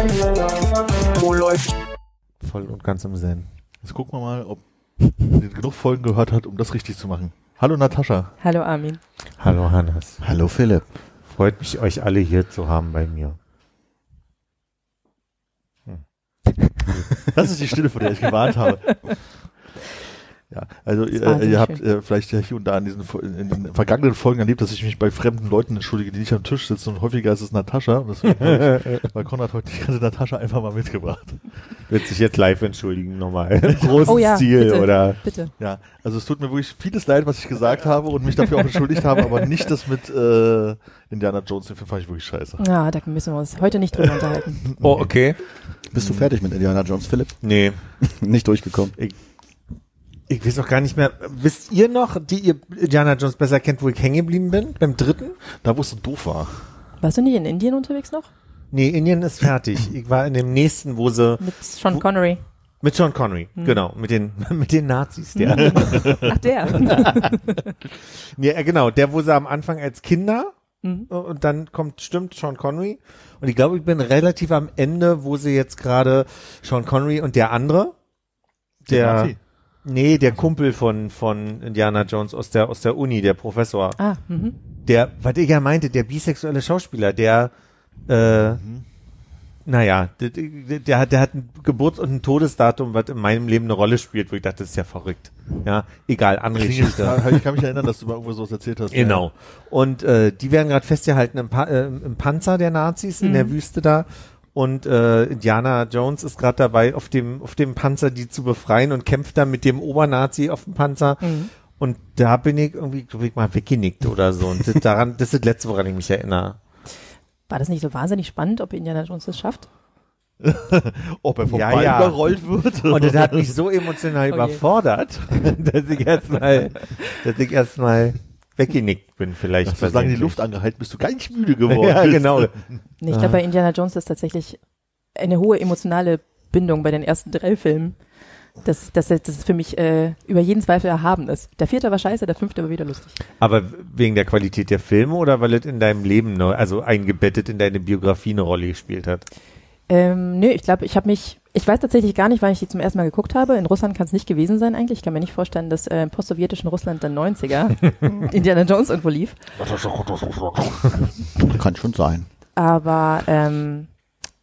Wo läuft? Voll und ganz im Zen. Jetzt gucken wir mal, ob sie genug Folgen gehört hat, um das richtig zu machen. Hallo Natascha. Hallo Armin. Hallo Hannes. Hallo Philipp. Freut mich, euch alle hier zu haben bei mir. Das ist die Stille, vor der ich gewarnt habe. Ja, also Das ihr, ihr habt äh, vielleicht hier und da in diesen in den vergangenen Folgen erlebt, dass ich mich bei fremden Leuten entschuldige, die nicht am Tisch sitzen und häufiger ist es Natascha. Und deswegen ich bei Konrad heute die ganze Natascha einfach mal mitgebracht. Wird sich jetzt live entschuldigen nochmal. Im großen Oh ja, Stil, bitte. oder? Bitte. Ja, also es tut mir wirklich vieles leid, was ich gesagt habe und mich dafür auch entschuldigt habe, aber nicht das mit äh, Indiana Jones, den Film fand ich wirklich scheiße. Ja, da müssen wir uns heute nicht drüber unterhalten. Oh, okay. Bist du fertig mit Indiana Jones, Philipp? Nee. Nicht durchgekommen. Ich weiß auch gar nicht mehr. Wisst ihr noch, die ihr Indiana Jones besser kennt, wo ich hängen geblieben bin? Beim dritten? Da wo es so doof war. Warst du nicht in Indien unterwegs noch? Nee, Indien ist fertig. Ich war in dem nächsten, wo sie Mit Sean Wo- Connery. mit Sean Connery, genau, mit den mit den Nazis, der. Ach, der. nee, genau, der wo sie am Anfang als Kinder Mhm. und dann kommt stimmt Sean Connery und ich glaube, ich bin relativ am Ende, wo sie jetzt gerade Sean Connery und der andere, der Nazi. Nee, der Kumpel von von Indiana Jones aus der aus der Uni, der Professor. ah, mhm. der, was ich ja meinte, der bisexuelle Schauspieler, der, äh, naja, der, der, hat, der hat ein Geburts- und ein Todesdatum, was in meinem Leben eine Rolle spielt, wo ich dachte, das ist ja verrückt. Ja, egal, andere Geschichte. ja, ich kann mich erinnern, dass du mal irgendwo sowas erzählt hast. Genau. Und äh, die werden gerade festgehalten im, pa äh, im Panzer der Nazis in der Wüste da. Und äh, Indiana Jones ist gerade dabei, auf dem, auf dem Panzer die zu befreien und kämpft da mit dem Obernazi auf dem Panzer. Und da bin ich irgendwie, glaub ich, mal weggenickt oder so. Und das, daran, das ist das Letzte, woran ich mich erinnere. War das nicht so wahnsinnig spannend, ob Indiana Jones das schafft? Ob er vom Ja, Ball ja. überrollt wird. Und das hat mich so emotional Okay. überfordert, dass ich erstmal, dass ich erstmal weggenickt bin, vielleicht. Hast du lange die. Luft angehalten, bist du gar nicht müde geworden. Ja, genau. Nee, ich glaube, bei Indiana Jones ist tatsächlich eine hohe emotionale Bindung bei den ersten drei Filmen. Das, das, das ist für mich äh, über jeden Zweifel erhaben ist. Der vierte war scheiße, der fünfte war wieder lustig. Aber wegen der Qualität der Filme oder weil es in deinem Leben, ne, also eingebettet in deine Biografie eine Rolle gespielt hat? Ähm, nö, ich glaube, ich habe mich, ich weiß tatsächlich gar nicht, wann ich die zum ersten Mal geguckt habe. In Russland kann es nicht gewesen sein eigentlich. Ich kann mir nicht vorstellen, dass äh, im postsowjetischen Russland der 90er Indiana Jones irgendwo lief. Kann schon sein. Aber ähm,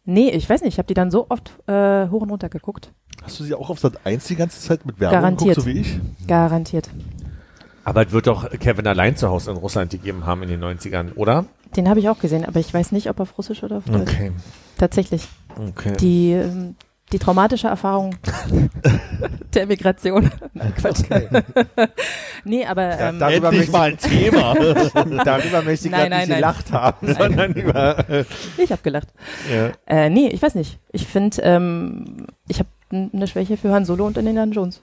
nee, ich weiß nicht, ich habe die dann so oft äh, hoch und runter geguckt. Hast du sie auch auf Sat 1 die ganze Zeit mit Werbung Garantiert. geguckt, so wie ich? Garantiert. Aber es wird doch Kevin allein zu Hause in Russland gegeben haben in den 90ern, oder? Den habe ich auch gesehen, aber ich weiß nicht, ob auf Russisch oder auf Deutsch. Okay. Tatsächlich. Okay. Die, ähm, die traumatische Erfahrung der Migration. Nein, Quatsch. nee, aber ähm, darüber möchte mal ein Thema. ich, darüber möchte ich Nein, nein, nicht nein. gelacht haben, sondern über, äh, ich habe gelacht. ja. Äh, nee, ich weiß nicht. Ich finde, ähm, ich habe eine Schwäche für Han Solo und Indiana Jones.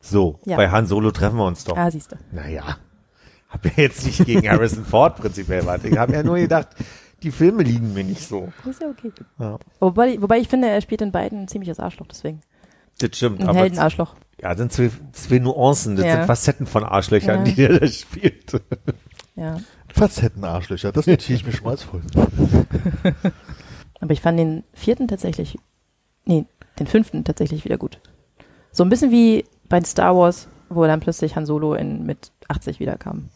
So, Ja. bei Han Solo treffen wir uns doch. Ah, siehst du. Naja, hab ja jetzt nicht gegen Harrison Ford prinzipiell was. Ich habe ja nur gedacht, die Filme liegen mir nicht so. Ist ja okay. Ja. Wobei, wobei ich finde, er spielt in beiden ein ziemliches Arschloch, deswegen. Das stimmt. Ein aber Heldenarschloch. ja, das sind zwei, zwei Nuancen, das Ja. sind Facetten von Arschlöchern, Ja. die der da spielt. Ja. Facettenarschlöcher, das notiere ich mir schmalzvoll. Aber ich fand den vierten tatsächlich, nee, den fünften tatsächlich wieder gut. So ein bisschen wie bei Star Wars, wo dann plötzlich Han Solo in, mit 80 wiederkam.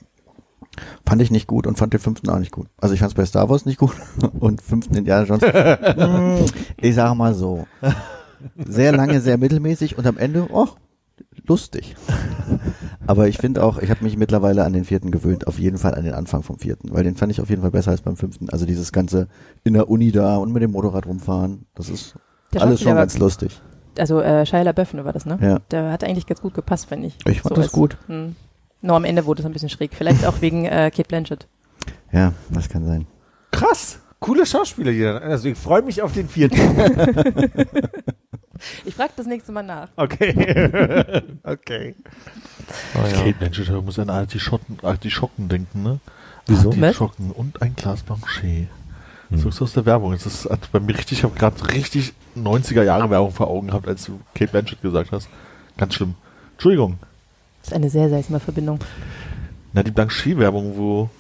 Fand ich nicht gut und fand den fünften auch nicht gut. Also ich fand es bei Star Wars nicht gut und fünften Indiana Jones. mm, ich sage mal so. Sehr lange, sehr mittelmäßig und am Ende, oh, lustig. Aber ich finde auch, ich habe mich mittlerweile an den vierten gewöhnt, auf jeden Fall an den Anfang vom vierten, weil den fand ich auf jeden Fall besser als beim fünften. Also dieses ganze in der Uni da und mit dem Motorrad rumfahren, das ist Der alles schon ganz lustig. Also äh, Shia LaBeouf war das, ne? Ja. Der hat eigentlich ganz gut gepasst, finde ich. Ich fand So das gut. Hm. Nur am Ende wurde es ein bisschen schräg. Vielleicht auch wegen äh, Kate Blanchett. Ja, das kann sein. Krass, coole Schauspieler hier. Also ich freue mich auf den vierten. Ich frage das nächste Mal nach. Okay. okay. Oh, Kate Blanchett, ich muss an Artischocken, Artischocken denken, ne? Wieso? Artischocken und ein Glas Blanchet. So ist aus der Werbung. Das ist hat bei mir richtig, ich habe gerade richtig 90er Jahre Werbung vor Augen gehabt, als du Kate Blanchett gesagt hast. Ganz schlimm. Entschuldigung. Das ist eine sehr seltsame Verbindung. Na, die Blanchet-Werbung, wo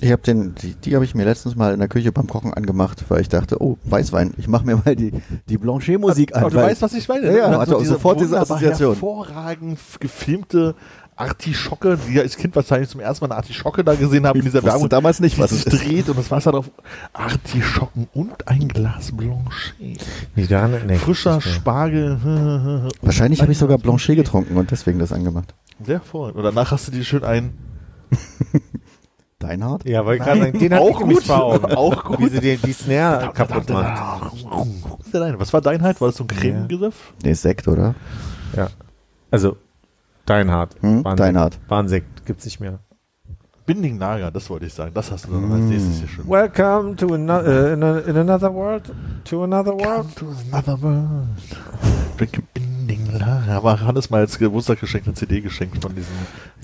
Ich habe den, die, die habe ich mir letztens mal in der Küche beim Kochen angemacht, weil ich dachte, oh, Weißwein, ich mache mir mal die, die Blanchet-Musik an. Aber du weil- weißt, was ich meine. Ja, ja, Und dann hatte auch sofort diese Assoziation. hervorragend gefilmte Artischocke, die ja als Kind wahrscheinlich zum ersten Mal eine Artischocke da gesehen haben in dieser Werbung. damals nicht, was es dreht und das Wasser drauf. Artischocken und ein Glas Blanchet. Nicht daran, nee, Frischer. Spargel. Wahrscheinlich habe ich sogar Blanchet getrunken und deswegen das angemacht. Sehr voll. Und danach hast du dir schön ein Deinhard? Ja, weil ich gerade den Auch gut. vor Augen. Auch gut. Wie sie den, die Snare kaputt macht. Was war dein halt? War das so ein Cremegriff? Nee, Sekt, oder? Ja. Also, Deinhard. Hm? Deinhard. Sekt. War ein Sekt. Gibt's nicht mehr. Binding Lager, das wollte ich sagen. Das hast du dann als nächstes hier schon. Welcome to another, in, a, in another world. To another world. Come to another world. Drink a Binding Lager. Aber Hannes mal als Geburtstagsgeschenk eine CD geschenkt von diesem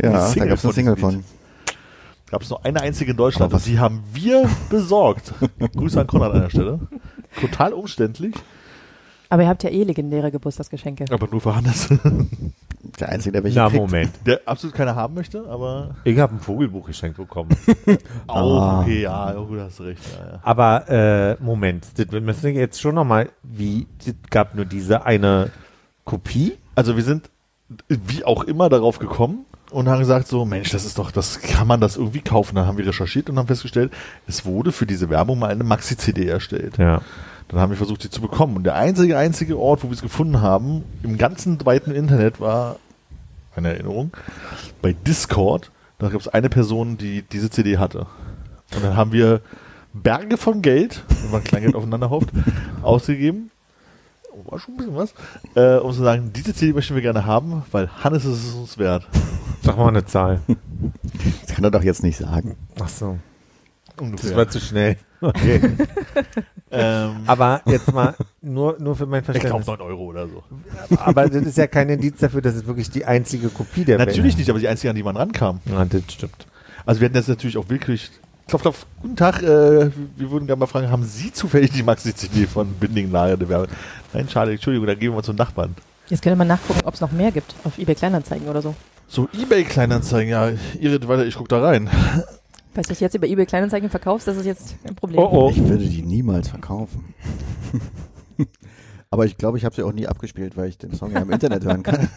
Ja, da Single gab's eine von Single von. Gab es nur eine einzige in Deutschland und die haben wir besorgt. Grüße an Konrad an der Stelle. Total umständlich, Aber ihr habt ja eh legendäre Geburtstagsgeschenke. aber nur für Hannes, Der Einzige, der welche Na, kriegt. Moment. der absolut keiner haben möchte, aber Ich habe ein Vogelbuch geschenkt bekommen. auch Ah. okay, ja, oh, du hast recht. Ja, ja. Aber, äh, Moment. Das, wir müssen jetzt schon nochmal, wie, es gab nur diese eine Kopie? Also wir sind wie auch immer darauf gekommen und haben gesagt so, Mensch, das ist doch, das kann man das irgendwie kaufen. Dann haben wir recherchiert und haben festgestellt, es wurde für diese Werbung mal eine Maxi-CD erstellt. Ja. Dann haben wir versucht, sie zu bekommen. Und der einzige, einzige Ort, wo wir es gefunden haben, im ganzen weiten Internet war, eine Erinnerung, bei Discord. Da gab es eine Person, die diese CD hatte. Und dann haben wir Berge von Geld, wenn man Kleingeld aufeinander hofft, ausgegeben. Oh, War schon ein bisschen was. Äh, um zu sagen, diese CD möchten wir gerne haben, weil Hannes ist es uns wert. Sag mal eine Zahl. Das kann er doch jetzt nicht sagen. Ach so. Das Ungefähr. war zu schnell. Okay. ähm, Aber jetzt mal nur, nur für mein ich glaube Verständnis. 9 Euro oder so. Aber das ist ja kein Indiz dafür, dass es wirklich die einzige Kopie der Natürlich Band nicht, aber die einzige, an die man rankam. Ja, das stimmt. Also wir hatten jetzt natürlich auch wirklich. Klopf, klopf, guten Tag, äh, wir würden gerne mal fragen, haben Sie zufällig die Maxi-CD von Binding Lager der Werbe? Nein, schade, Entschuldigung, dann gehen wir mal zum Nachbarn. Jetzt könnte man nachgucken, ob es noch mehr gibt auf eBay Kleinanzeigen oder so. So, Ebay-Kleinanzeigen, ja, ihr redet weiter, ich guck da rein. Falls du jetzt über eBay Kleinanzeigen verkaufst, das ist jetzt ein Problem. Oh, oh. Ich würde die niemals verkaufen. Aber ich glaube, ich habe sie auch nie abgespielt, weil ich den Song ja im Internet hören kann.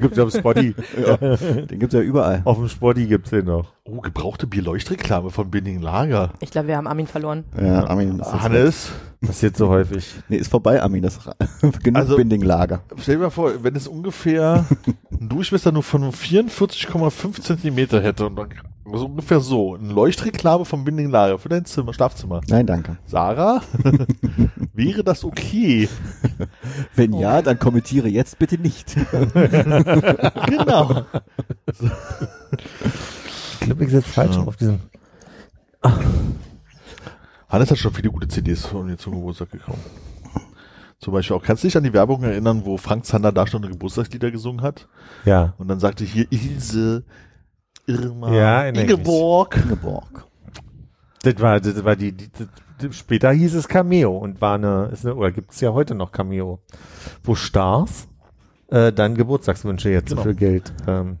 Gibt's auf Spotty. Ja, den gibt's ja überall. Auf dem Spotty gibt's den noch. Oh, gebrauchte Bierleuchtreklame von Binding Lager. Ich glaube, wir haben Armin verloren. Ja, Armin, ist jetzt Hannes, Passiert so häufig. Nee, ist vorbei, Armin. Das genug Also- Binding-Lager. stell dir mal vor, wenn es ungefähr einen Durchmesser nur von 44,5 Zentimeter hätte und dann so ungefähr so, eine Leuchtreklame vom Binding Lager für dein Zimmer, Schlafzimmer. Nein, danke. Sarah, wäre das okay? Wenn ja, dann kommentiere jetzt bitte nicht. Genau. Ich glaube, ich sitze falsch Ja. auf diesem. Hannes hat schon viele gute CDs von mir zum Geburtstag gekauft. Zum Beispiel auch, kannst du dich an die Werbung erinnern, wo Frank Zander da schon eine Geburtstagslieder gesungen hat? Ja. Und dann sagte hier Ilse, Irma, Ja, mich. Ingeborg. Ingeborg. Das war, das war die, die, das, später hieß es Cameo und war eine, ist eine oder gibt es ja heute noch Cameo, wo Stars äh, dann Geburtstagswünsche jetzt Genau. für Geld. Ähm,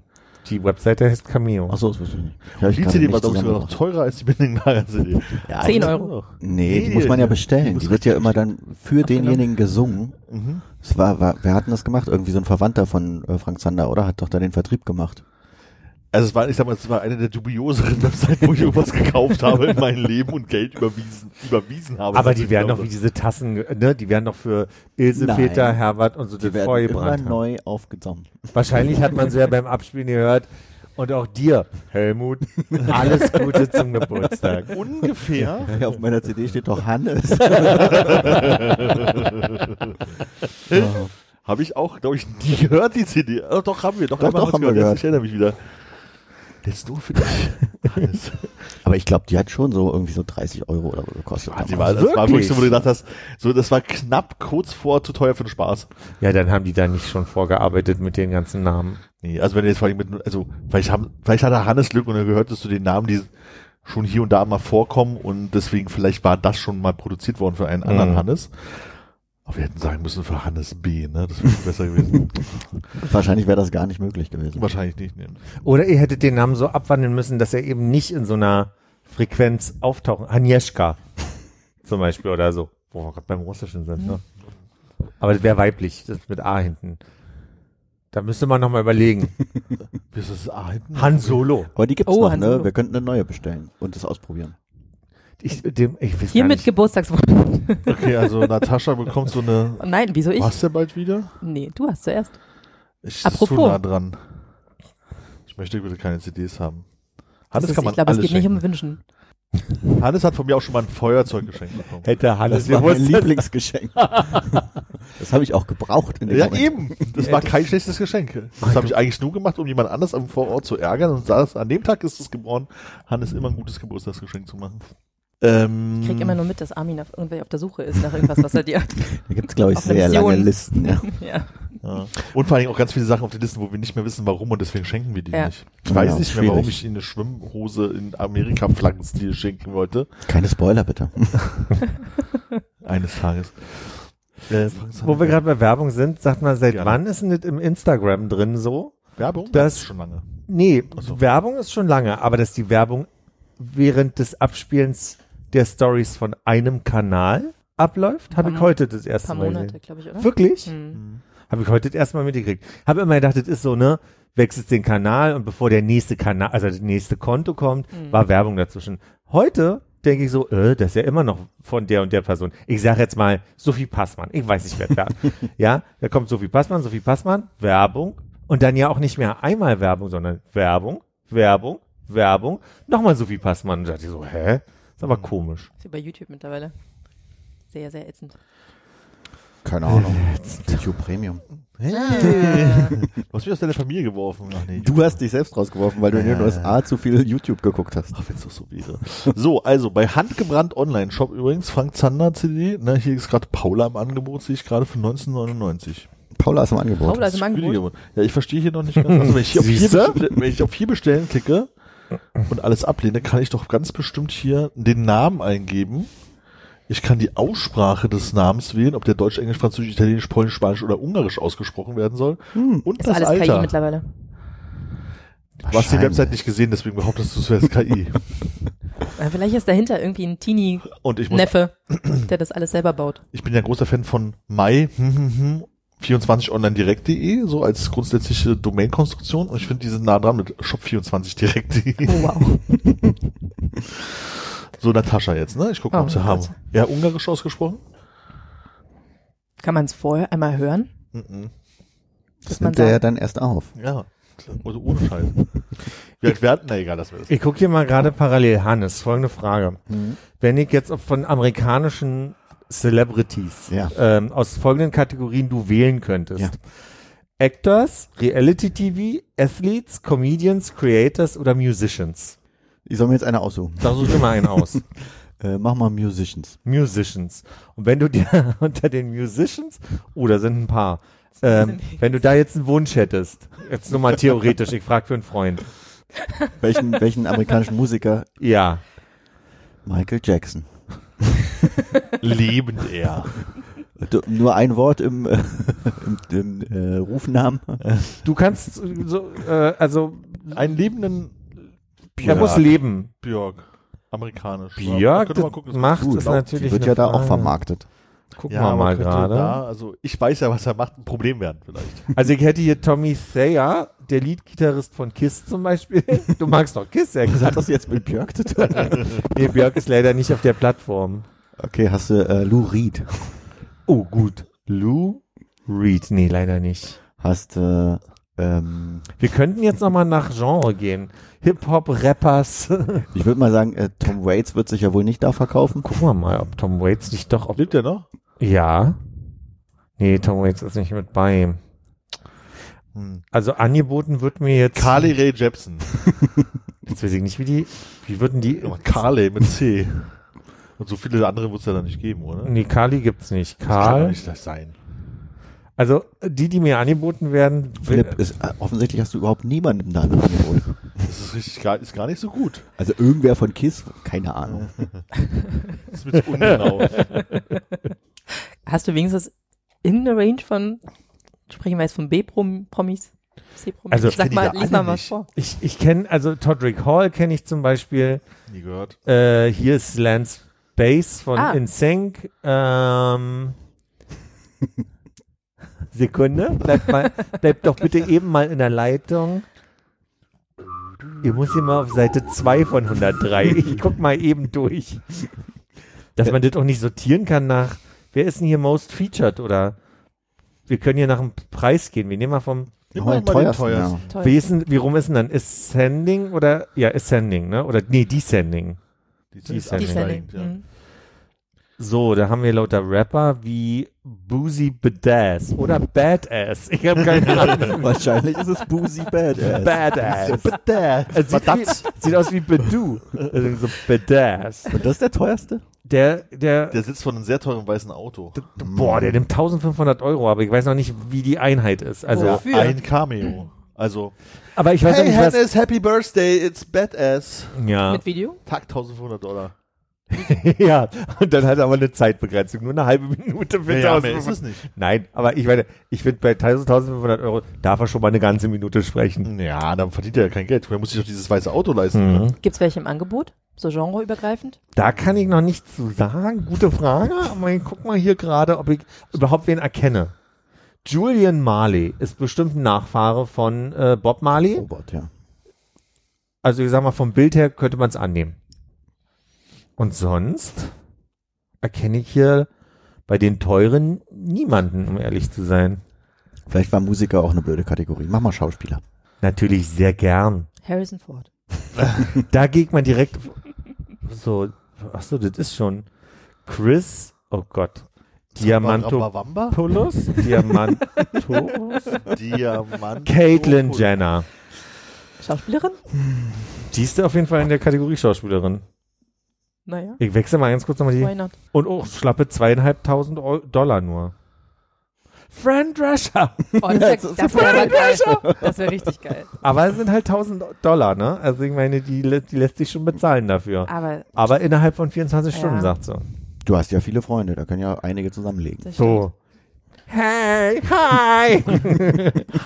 die Webseite heißt Cameo. Achso, das wusste ich nicht. Ja, ich Die CD war, glaube ich, sogar noch teurer als die Binding Lager CD. Ja, 10 die- Euro. Nee, die muss man ja die- bestellen. die Die wird ja immer dann für denjenigen gesungen. Mhm. Es war, war, wer hat denn das gemacht? Irgendwie so ein Verwandter von äh, Frank Zander, oder? Hat doch da den Vertrieb gemacht. Also es war, ich sag mal, es war eine der dubioseren Webseiten, wo ich irgendwas gekauft habe in meinem Leben und Geld überwiesen, überwiesen habe. Aber die werden doch wie diese Tassen, ne? Die werden doch für Ilse, Nein. Peter, Herbert und so Die das werden immer neu aufgesammelt. Wahrscheinlich hat man so ja beim Abspielen gehört. Und auch dir, Helmut, alles Gute zum Geburtstag. ungefähr Ja, auf meiner CD steht doch Hannes. habe ich auch, glaube ich, nie gehört, die CD. Oh, doch, haben wir, doch, Doch, doch, haben wir wir gehört. gehört. Ich erinnere mich wieder. Jetzt nur für dich. Hannes. Aber ich glaube, die hat schon so irgendwie so 30 Euro oder so gekostet. Die damals. war, das war wirklich so, wo du Wirklich? gedacht hast, so, das war knapp kurz vor zu teuer für den Spaß. Ja, dann haben die da nicht schon vorgearbeitet mit den ganzen Namen. Nee, also wenn du jetzt vor allem mit, also, vielleicht haben, vielleicht hatte Hannes Glück und er gehörte zu den Namen, die schon hier und da mal vorkommen und deswegen vielleicht war das schon mal produziert worden für einen anderen Mhm. Hannes. Aber wir hätten sagen müssen für Hannes B, ne? Das wäre besser gewesen. Wahrscheinlich wäre das gar nicht möglich gewesen. Wahrscheinlich nicht, ne? Oder ihr hättet den Namen so abwandeln müssen, dass er eben nicht in so einer Frequenz auftauchen. Agnieszka zum Beispiel oder so. Wo wir gerade beim Russischen sind, ne? Aber das wäre weiblich, das mit A hinten. Da müsste man nochmal überlegen. Wie ist das A hinten? Han Solo. Aber die gibt's Oh, noch, Han ne? Solo. Wir könnten eine neue bestellen und das ausprobieren. Ich, dem, ich weiß gar Hiermit nicht. Geburtstagswunsch. Okay, also Natascha bekommt so eine, nein, wieso ich? machst du ja bald wieder? Nee, du hast zuerst. Ich Apropos. zu nah dran. Ich möchte bitte keine CDs haben. Hannes Das ist, kann man ich glaube, es geht nicht schenken. um Wünschen. Hannes hat von mir auch schon mal ein Feuerzeug geschenkt bekommen. Hätte Hannes Das war mein. Lieblingsgeschenk. das habe ich auch gebraucht in dem Ja, Moment. eben. Das war kein schlechtes Geschenk. Das habe ich eigentlich nur gemacht, um jemand anders am Vorort zu ärgern und saß, an dem Tag ist es geboren, Hannes immer ein gutes Geburtstagsgeschenk zu machen. Ähm, Ich krieg immer nur mit, dass Armin auf, irgendwie auf der Suche ist nach irgendwas, was er dir. Da gibt's glaube ich, sehr Mission. lange Listen. Ja. ja. ja. Und vor allem auch ganz viele Sachen auf der Liste, wo wir nicht mehr wissen, warum und deswegen schenken wir die Ja. nicht. Ich weiß Ja, nicht mehr, warum schwierig. ich Ihnen eine Schwimmhose in Amerika-Flaggenstil schenken wollte. Keine Spoiler bitte. Eines Tages. Äh. Wo wir gerade bei Werbung sind, sagt mal, seit Gerne. wann ist denn das im Instagram drin so? Werbung? das- ist schon lange. Nee, so. Werbung ist schon lange, aber dass die Werbung während des Abspielens der Stories von einem Kanal abläuft, habe ich heute das erste paar Mal Monate, glaube ich, oder? Wirklich? Hm. Habe ich heute das erste Mal mitgekriegt. Habe immer gedacht, das ist so, ne, wechselst den Kanal und bevor der nächste Kanal, also das nächste Konto kommt, Mhm. war Werbung dazwischen. Heute denke ich so, äh, das ist ja immer noch von der und der Person. Ich sage jetzt mal Sophie Passmann. Ich weiß nicht, wer wer. ja, da kommt Sophie Passmann, Sophie Passmann, Werbung und dann ja auch nicht mehr einmal Werbung, sondern Werbung, Werbung, Werbung, nochmal Sophie Passmann. Und da dachte ich so, hä? Ist aber komisch. Ist wie bei YouTube mittlerweile. Sehr, sehr ätzend. Keine Ahnung. YouTube Premium. Hey. Du hast mich aus deiner Familie geworfen. Ach nee. Du hast dich selbst rausgeworfen, weil du in den Äh. USA zu viel YouTube geguckt hast. Ach, wenn's doch so wäre. So, also bei Handgebrannt Online-Shop übrigens, Frank Zander CD, ne, hier ist gerade Paula im Angebot, sehe ich gerade für 1999. Paula ist im Angebot. Paula ist im Angebot. Ja, ich verstehe hier noch nicht ganz. Also wenn ich, hier wenn ich auf hier bestellen klicke und alles ablehne, kann ich doch ganz bestimmt hier den Namen eingeben. Ich kann die Aussprache des Namens wählen, ob der Deutsch, Englisch, Französisch, Italienisch, Polnisch, Spanisch oder Ungarisch ausgesprochen werden soll. Hm. Und Ist das alles KI Alter. mittlerweile. Du hast die. Website nicht gesehen, deswegen behauptest du, es wäre KI. Vielleicht ist dahinter irgendwie ein Und ich muss Teenie-Neffe, der das alles selber baut. ich bin ja großer Fan von Mai hm, hm, hm, 24onlinedirekt.de, so als grundsätzliche Domainkonstruktion. Und ich finde, die sind nah dran mit shop24direkt.de. Oh, wow. So, Natascha jetzt, ne? Ich gucke mal, Oh, ob sie haben. Ja, ungarisch ausgesprochen? Kann man es vorher einmal hören? Mhm. Das dass man nimmt er ja dann erst auf. Ja. Also ohne Scheiß. Wie alt werden? Na egal, das wäre das. Ich gucke hier mal gerade parallel. Hannes, folgende Frage. Wenn ich jetzt von amerikanischen Celebrities Ja. ähm, aus folgenden Kategorien du wählen könntest. Ja. Actors, Reality TV, Athletes, Comedians, Creators oder Musicians. Ich soll mir jetzt eine aussuchen. Da such dir mal einen aus. Äh, mach mal Musicians. Musicians. Und wenn du dir unter den Musicians, oh, da sind ein paar, ähm, wenn du da jetzt einen Wunsch hättest, jetzt nur mal theoretisch, ich frage für einen Freund. Welchen, welchen amerikanischen Musiker? Ja. Michael Jackson. Lebend er. Du, nur ein Wort im, äh, im, im äh, Rufnamen. Du kannst so, äh, also Einen lebenden er muss leben. Björk. Amerikanisch. Björk, das gucken, das macht gut. es natürlich. Die wird ja da auch Frage. vermarktet. Gucken Ja, wir mal gerade. Da, also ich weiß ja, was er macht, ein Problem werden vielleicht. Also ich hätte hier Tommy Thayer, der Leadgitarrist von Kiss zum Beispiel. Du magst doch Kiss, ja Was hat gesagt. das jetzt mit Björk zu tun? Nee, Björk ist leider nicht auf der Plattform. Okay, hast du äh, Lou Reed. Oh, gut. Lou Reed. Nee, leider nicht. Hast äh, ähm, Wir könnten jetzt nochmal nach Genre gehen. Hip-Hop, Rappers. ich würde mal sagen, äh, Tom Waits wird sich ja wohl nicht da verkaufen. Gucken wir mal, ob Tom Waits nicht doch, ob, Lebt er noch? ja. Nee, Tom Waits ist nicht mit bei. Also angeboten wird mir jetzt, Carly Ray Jepsen. jetzt weiß ich nicht, wie die, wie würden die, Carly mit C. Und so viele andere wird es ja dann nicht geben, oder? nee, Carly gibt's nicht. Das kann doch Karl, nicht das sein. also die, die mir angeboten werden, Philipp, ist, äh, offensichtlich hast du überhaupt niemanden da im Angebot. Das ist richtig gar, ist gar nicht so gut. Also irgendwer von KISS? Keine Ahnung. Das ist mit ungenau. Hast du wenigstens in der Range von, sprechen wir jetzt von B-Promis? C-Promis? Also, Sag mal, lies mal was vor. ich, ich kenne, also Todrick Hall kenne ich zum Beispiel, Nie gehört. äh, hier ist Lance Bass von Ah. InSync, ähm, Sekunde, bleib mal, bleib doch bitte eben mal in der Leitung. Ihr muss hier mal auf Seite 2 von 103. Ich guck mal eben durch. Dass man das auch nicht sortieren kann nach, wer ist denn hier most featured oder wir können hier nach dem Preis gehen. Wir nehmen mal vom, mal den den teuersten, ja. Toll. wie, ist denn, wie rum ist denn dann? Ascending oder, ja, Ascending, ne? Oder, nee, Descending. Die Sending. absteigend, ja. Mhm. So, da haben wir lauter Rapper wie Boozy Badass oder Badass. Ich habe keine Ahnung. Wahrscheinlich ist es Boozy Badass. Badass. Badass. Also sieht, wie, sieht aus wie Badu. Also so Badass. Und das ist der teuerste? Der, der, Der sitzt vor einem sehr teuren weißen Auto. boah, der nimmt 1500 Euro, aber ich weiß noch nicht, wie die Einheit ist. Also, Wofür? Ein Cameo. Also, aber ich weiß hey nicht, was, Hannes, happy birthday, it's Badass. ja. Mit Video? Tag 1500 Dollar. ja, und dann hat er aber eine Zeitbegrenzung, nur eine halbe Minute für Ja, ja, 1500. mehr ist es nicht. Nein, aber ich meine, ich finde bei 1500 Euro darf er schon mal eine ganze Minute sprechen. Ja, dann verdient er ja kein Geld. Er muss sich doch dieses weiße Auto leisten. Mhm. können. Gibt's welche im Angebot? So genreübergreifend? Da kann ich noch nichts zu sagen. Gute Frage. Aber ich guck mal hier gerade, ob ich überhaupt wen erkenne. Julian Marley ist bestimmt ein Nachfahre von äh, Bob Marley. Robot, ja. Also ich sag mal, vom Bild her könnte man es annehmen. Und sonst erkenne ich hier bei den teuren niemanden, um ehrlich zu sein. Vielleicht war Musiker auch eine blöde Kategorie. Mach mal Schauspieler. Natürlich sehr gern. Harrison Ford. Da geht man direkt so, ach so, das ist schon Chris, oh Gott, Diamantopoulos? Diamantos, Diamant. Caitlyn Jenner. Schauspielerin? Die ist auf jeden Fall in der Kategorie Schauspielerin. Naja, Ich wechsle mal ganz kurz nochmal die. Und oh, schlappe zweieinhalbtausend Eu- Dollar nur. Fran Drescher. Oh, das wäre das wär aber geil. Das wäre richtig geil. Aber es sind halt 1000 Dollar, ne? Also ich meine, die, lä- die lässt sich schon bezahlen dafür. Aber Aber innerhalb von 24 Stunden, Ja. sagt sie. Du hast ja viele Freunde, da können ja einige zusammenlegen. So. Hey, hi.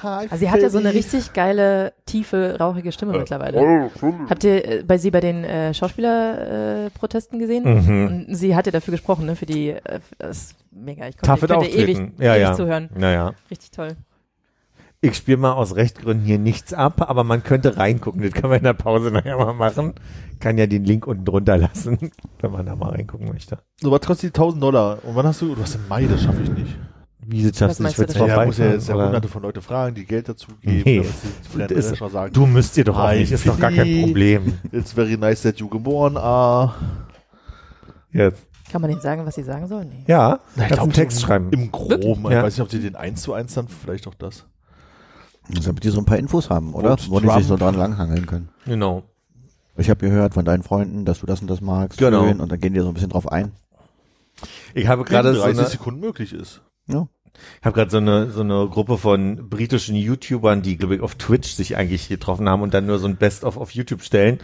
Also sie hat ja so eine richtig geile, tiefe, rauchige Stimme mittlerweile. Habt ihr äh, bei sie bei den äh, Schauspielerprotesten äh, gesehen? Mhm. Und sie hat ja dafür gesprochen, ne? Für die, äh, das ist mega. Ich konnte, Tafel ich könnte ewig. Ja, ewig ja. zuhören. Naja. Richtig toll. Ich spiele mal aus Rechtgründen hier nichts ab, aber man könnte reingucken. Das kann man in der Pause nachher mal machen. Kann ja den Link unten drunter lassen, wenn man da mal reingucken möchte. So, was kostet die 1000 Dollar? Und wann hast du, du hast im Mai, das schaffe ich nicht. Wie das schaffst du nicht, du Ja, vorbei muss ja jetzt ja hunderte von Leute fragen, die Geld dazu geben, Nee. sie ist- Drescher sagen, Du müsst ihr doch auch nicht, ist doch gar kein. Problem. it's very nice that you geboren are. Jetzt. Kann man denen sagen, was sie sagen sollen? Nee. Ja, Na, kannst einen Text schreiben. Im Groben. Ich Ja. weiß nicht, ob sie den eins zu eins dann vielleicht auch das. Damit die so ein paar Infos haben, oder? Und Wo die sich so dran langhangeln können. Genau. Ich habe gehört von deinen Freunden, dass du das und das magst. Genau. Schön, Und dann gehen die so ein bisschen drauf ein. Ich habe gerade so 30 eine, Sekunden möglich ist. Ja. Ich habe gerade so eine so eine Gruppe von britischen YouTubern, die glaube ich auf Twitch sich eigentlich getroffen haben und dann nur so ein Best of auf YouTube stellen,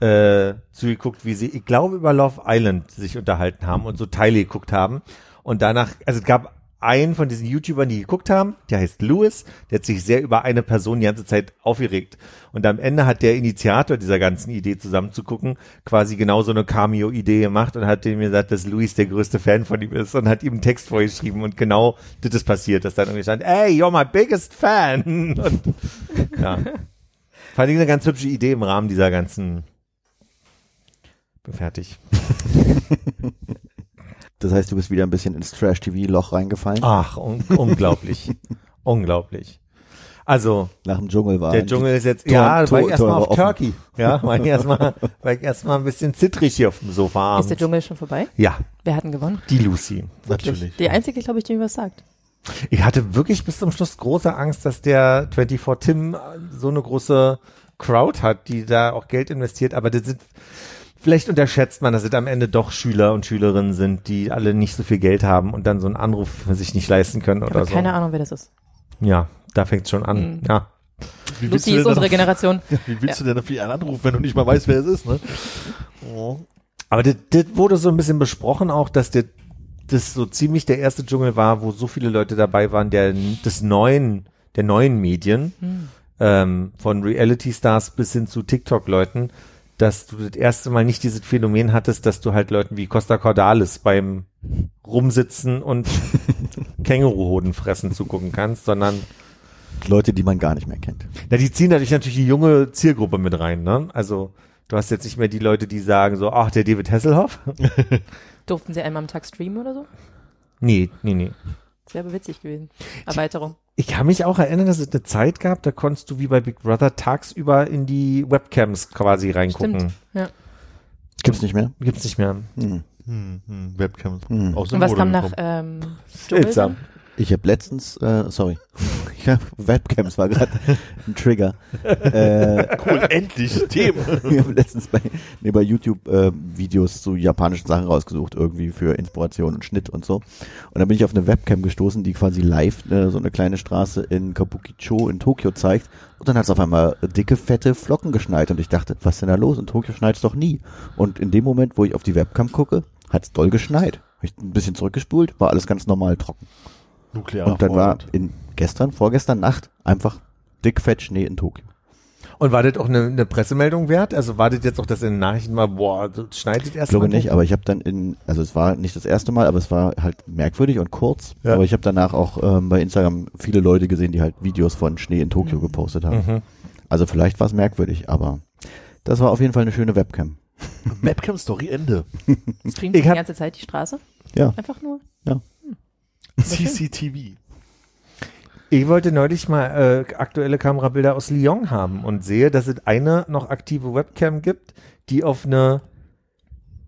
äh, zugeguckt, wie sie, ich glaube über Love Island sich unterhalten haben und so Teile geguckt haben und danach, also es gab einen von diesen YouTubern, die geguckt haben, der heißt Louis, der hat sich sehr über eine Person die ganze Zeit aufgeregt. Und am Ende hat der Initiator dieser ganzen Idee zusammen zu gucken, quasi genau so eine Cameo-Idee gemacht und hat dem gesagt, dass Louis der größte Fan von ihm ist und hat ihm einen Text vorgeschrieben und genau das ist passiert, dass dann irgendwie stand, hey, you're my biggest fan. Und, ja. Fand ich eine ganz hübsche Idee im Rahmen dieser ganzen bin fertig. Das heißt, du bist wieder ein bisschen ins Trash-TV-Loch reingefallen. Ach, un unglaublich. unglaublich. Also, Nach dem Dschungel war. der Dschungel ist jetzt, Tor- ja, Tor- war ich erstmal auf offen. Turkey. Ja, war ich erstmal, war ich erstmal ein bisschen zittrig hier auf dem Sofa Ist der abends. Dschungel schon vorbei? Ja, Wer hat denn gewonnen? die Lucy. Natürlich. Die einzige, glaube ich, die mir was sagt. Ich hatte wirklich bis zum Schluss große Angst, dass der 24 Tim so eine große Crowd hat, die da auch Geld investiert, aber das sind, vielleicht unterschätzt man, dass es am Ende doch Schüler und Schülerinnen sind, die alle nicht so viel Geld haben und dann so einen Anruf für sich nicht leisten können oder so. keine Ahnung, wer das ist. Ja, da fängt es schon an. Mhm. Ja. Wie willst Lucy du ist denn unsere dann- Generation. Wie willst du denn dafür einen anrufen, wenn du nicht mal weißt, wer es ist, ne? Oh. Aber das, das wurde so ein bisschen besprochen auch, dass der, das so ziemlich der erste Dschungel war, wo so viele Leute dabei waren, der des neuen, der neuen Medien, ähm, von Reality Stars bis hin zu TikTok-Leuten, dass du das erste Mal nicht dieses Phänomen hattest, dass du halt Leuten wie Costa Cordalis beim Rumsitzen und Känguruhoden fressen zugucken kannst, sondern Leute, die man gar nicht mehr kennt. na, die ziehen dadurch natürlich die junge Zielgruppe mit rein, ne? Also du hast jetzt nicht mehr die Leute, die sagen so, ach, der David Hasselhoff. Durften sie einmal am Tag streamen oder so? nee, nee, nee. Wäre aber witzig gewesen. Erweiterung. Ich kann mich auch erinnern, dass es eine Zeit gab, da konntest du wie bei Big Brother tagsüber in die Webcams quasi reingucken. Stimmt. Ja. Gibt's nicht mehr? Gibt's nicht mehr. Hm. Hm, hm, Webcams. Hm. Aus Und dem was Mode kam nach ähm? Seltsam. Ich habe letztens, äh, sorry, ja, Webcams war gerade ein Trigger. Äh, Cool, endlich Themen. ich habe letztens bei, nee, bei YouTube äh, Videos zu japanischen Sachen rausgesucht, irgendwie für Inspiration und Schnitt und so. Und dann bin ich auf eine Webcam gestoßen, die quasi live äh, so eine kleine Straße in Kabukicho in Tokio zeigt. Und dann hat es auf einmal dicke, fette Flocken geschneit. Und ich dachte, was ist denn da los? In Tokio schneit es doch nie. Und in dem Moment, wo ich auf die Webcam gucke, hat es doll geschneit. Hab ich ein bisschen zurückgespult, war alles ganz normal trocken. Nuklearer und dann war Vorrat. in gestern, vorgestern Nacht einfach dick, fett Schnee in Tokio. Und war das auch eine, eine Pressemeldung wert? Also war das jetzt auch, dass in den Nachrichten war, boah, das schneidet erst Ich glaube mal nicht, aber ich habe dann in, also es war nicht das erste Mal, aber es war halt merkwürdig und kurz. Ja. Aber ich habe danach auch ähm, bei Instagram viele Leute gesehen, die halt Videos von Schnee in Tokio gepostet haben. Mhm. Also vielleicht war es merkwürdig, aber das war auf jeden Fall eine schöne Webcam. Webcam-Story Ende. Streamt Ich die ganze Zeit die Straße? Ja. Einfach nur? CCTV. Ich wollte neulich mal äh, aktuelle Kamerabilder aus Lyon haben und sehe, dass es eine noch aktive Webcam gibt, die auf eine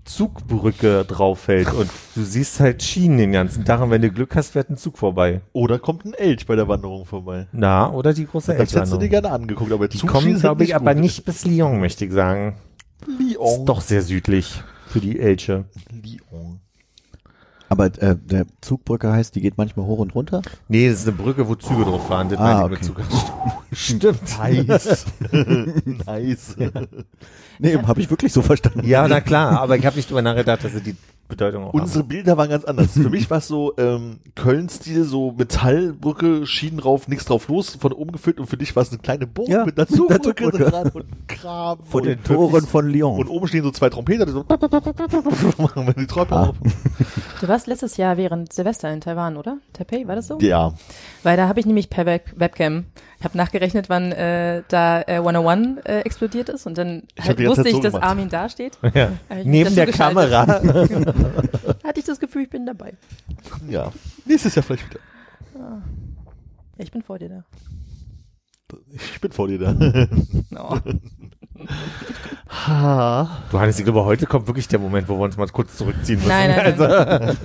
Zugbrücke drauf fällt und du siehst halt Schienen den ganzen Tag und wenn du Glück hast, fährt ein Zug vorbei. Oder kommt ein Elch bei der Wanderung vorbei. Na, oder die große Das hättest du dir gerne angeguckt, aber Die Zug kommen, glaube ich, nicht aber nicht bis Lyon, möchte ich sagen. Lyon. Ist doch sehr südlich für die Elche. Lyon. Aber äh, der Zugbrücke heißt, die geht manchmal hoch und runter. Nee, das ist eine Brücke, wo Züge drauf fahren. Das Ah, okay. Zug. Stimmt. Nice. nice. Nee, habe ich wirklich so verstanden. Ja, na klar, aber ich habe nicht drüber nachgedacht, dass sie die Bedeutung auch Unsere Bilder waren ganz anders. Für mich war es so ähm, Köln-Stil, so Metallbrücke, Schienen drauf, nichts drauf los, von oben gefüllt und für dich war es eine kleine Burg Ja, mit einer Zugbrücke dran und Graben. Von und den Toren von Lyon. Und oben stehen so zwei Trompeter, die so machen wir die Treppe Ah. auf. Du warst letztes Jahr während Silvester in Taiwan, oder? Taipei, war das so? Ja. Weil da habe ich nämlich per Web Webcam, ich habe nachgerechnet, wann äh, da äh, 101 äh, explodiert ist und dann Ich halt wusste ich, so dass gemacht. Armin da steht. Ja. Neben der geschaltet. Kamera. Hatte ich das Gefühl, ich bin dabei. Ja. Nächstes Jahr vielleicht wieder. Ich bin vor dir da. Ich bin vor dir da. Ha. Du Hannes, ich glaube, heute kommt wirklich der Moment, wo wir uns mal kurz zurückziehen müssen. Nein, nein, nein. Also,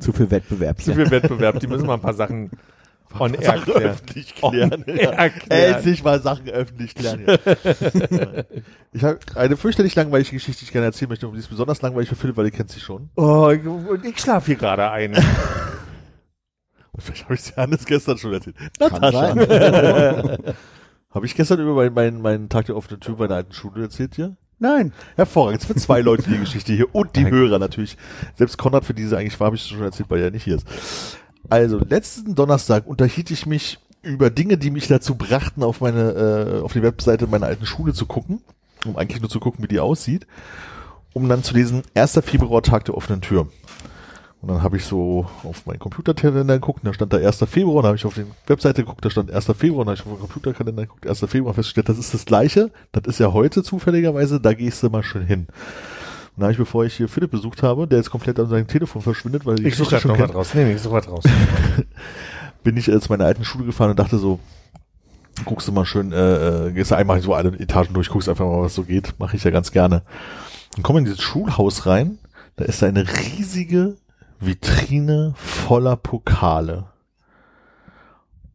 Zu viel Wettbewerb. zu viel Wettbewerb, die müssen mal ein paar Sachen on air Sachen klären. öffentlich klären. On air Ja. klären. Endlich mal Sachen öffentlich klären. Ja. ich habe eine fürchterlich langweilige Geschichte, die ich gerne erzählen möchte. Und die ist besonders langweilig für Philipp, weil ihr kennt sie schon. Oh, ich, und ich schlafe hier gerade ein. Und vielleicht habe ich sie Hannes gestern schon erzählt. Natascha. Habe ich gestern über meinen, meinen, meinen Tag der offenen Tür bei der alten Schule erzählt hier? Nein. Hervorragend. Für zwei Leute die Geschichte hier und die Hörer natürlich. Selbst Konrad, für diese eigentlich war, habe ich schon erzählt, weil er nicht hier ist. Also, letzten Donnerstag unterhielt ich mich über Dinge, die mich dazu brachten, auf meine, äh, auf die Webseite meiner alten Schule zu gucken, um eigentlich nur zu gucken, wie die aussieht, um dann zu lesen, 1. Februar, Tag der offenen Tür. Und dann habe ich so auf meinen Computerkalender geguckt, da stand da 1. Februar, dann habe ich auf die Webseite geguckt, da stand 1. Februar, dann habe ich auf den Computerkalender geguckt, 1. Februar, festgestellt, das ist das gleiche, das ist ja heute zufälligerweise, da gehst du mal schön hin. Und dann habe ich, bevor ich hier Philipp besucht habe, der jetzt komplett an seinem Telefon verschwindet, weil die Ich suche gerade noch was raus. Nee, nee, ich suche was raus. bin ich äh, zu meiner alten Schule gefahren und dachte so, guckst du mal schön, äh, äh, gehst du einmal so alle Etagen durch, guckst einfach mal, was so geht, mache ich ja ganz gerne. Und komme in dieses Schulhaus rein, da ist eine riesige Vitrine voller Pokale.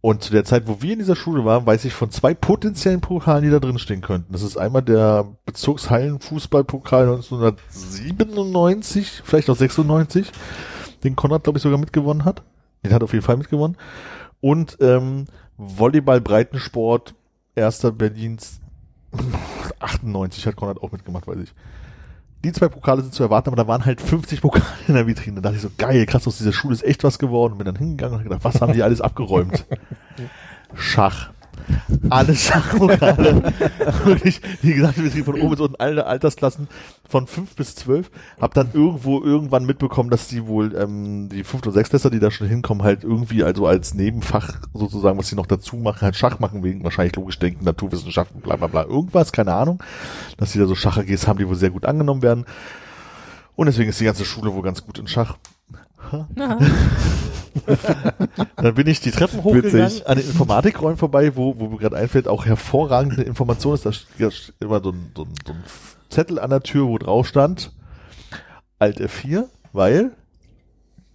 Und zu der Zeit, wo wir in dieser Schule waren, weiß ich von zwei potenziellen Pokalen, die da drin stehen könnten. Das ist einmal der Bezirkshallenfußballpokal 1997, vielleicht auch 96, den Konrad, glaube ich, sogar mitgewonnen hat. Den hat auf jeden Fall mitgewonnen. Und ähm, Volleyball Breitensport, erster Berlins 98 hat Konrad auch mitgemacht, weiß ich. Die zwei Pokale sind zu erwarten, aber da waren halt 50 Pokale in der Vitrine. Da dachte ich so, geil, krass, aus dieser Schule ist echt was geworden. Und bin dann hingegangen und hab gedacht, was haben die alles abgeräumt? Schach. Alle Schachpokale. Wirklich, wie gesagt, wir sind von oben bis unten alle Altersklassen von fünf bis zwölf. Hab dann irgendwo irgendwann mitbekommen, dass die wohl, ähm, die und sechstklässler, die da schon hinkommen, halt irgendwie also als Nebenfach sozusagen, was sie noch dazu machen, halt Schach machen, wegen wahrscheinlich logisch denken, Naturwissenschaften, bla bla bla, irgendwas, keine Ahnung. Dass die da so Schach-AGs haben, die wohl sehr gut angenommen werden. Und deswegen ist die ganze Schule wohl ganz gut in Schach. Dann bin ich die Treppen hochgegangen, Witzig. an den Informatikräumen vorbei, wo, wo mir gerade einfällt, auch hervorragende Information ist, da steht immer so ein, so, ein, so ein Zettel an der Tür, wo drauf stand, Alt F4, weil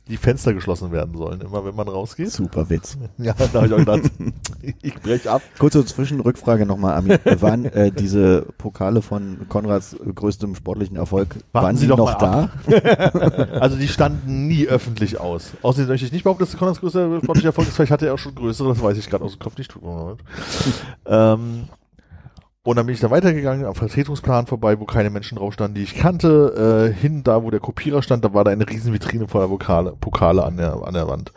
die Fenster geschlossen werden sollen, immer wenn man rausgeht. Super Witz. Ja, da habe ich auch gedacht, ich brech ab. Kurze Zwischenrückfrage nochmal, Ami. Waren äh, diese Pokale von Konrads größtem sportlichen Erfolg, Warten waren Sie sie doch noch da? Also die standen nie öffentlich aus. Außerdem möchte ich nicht behaupten, dass Konrads größter sportlicher Erfolg ist. Vielleicht hatte er auch schon größere, das weiß ich gerade aus dem Kopf nicht. Ähm, und dann bin ich da weitergegangen, am Vertretungsplan vorbei, wo keine Menschen drauf standen, die ich kannte, äh, hin da, wo der Kopierer stand, da war da eine riesen Vitrine voller Pokale, Pokale an der, an der Wand.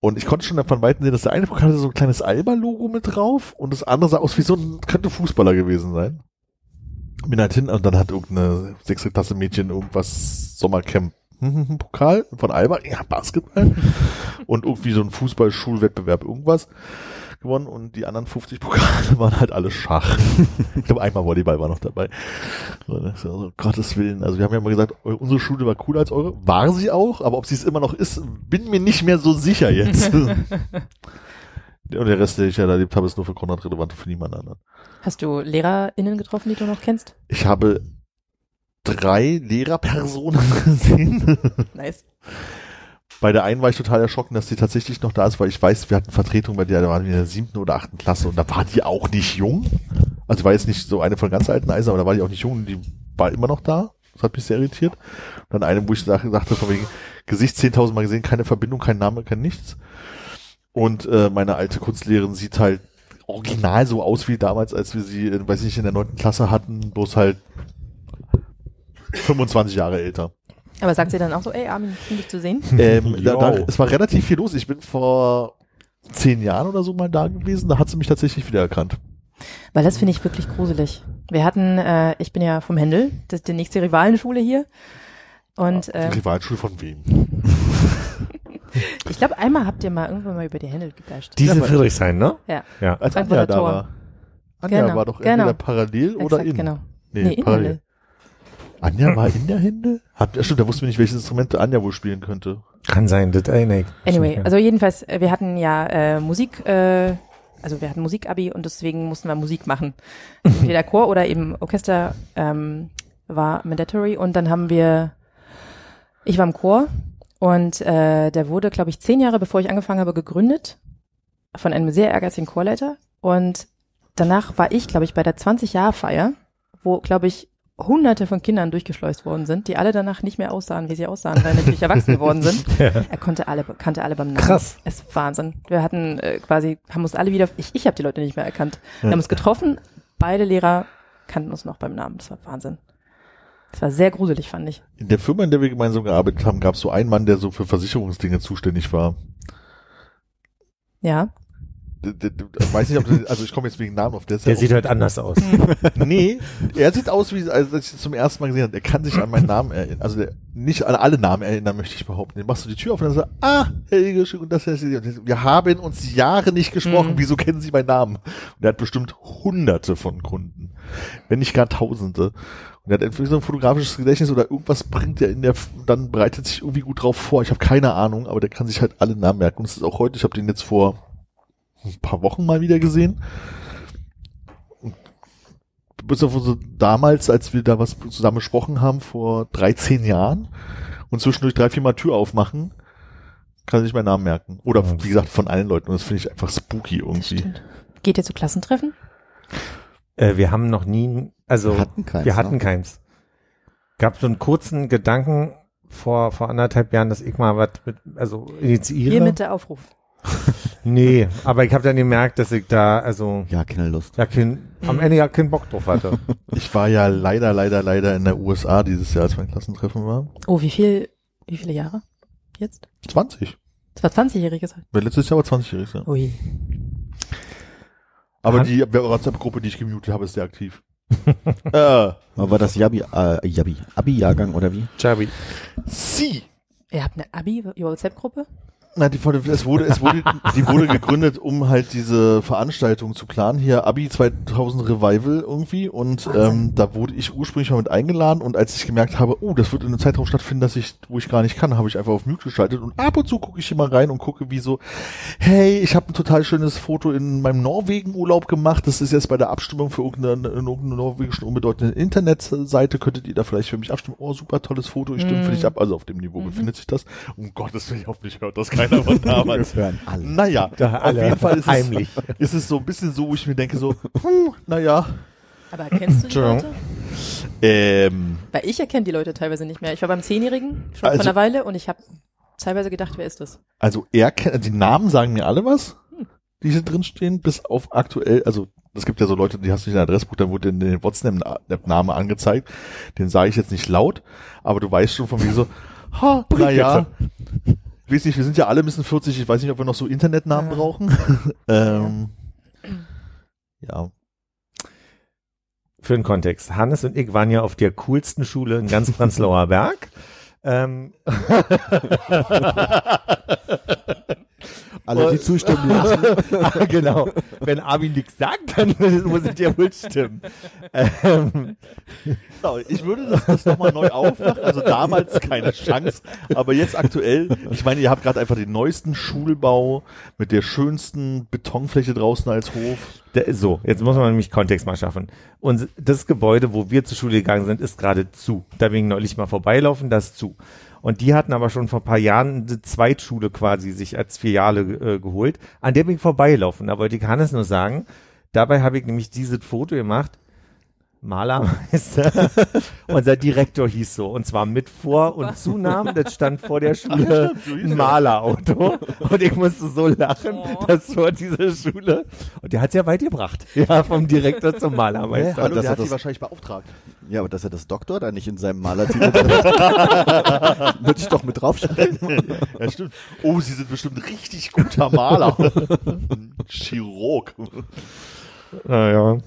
Und ich konnte schon von Weitem sehen, dass der eine Pokal hatte so ein kleines Alba-Logo mit drauf und das andere sah aus wie so ein, könnte Fußballer gewesen sein. Bin halt hin und dann hat irgendeine sechste Klasse Mädchen irgendwas Sommercamp hm, Pokal von Alba, ja, Basketball und irgendwie so ein Fußball-Schulwettbewerb irgendwas gewonnen und die anderen 50 Pokale waren halt alle Schach. ich glaube, einmal Volleyball war noch dabei. So, das ist ja so, um Gottes Willen. Also wir haben ja mal gesagt, unsere Schule war cooler als eure. War sie auch, aber ob sie es immer noch ist, bin mir nicht mehr so sicher jetzt. und der Rest, den ich ja erlebt habe, ist nur für Konrad relevant und für niemand anderen. Hast du LehrerInnen getroffen, die du noch kennst? Ich habe drei Lehrerpersonen gesehen. Nice. Bei der einen war ich total erschrocken, dass die tatsächlich noch da ist, weil ich weiß, wir hatten Vertretung bei der, da waren wir in der siebten oder achten Klasse und da war die auch nicht jung. Also war jetzt nicht so eine von ganz alten Eisen, aber da war die auch nicht jung, die war immer noch da. Das hat mich sehr irritiert. Und dann eine, wo ich sag- sagte, von wegen Gesicht 10.000 Mal gesehen, keine Verbindung, kein Name, kein nichts. Und äh, meine alte Kunstlehrerin sieht halt original so aus wie damals, als wir sie, weiß ich nicht, in der neunten Klasse hatten, bloß halt 25 Jahre älter. Aber sagt sie dann auch so, ey Armin, schön dich zu sehen? Ähm, da, da, es war relativ viel los. Ich bin vor zehn Jahren oder so mal da gewesen. Da hat sie mich tatsächlich wiedererkannt. Weil das finde ich wirklich gruselig. Wir hatten, äh, ich bin ja vom Händel, das ist die nächste Rivalenschule hier. Und Die äh, Rivalschule von wem? ich glaube, einmal habt ihr mal irgendwann mal über die Händel gebasht. Diese Friedrichshain, ne? Ja. Ja. Als Anja da war. Anja Genau, war doch genau. entweder parallel oder Exakt, in. genau. Nee, Nee, in parallel. Anja war in der Hände? Hat, ja, stimmt, da wussten wir nicht, welches Instrument Anja wohl spielen könnte. Kann sein, das erinnere ich. Anyway, also jedenfalls, äh, wir hatten ja äh, Musik, äh, also wir hatten Musikabi und deswegen mussten wir Musik machen. Entweder Chor oder eben Orchester ähm, war mandatory und dann haben wir, ich war im Chor und äh, der wurde, glaube ich, zehn Jahre bevor ich angefangen habe, gegründet von einem sehr ehrgeizigen Chorleiter und danach war ich, glaube ich, bei der 20-Jahr-Feier, wo, glaube ich, hunderte von Kindern durchgeschleust worden sind, die alle danach nicht mehr aussahen, wie sie aussahen, weil natürlich erwachsen geworden sind. Er konnte alle, kannte alle beim Namen. Krass. Es ist Wahnsinn. Wir hatten äh, quasi, haben uns alle wieder, ich, ich habe die Leute nicht mehr erkannt. Wir haben uns getroffen, beide Lehrer kannten uns noch beim Namen. Das war Wahnsinn. Das war sehr gruselig, fand ich. In der Firma, in der wir gemeinsam gearbeitet haben, gab es so einen Mann, der so für Versicherungsdinge zuständig war. Ja. Weiß nicht, ob das, also ich komme jetzt wegen Namen auf der Der sieht halt anders aus. Nee, er sieht aus wie, als ich ihn zum ersten Mal gesehen habe. Er kann sich an meinen Namen erinnern. Also der, nicht an alle Namen erinnern, möchte ich behaupten. Den machst du die Tür auf und dann sagst du, ah, Helge, schön, und das ist Wir haben uns Jahre nicht gesprochen. Mhm. Wieso kennen Sie meinen Namen? Und er hat bestimmt hunderte von Kunden. Wenn nicht gar tausende. Und er hat entweder so ein fotografisches Gedächtnis oder irgendwas bringt er in der, dann bereitet sich irgendwie gut drauf vor. Ich habe keine Ahnung, aber der kann sich halt alle Namen merken. Und das ist auch heute, ich habe den jetzt vor ein paar Wochen mal wieder gesehen bis auf so damals, als wir da was zusammen besprochen haben, vor 13 Jahren und zwischendurch drei, vier Mal Tür aufmachen, kann sich meinen Namen merken. Oder Ja. wie gesagt, von allen Leuten. Und das finde ich einfach spooky irgendwie. Geht ihr zu Klassentreffen? Äh, wir haben noch nie, also Wir hatten keins, wir hatten ne? keins. Gab so einen kurzen Gedanken vor vor anderthalb Jahren, dass ich mal was mit, also initiiere. Hiermit der Aufruf. Nee, aber ich habe dann gemerkt, dass ich da, also Ja, keine Lust. ja, kein, am Ende ja keinen Bock drauf hatte. Ich war ja leider, leider, leider in der USA dieses Jahr, als mein Klassentreffen war. Oh, wie viel, wie viele Jahre? Jetzt? 20. Das war 20-jähriges. Weil letztes Jahr war 20-jährig. Ja. Ui. Aber Han- die WhatsApp-Gruppe, die ich gemutet habe, ist sehr aktiv. äh, war das Jabi, äh, Jabi, Abi-Jahrgang oder wie? Chabi. sie. Ihr habt eine Abi-WhatsApp-Gruppe? Na, die, es wurde, es wurde, die wurde gegründet, um halt diese Veranstaltung zu planen. Hier Abi 2000 Revival irgendwie. Und ähm, da wurde ich ursprünglich mal mit eingeladen. Und als ich gemerkt habe, oh, das wird in einem Zeitraum stattfinden, dass ich, wo ich gar nicht kann, habe ich einfach auf Mute geschaltet. Und ab und zu gucke ich hier mal rein und gucke, wie so, hey, ich habe ein total schönes Foto in meinem Norwegen-Urlaub gemacht. Das ist jetzt bei der Abstimmung für irgendeine, in irgendeine norwegischen unbedeutende Internetseite. Könntet ihr da vielleicht für mich abstimmen? Oh, super tolles Foto. Ich stimme für dich ab. Also auf dem Niveau befindet sich das. Um Gottes Willen, ich hoffe, ich hört das keiner von damals. hören alle. Naja, Da auf alle jeden Fall ist heimlich. Es, ist es so ein bisschen so, wo ich mir denke so, hm, naja, Aber kennst du die. Leute? ähm, Weil ich erkenne die Leute teilweise nicht mehr. Ich war beim Zehnjährigen schon Also- vor einer Weile und ich habe teilweise gedacht, wer ist das? also er kennt, die Namen sagen mir alle was, die hier drin stehen, bis auf aktuell, also es gibt ja so Leute, die hast du nicht in der Adressbuch, dann wurde in den WhatsApp-Name angezeigt, den sage ich jetzt nicht laut, aber du weißt schon von mir so, ha, naja, ich weiß nicht, wir sind ja alle ein bisschen 40, ich weiß nicht, ob wir noch so Internetnamen Ja. brauchen. ähm, ja, Für den Kontext. Hannes und ich waren ja auf der coolsten Schule in ganz Prenzlauer Berg. Ähm, Alle, die zustimmen lassen. genau. Wenn Armin nichts sagt, dann muss es ja wohl stimmen. Ähm, Genau, ich würde das, das nochmal neu aufmachen. Also damals keine Chance, aber jetzt aktuell. Ich meine, ihr habt gerade einfach den neuesten Schulbau mit der schönsten Betonfläche draußen als Hof. So, jetzt muss man nämlich Kontext mal schaffen. Und das Gebäude, wo wir zur Schule gegangen sind, ist gerade zu. Da bin ich neulich mal vorbeilaufen, das ist zu. Und die hatten aber schon vor ein paar Jahren eine Zweitschule quasi sich als Filiale äh, geholt. An der bin ich vorbeilaufen. Da wollte ich Hannes nur sagen, dabei habe ich nämlich dieses Foto gemacht. Malermeister. Unser Direktor hieß so. Und zwar mit Vor- und Zunamen. Das stand vor der Schule ein er. Malerauto. Und ich musste so lachen, Oh. dass vor dieser Schule. Und der hat's ja weit gebracht. Ja, vom Direktor zum Malermeister. Hallo, das der hat hat die das- wahrscheinlich beauftragt. Ja, aber dass er das Doktor da nicht in seinem Malertitel hat, würde ich doch mit draufschreiben. Ja, stimmt. Oh, Sie sind bestimmt ein richtig guter Maler. Ein Chirurg. Naja.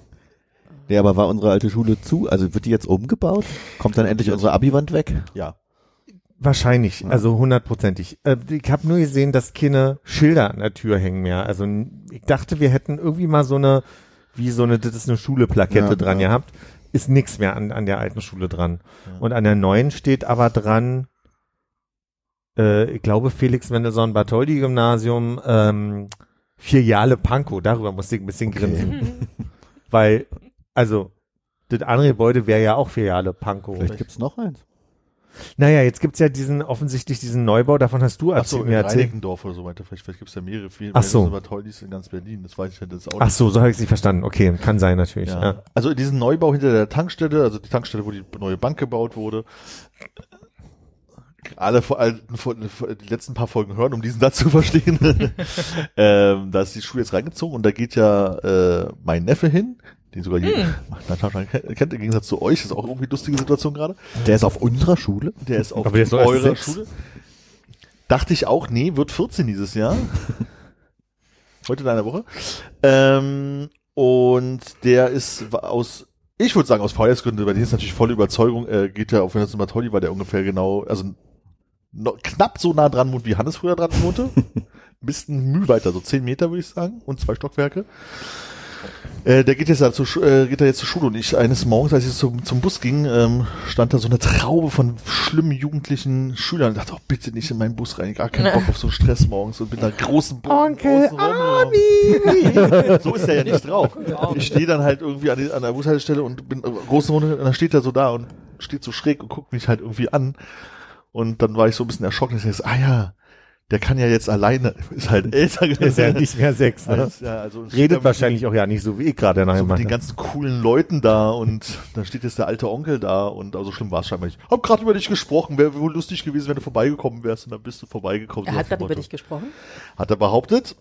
Nee, aber war unsere alte Schule zu? Also wird die jetzt umgebaut? Kommt dann endlich unsere Abi-Wand weg? Ja. Wahrscheinlich, also hundertprozentig. Äh, ich habe nur gesehen, dass keine Schilder an der Tür hängen mehr. Also ich dachte, wir hätten irgendwie mal so eine, wie so eine, das ist eine Schule-Plakette Ja, dran ja. gehabt. Ist nix mehr an, an der alten Schule dran. Und an der neuen steht aber dran, äh, ich glaube, Felix Mendelssohn Bartholdy Gymnasium, ähm, Filiale Pankow. Darüber musste ich ein bisschen grinsen. Weil, also, das andere Gebäude wäre ja auch Filiale Pankow. Vielleicht gibt's noch eins. Naja, jetzt gibt's ja diesen, offensichtlich diesen Neubau, davon hast du Ach so, mir erzählt. Reinickendorf oder so weiter. Vielleicht, vielleicht gibt es ja mehrere. Viel, Ach so. Aber toll, die ist in ganz Berlin. Das weiß ich ja jetzt auch Ach so, so habe ich es nicht verstanden. Okay, kann sein natürlich. Ja. Ja. Also diesen Neubau hinter der Tankstelle, also die Tankstelle, wo die neue Bank gebaut wurde. Alle vor, alten, vor, die letzten paar Folgen hören, um diesen Satz zu verstehen. ähm, da ist die Schule jetzt reingezogen und da geht ja äh, mein Neffe hin, den sogar jeder Natascha kennt, kennt, im Gegensatz zu euch, ist auch irgendwie eine lustige Situation gerade. Der ist auf unserer Schule. Der ist auf der ist eurer sechs. Schule. Dachte ich auch, nee, wird 14 dieses Jahr. Heute in einer Woche. Ähm, und der ist aus, ich würde sagen, aus Feuersgründen, bei denen ist natürlich volle Überzeugung, äh, geht er auf Johannes Matolli, weil der ungefähr genau, also noch, knapp so nah dran wohnt, wie Hannes früher dran wohnte. Ein bisschen Mühe weiter, so 10 Meter würde ich sagen, und zwei Stockwerke. Äh, der geht jetzt da Schu- äh, geht da jetzt zur Schule und ich eines Morgens, als ich zum, zum Bus ging, ähm, stand da so eine Traube von schlimmen jugendlichen Schülern und dachte, oh, bitte nicht in meinen Bus rein, gar keinen Bock auf so einen Stress morgens und bin da großen Bogen Onkel. Nee, so ist er ja nicht drauf. Ich stehe dann halt irgendwie an, die, an der Bushaltestelle und bin äh, großen Runde und dann steht er so da und steht so schräg und guckt mich halt irgendwie an. Und dann war ich so ein bisschen erschrocken, dass ich so, ah ja, der kann ja jetzt alleine, ist halt älter Ist ja nicht mehr sechs, ne? Als, ja, also da Redet wahrscheinlich auch ja nicht so wie ich gerade so nachher mit den mache. ganzen coolen Leuten da und da steht jetzt der alte Onkel da und also schlimm war es scheinbar nicht. Hab gerade über dich gesprochen, wäre wohl lustig gewesen, wenn du vorbeigekommen wärst und dann bist du vorbeigekommen. Er hat gerade über dich gesprochen. Hat er behauptet.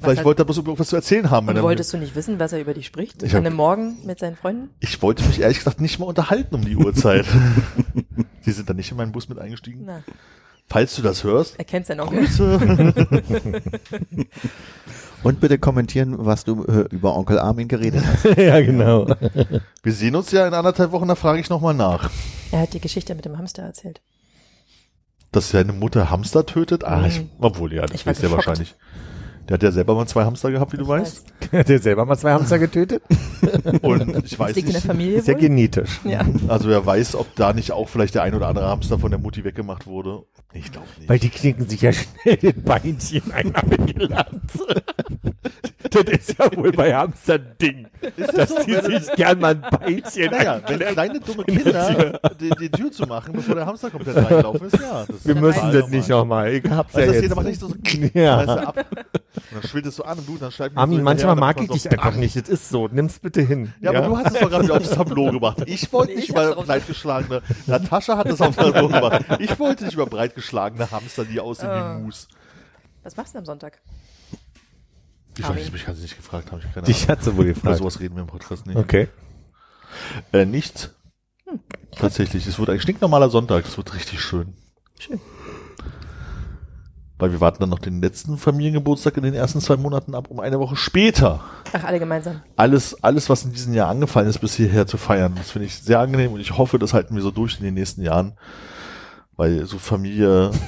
Vielleicht hat- wollte er bloß irgendwas zu erzählen haben. Und wolltest du nicht wissen, was er über dich spricht? Ich hab- An einem Morgen mit seinen Freunden? ich wollte mich ehrlich gesagt nicht mal unterhalten um die Uhrzeit. Sie sind da nicht in meinen Bus mit eingestiegen. Na, Falls du das hörst, er kennt seinen Onkel. Grüße. Und bitte kommentieren, was du äh, über Onkel Armin geredet hast. ja, genau. Wir sehen uns ja in anderthalb Wochen, da frage ich nochmal nach. Er hat die Geschichte mit dem Hamster erzählt. Dass seine Mutter Hamster tötet? Ah, ich, Mhm. obwohl, ja, das Ich war weiß geschockt. wahrscheinlich. Der hat ja selber mal zwei Hamster gehabt, wie du weißt. Hat der selber mal zwei Hamster getötet? Und ich Das weiß der nicht, Familie Ist ja wohl? genetisch. Ja. also wer weiß, ob da nicht auch vielleicht der ein oder andere Hamster von der Mutti weggemacht wurde. Ich glaube nicht. Weil die knicken sich ja schnell den Beinchen ein Lanze. Das ist ja wohl bei Hamster Ding. dass die sich gern mal ein Beinchen naja, wenn kleine dumme Kinder die, die Tür zu machen, bevor der Hamster komplett reingelaufen ist, ja. Das Wir ist müssen das nicht nochmal. Ich hab's Weißt ja das jetzt. jeder macht nicht so, so Ja. weißt du, ab. Und dann schwillt es so an und du, dann schreibt Armin, manchmal mag ich so, dich einfach nicht. Das ist so. Nimm's bitte hin. Ja, aber du hast es doch gerade aufs Tableau gemacht. Ich wollte nicht über drauf. breitgeschlagene, Natascha hat es aufs Tableau gemacht. Ich wollte nicht über breitgeschlagene Hamster, die aussehen Ah. wie Mus. Was machst du am Sonntag? Ich Armin. weiß nicht, mich hat sie nicht gefragt, habe ich keine Dich Ahnung. hat sie wohl Über gefragt. sowas reden wir im Podcast nicht. Okay. Äh, nichts. Tatsächlich. Es wird ein stinknormaler Sonntag. Es wird richtig schön. Schön. Weil wir warten dann noch den letzten Familiengeburtstag in den ersten zwei Monaten ab, um eine Woche später Ach, alle gemeinsam. alles, alles, was in diesem Jahr angefallen ist, bis hierher zu feiern. Das finde ich sehr angenehm und ich hoffe, das halten wir so durch in den nächsten Jahren. Weil so Familie.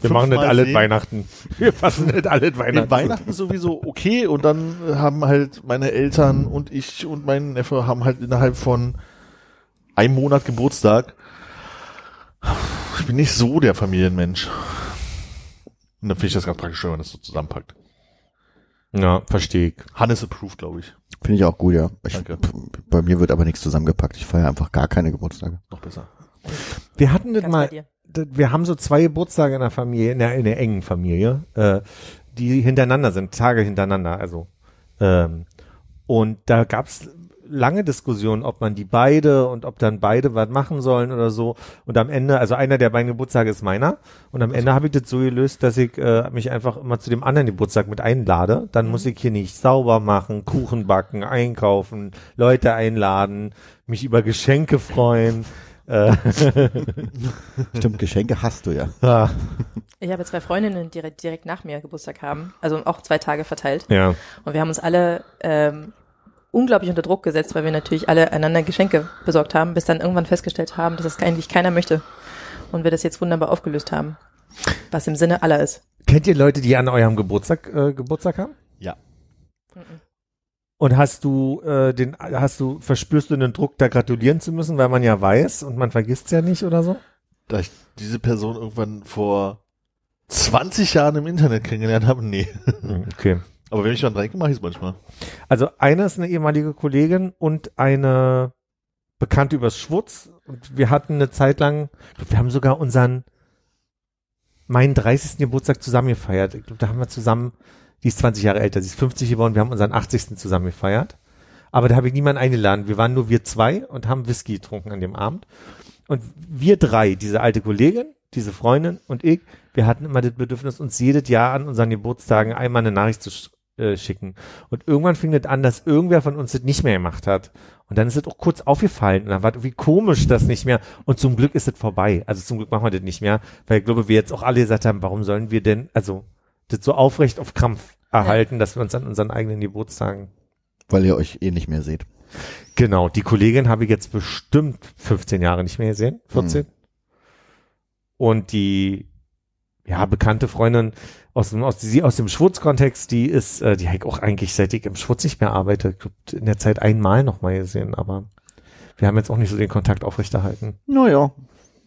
Wir machen nicht alle sehen. Weihnachten. Wir fassen nicht alle Nee, Weihnachten. Weihnachten sowieso okay und dann haben halt meine Eltern und ich und mein Neffe haben halt innerhalb von einem Monat Geburtstag. Ich bin nicht so der Familienmensch. Und dann finde ich das ganz praktisch, wenn man das so zusammenpackt. Ja, verstehe ich. Hannes approved, glaube ich. Finde ich auch gut, ja. Ich, Danke. bei mir wird aber nichts zusammengepackt. Ich feiere einfach gar keine Geburtstage. Noch besser. Wir hatten das Ganz mal, wir haben so zwei Geburtstage in der Familie, in der, in der engen Familie, äh, die hintereinander sind, Tage hintereinander, also. Ähm, und da gab's lange Diskussionen, ob man die beide und ob dann beide was machen sollen oder so. Und am Ende, also einer der beiden Geburtstage ist meiner. Und am Ende habe ich das so gelöst, dass ich äh, mich einfach immer zu dem anderen Geburtstag mit einlade. Dann muss ich hier nicht sauber machen, Kuchen backen, einkaufen, Leute einladen, mich über Geschenke freuen. Äh, Stimmt, Geschenke hast du ja. ah, Ich habe zwei Freundinnen, die direkt, direkt nach mir Geburtstag haben. Also auch zwei Tage verteilt. ja. Und wir haben uns alle ähm, unglaublich unter Druck gesetzt, weil wir natürlich alle einander Geschenke besorgt haben, bis dann irgendwann festgestellt haben, dass es eigentlich keiner möchte. Und wir das jetzt wunderbar aufgelöst haben. Was im Sinne aller ist. Kennt ihr Leute, die an eurem Geburtstag äh, Geburtstag haben? Ja. Und hast du äh, den, hast du, verspürst du den Druck, da gratulieren zu müssen, weil man ja weiß und man vergisst ja nicht oder so? Da ich diese Person irgendwann vor 20 Jahren im Internet kennengelernt habe, nee. Okay. Aber wenn ich dran denke, mache ich es manchmal. Also eine ist eine ehemalige Kollegin und eine Bekannte übers Schwutz. Und wir hatten eine Zeit lang, glaub, wir haben sogar unseren, meinen 30. Geburtstag zusammen gefeiert. Ich glaube, da haben wir zusammen, die ist 20 Jahre älter, sie ist 50 geworden, wir haben unseren 80. zusammen gefeiert. Aber da habe ich niemanden eingeladen. Wir waren nur wir zwei und haben Whisky getrunken an dem Abend. Und wir drei, diese alte Kollegin, diese Freundin und ich, wir hatten immer das Bedürfnis, uns jedes Jahr an unseren Geburtstagen einmal eine Nachricht zu äh, schicken. Und irgendwann fing das an, dass irgendwer von uns das nicht mehr gemacht hat. Und dann ist es auch kurz aufgefallen. Und dann war es irgendwie komisch, das nicht mehr. Und zum Glück ist es vorbei. Also zum Glück machen wir das nicht mehr. Weil ich glaube, wir jetzt auch alle gesagt haben, warum sollen wir denn, also, das so aufrecht auf Krampf erhalten, dass wir uns an unseren eigenen Geburtstagen Weil ihr euch eh nicht mehr seht. Genau, die Kollegin habe ich jetzt bestimmt 15 Jahre nicht mehr gesehen, 14. Und die, ja, bekannte Freundin aus dem, aus, die, aus dem Schwurz-Kontext, die ist, äh, die habe ich auch eigentlich seit ich im Schwurz nicht mehr arbeite, in der Zeit einmal noch mal gesehen, aber wir haben jetzt auch nicht so den Kontakt aufrechterhalten. Naja.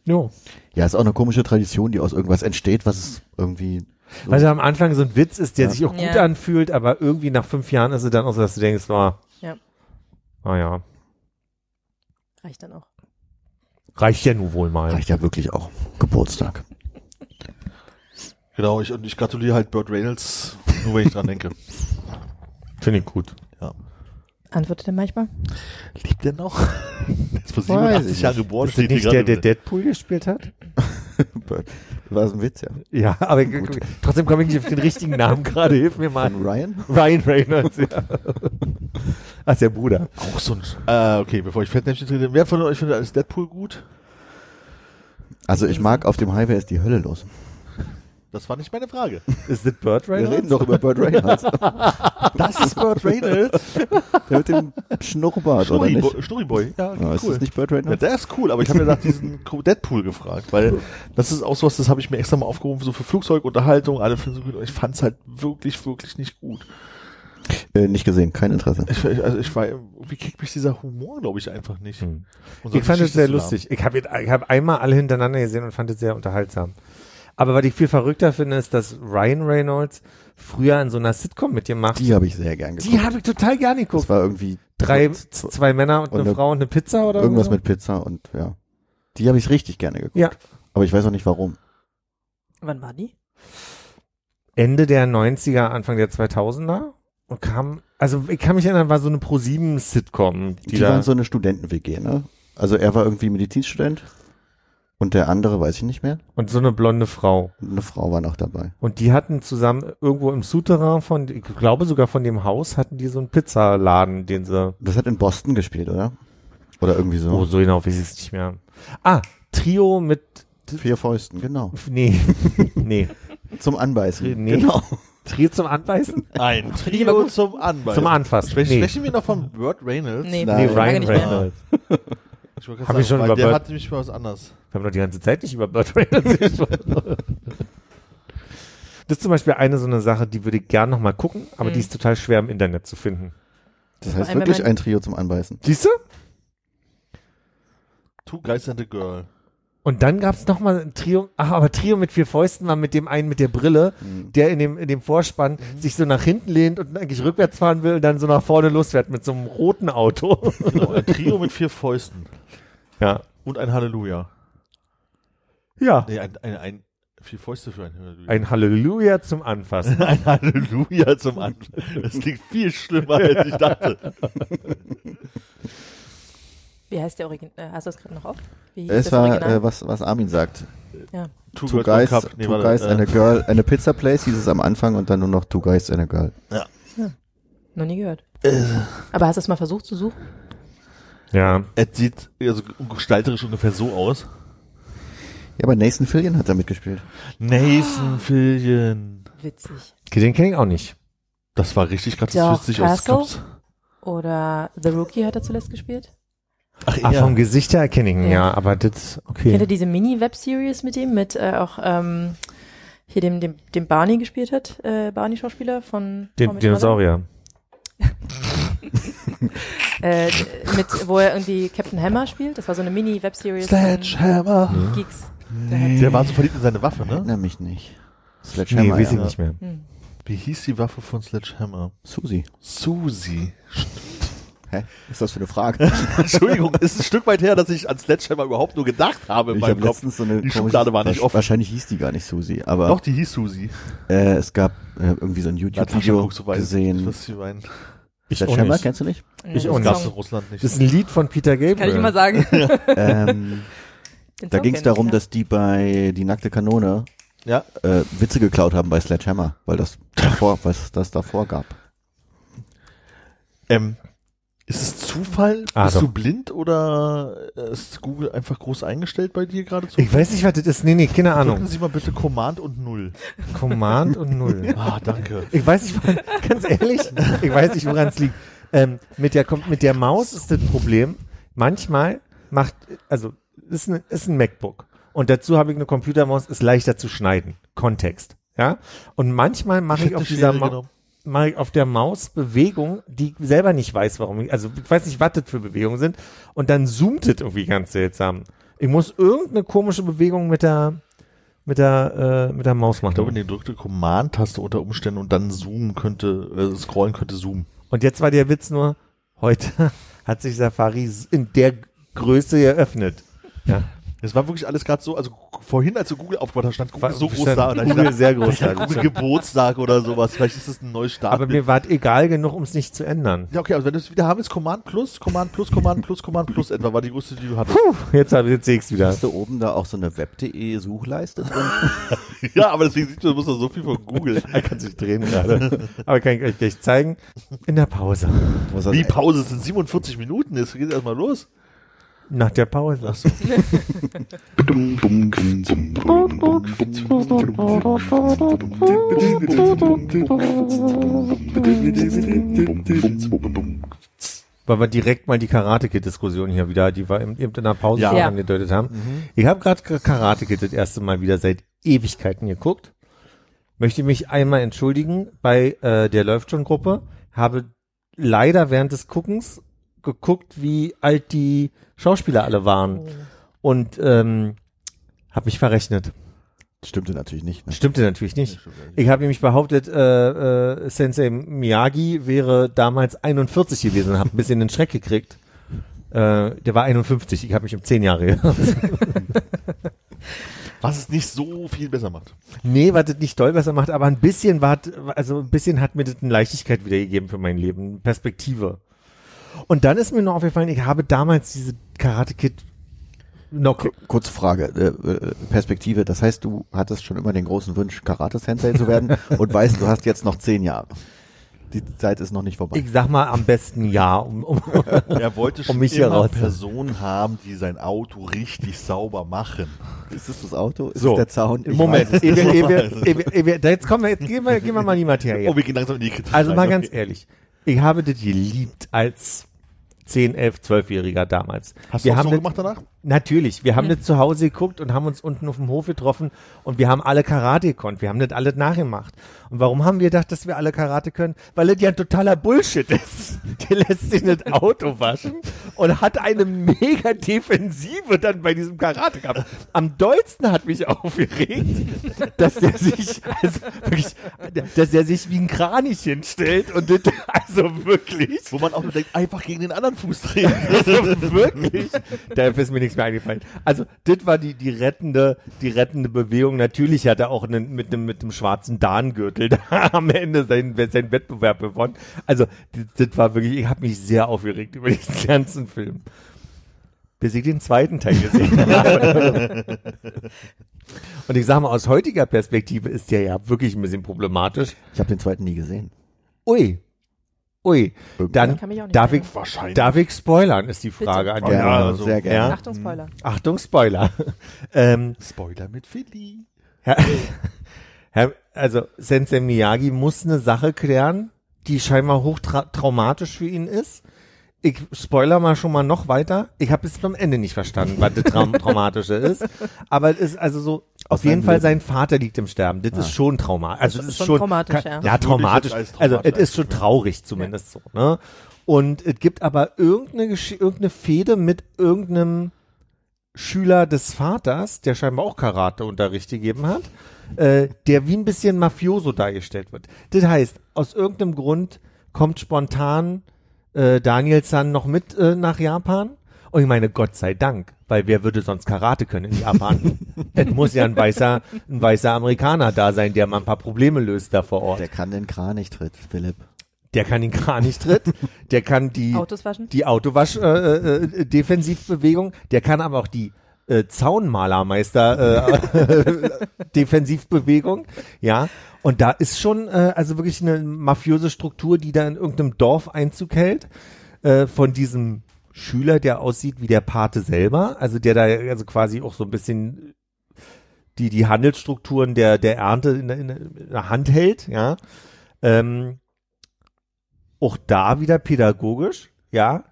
Jo. Ja, ist auch eine komische Tradition, die aus irgendwas entsteht, was es irgendwie. So Also am Anfang so ein Witz ist, der Ja. sich auch gut Ja. anfühlt, aber irgendwie nach fünf Jahren ist es dann auch so, dass du denkst, oh, Ja. ah ja, Reicht dann auch. reicht ja nun wohl mal. reicht ja wirklich auch. Geburtstag. Genau, ich, und ich gratuliere halt Burt Reynolds, nur wenn ich dran denke. Finde ich gut. Antwortet er manchmal? Lebt der noch? Ist vor Weiß 87 ich Jahren geboren. Ist das nicht der, der Deadpool gespielt hat? Das war so ein Witz, ja. Ja, aber trotzdem komme ich nicht auf den richtigen Namen gerade. Hilf mir mal. Von Ryan? Ryan Reynolds, ja. Ach, ist der Bruder. Auch so ein. Äh, okay, bevor ich Fettnäpfchen trete. Wer von euch findet als Deadpool gut? Also ich mag auf dem Highway ist die Hölle los. Das war nicht meine Frage. Ist das Burt Wir Reynolds? reden doch über Burt Reynolds. Das ist Burt Reynolds. Der mit dem Schnurrbart, oder nicht? Schnurriboy. Ja, Ja, ist cool. das nicht Burt Ja, Reynolds? der ist cool, aber ich habe ja nach diesen Deadpool gefragt, weil das ist auch sowas, das habe ich mir extra mal aufgerufen, so für Flugzeugunterhaltung, alle finden so gut, und ich fand's halt wirklich, wirklich nicht gut. Äh, nicht gesehen, kein Interesse. Ich, also ich war, wie kriegt mich dieser Humor, glaube ich, einfach nicht. Hm. Ich fand es sehr lustig. Ich habe ich hab einmal alle hintereinander gesehen und fand es sehr unterhaltsam. Aber was ich viel verrückter finde, ist, dass Ryan Reynolds früher in so einer Sitcom mit dir macht. Die habe ich sehr gern geguckt. Die habe ich total gerne Das geguckt. war irgendwie Drei, zwei Männer und, und eine eine- Frau und eine Pizza oder irgendwas so? mit Pizza und ja. Die habe ich richtig gerne geguckt. Ja. Aber ich weiß auch nicht warum. Wann war die? Ende der 90er, Anfang der 2000er und kam, also ich kann mich erinnern, war so eine Pro7 Sitcom, die, Die, waren so eine Studenten-WG, ne? Also er war irgendwie Medizinstudent und der andere weiß ich nicht mehr. und so eine blonde Frau. Und eine Frau war noch dabei. Und die hatten zusammen irgendwo im Souterrain von, ich glaube sogar von dem Haus, hatten die so einen Pizzaladen, den sie, Das hat in Boston gespielt, oder? Oder irgendwie so. oh, so genau weiß ich es nicht mehr. Ah, Trio mit, Vier Fäusten, genau. nee, nee, Zum Anbeißen. Nee. Genau. Trio zum Anbeißen? Ein Trio zum Anbeißen. Zum Anfassen. Sprechen, Nee. sprechen wir noch von Burt Reynolds? Nee, Nein. Nee, Ryan. Reynolds. Ich wollte Hab gerade ich schon weil über der hat nämlich mal was anderes. Wir haben doch die ganze Zeit nicht über Blood Rainers gesprochen. Das ist zum Beispiel eine so eine Sache, die würde ich gern noch mal gucken, aber Mhm. die ist total schwer im Internet zu finden. Das Vor heißt wirklich ein Trio zum Anbeißen. Siehst du? Two Guys and a Girl. Und dann gab's noch mal ein Trio, ach, aber Trio mit vier Fäusten war mit dem einen mit der Brille, Mhm. der in dem, in dem Vorspann sich so nach hinten lehnt und eigentlich rückwärts fahren will und dann so nach vorne losfährt mit so einem roten Auto. Genau, ein Trio mit vier Fäusten. ja. Und ein Halleluja. Ja. Nee, ein, ein, ein vier Fäuste für ein Halleluja. Ein Halleluja zum Anfassen. ein Halleluja zum Anfang. Das klingt viel schlimmer, als ich dachte. Wie heißt der Original? Äh, hast du das gerade noch auf? Es das war, äh, was, was Armin sagt. Two, Two Girls, Guys, Cup. Nee, two warte, guys äh, and a Girl, and a Pizza Place hieß es am Anfang und dann nur noch Two Guys and a Girl. Noch nie gehört. Äh, Aber hast du es mal versucht zu suchen? Ja. es sieht also gestalterisch ungefähr so aus. Ja, aber Nathan Fillion hat da mitgespielt. Nathan Fillion. Witzig. Den kenne ich auch nicht. Das war richtig gerade Doc das witzig aus. Oder The Rookie hat er zuletzt gespielt. Ach, Ah, ja. vom Gesicht her erkenne ich ihn, ja. Ja. aber das, Kennt ihr okay. diese Mini-Web-Series mit ihm, mit äh, auch ähm, hier dem, dem, dem Barney gespielt hat, äh, Barney-Schauspieler von Den? Dinosaurier. Äh, mit, wo er irgendwie Captain Hammer spielt. Das war so eine Mini-Web-Series. Sledgehammer. Geeks. Der war so verliebt in seine Waffe, ne? Erinnere mich nicht. Nee, Sledgehammer, weiß ich ja. nicht mehr. Hm. Wie hieß die Waffe von Sledgehammer? Susi. Susi. Hä? Was ist das für eine Frage? Entschuldigung, ist ein Stück weit her, dass ich an Sledgehammer überhaupt nur gedacht habe ich habe letztens so eine Die komische- Schublade war nicht offen. Wahrscheinlich hieß die gar nicht Susi, aber Doch, die hieß Susi. äh, es gab äh, irgendwie so ein YouTube-Video gesehen. was sie meinen. Ich auch Sledgehammer, nicht. kennst du nicht? Nee, Ich auch Das nicht. gab's in Song Russland nicht. Das ist ein Lied von Peter Gabriel. Kann ich immer sagen. ähm, da ging es darum, ja. dass die bei Die nackte Kanone ja, äh, Witze geklaut haben bei Sledgehammer, weil das davor, was das davor gab. ähm, ist es Zufall? Ah, Bist doch. du blind oder ist Google einfach groß eingestellt bei dir gerade? Ich weiß nicht, was das ist. Nee, nee, keine Drücken Ahnung. Sie mal bitte Command und Null. Command und Null. Ah, danke. Ich weiß nicht, ganz ehrlich, ich weiß nicht, woran es liegt. Ähm, mit, der, mit der Maus ist das Problem, manchmal macht, also ist ein, ist ein MacBook und dazu habe ich eine Computermaus, ist leichter zu schneiden. Kontext. Ja? Und manchmal mache ich, hätte auf dieser Maus ich auf der Maus Bewegung, die ich selber nicht weiß, warum ich, also ich weiß nicht, was das für Bewegungen sind und dann zoomt es irgendwie ganz seltsam. Ich muss irgendeine komische Bewegung mit der mit der äh, mit der Maus machen. Ich glaube, eine gedrückte Command-Taste unter Umständen und dann zoomen könnte, äh, scrollen könnte zoomen. Und jetzt war der Witz nur, heute hat sich Safari in der Größe eröffnet. Ja. Es war wirklich alles gerade so, also vorhin, als du Google aufgebaut hast, stand Google War- so groß da. Und dann Google dachte sehr groß da. Google Geburtstag oder sowas. Vielleicht ist das ein neues Start. Aber mir war egal genug, um es nicht zu ändern. ja, okay, also wenn du es wieder haben willst, Command plus, Command plus, Command plus, Command plus etwa, war die größte, die du hattest. Jetzt, hab- jetzt sehe ich es wieder. Hast du oben da auch so eine Web.de Suchleiste drin? ja, aber deswegen sieht man, du musst doch so viel von Google. Er kann sich drehen gerade. Aber kann ich euch gleich zeigen. In der Pause. Das- Die Pause sind 47 Minuten, jetzt geht erstmal los. Nach der Pause. Ach so. Weil wir direkt mal die Karate-Kid-Diskussion hier wieder, die wir eben in der Pause Ja. Ja. angedeutet haben. Ich habe gerade Karate-Kid das erste Mal wieder seit Ewigkeiten geguckt. Möchte mich einmal entschuldigen bei äh, der Läuft schon Gruppe. Habe leider während des Guckens geguckt, wie alt die Schauspieler alle waren. Und ähm, habe mich verrechnet. Stimmte natürlich nicht. Ne? Stimmte natürlich nicht. Ich habe nämlich behauptet, äh, äh, Sensei Miyagi wäre damals 41 gewesen und habe ein bisschen den Schreck gekriegt. Äh, der war 51, ich habe mich um 10 Jahre gehört. Was es nicht so viel besser macht. Nee, was das nicht doll besser macht, aber ein bisschen war, also ein bisschen hat mir das eine Leichtigkeit wiedergegeben für mein Leben, Perspektive. Und dann ist mir noch aufgefallen, ich habe damals diese Karate Kid noch, Ku- Kurze Frage, äh, äh, Perspektive. Das heißt, du hattest schon immer den großen Wunsch, Karate-Sensei zu werden und weißt, du hast jetzt noch zehn Jahre. Die Zeit ist noch nicht vorbei. ich sag mal am besten ja, um, um Er wollte schon mich hier immer raus- Personen haben, die sein Auto richtig sauber machen. ist das das Auto? Ist So. das der Zaun? Ich Moment, weiß es wir, ehe wir, jetzt kommen wir, jetzt gehen wir, gehen wir mal in die Materie. Oh, wir gehen langsam in die Kritik. Also mal ganz ehrlich, ich habe das geliebt als 10, 11, 12-Jähriger damals. Hast wir du auch haben so das, gemacht danach? Natürlich, wir haben das zu Hause geguckt und haben uns unten auf dem Hof getroffen und wir haben alle Karate gekonnt. Wir haben das alles nachgemacht. Und warum haben wir gedacht, dass wir alle Karate können? Weil das ja ein totaler Bullshit ist. Der lässt sich das Auto waschen und hat eine mega Defensive dann bei diesem Karate gehabt. Am dollsten hat mich aufgeregt, dass der sich, also wirklich, dass er sich wie ein Kranichchen stellt und das, also wirklich. Wo man auch nur denkt, einfach gegen den anderen Fuß drehen. Also wirklich, da ist mir nichts mehr eingefallen. Also, das war die, die rettende, die rettende Bewegung. Natürlich hat er auch einen, mit einem, mit einem schwarzen Darngürtel da am Ende seinen, seinen Wettbewerb gewonnen. Also, das, das war wirklich, ich habe mich sehr aufgeregt über diesen ganzen Film. Bis ich den zweiten Teil gesehen habe. Und ich sage mal, aus heutiger Perspektive ist der ja wirklich ein bisschen problematisch. Ich habe den zweiten nie gesehen. Ui. Ui. Dann darf ich. Wahrscheinlich. darf ich spoilern, ist die Frage an Oh die ja, also, sehr gerne. ja. Achtung, Spoiler. Achtung, Spoiler. ähm, Spoiler mit Philly. Also Sensei Miyagi muss eine Sache klären, die scheinbar hochtraumatisch für ihn ist. Ich spoiler mal schon mal noch weiter. Ich habe bis zum Ende nicht verstanden, was das Traum Traumatische ist. Aber es ist also so, auf jeden Fall Leben. sein Vater liegt im Sterben. Das ist schon traumatisch. Also das ist schon schon traumatisch, kann- ja. Ja, traumatisch. als Also es traumatisch ist schon traurig zumindest so. Ne? Und es gibt aber irgendeine, Gesch- irgendeine Fehde mit irgendeinem Schüler des Vaters, der scheinbar auch Karateunterricht gegeben hat, äh, der wie ein bisschen Mafioso dargestellt wird. Das heißt, aus irgendeinem Grund kommt spontan äh, Daniel San noch mit äh, nach Japan. Und ich meine, Gott sei Dank, weil wer würde sonst Karate können in Japan? es muss ja ein weißer, ein weißer Amerikaner da sein, der mal ein paar Probleme löst da vor Ort. Der kann den Kranich-Tritt, Philipp. Der kann den gar nicht tritt, der kann die Autos waschen? die Autowasch äh, äh, Defensivbewegung, der kann aber auch die äh, Zaunmalermeister äh, Defensivbewegung, ja. Und da ist schon äh, also wirklich eine mafiöse Struktur, die da in irgendeinem Dorf Einzug hält, äh, von diesem Schüler, der aussieht wie der Pate selber, also der da also quasi auch so ein bisschen die die Handelsstrukturen der der Ernte in der, in der, Hand hält, ja. Ähm, auch da wieder pädagogisch, ja.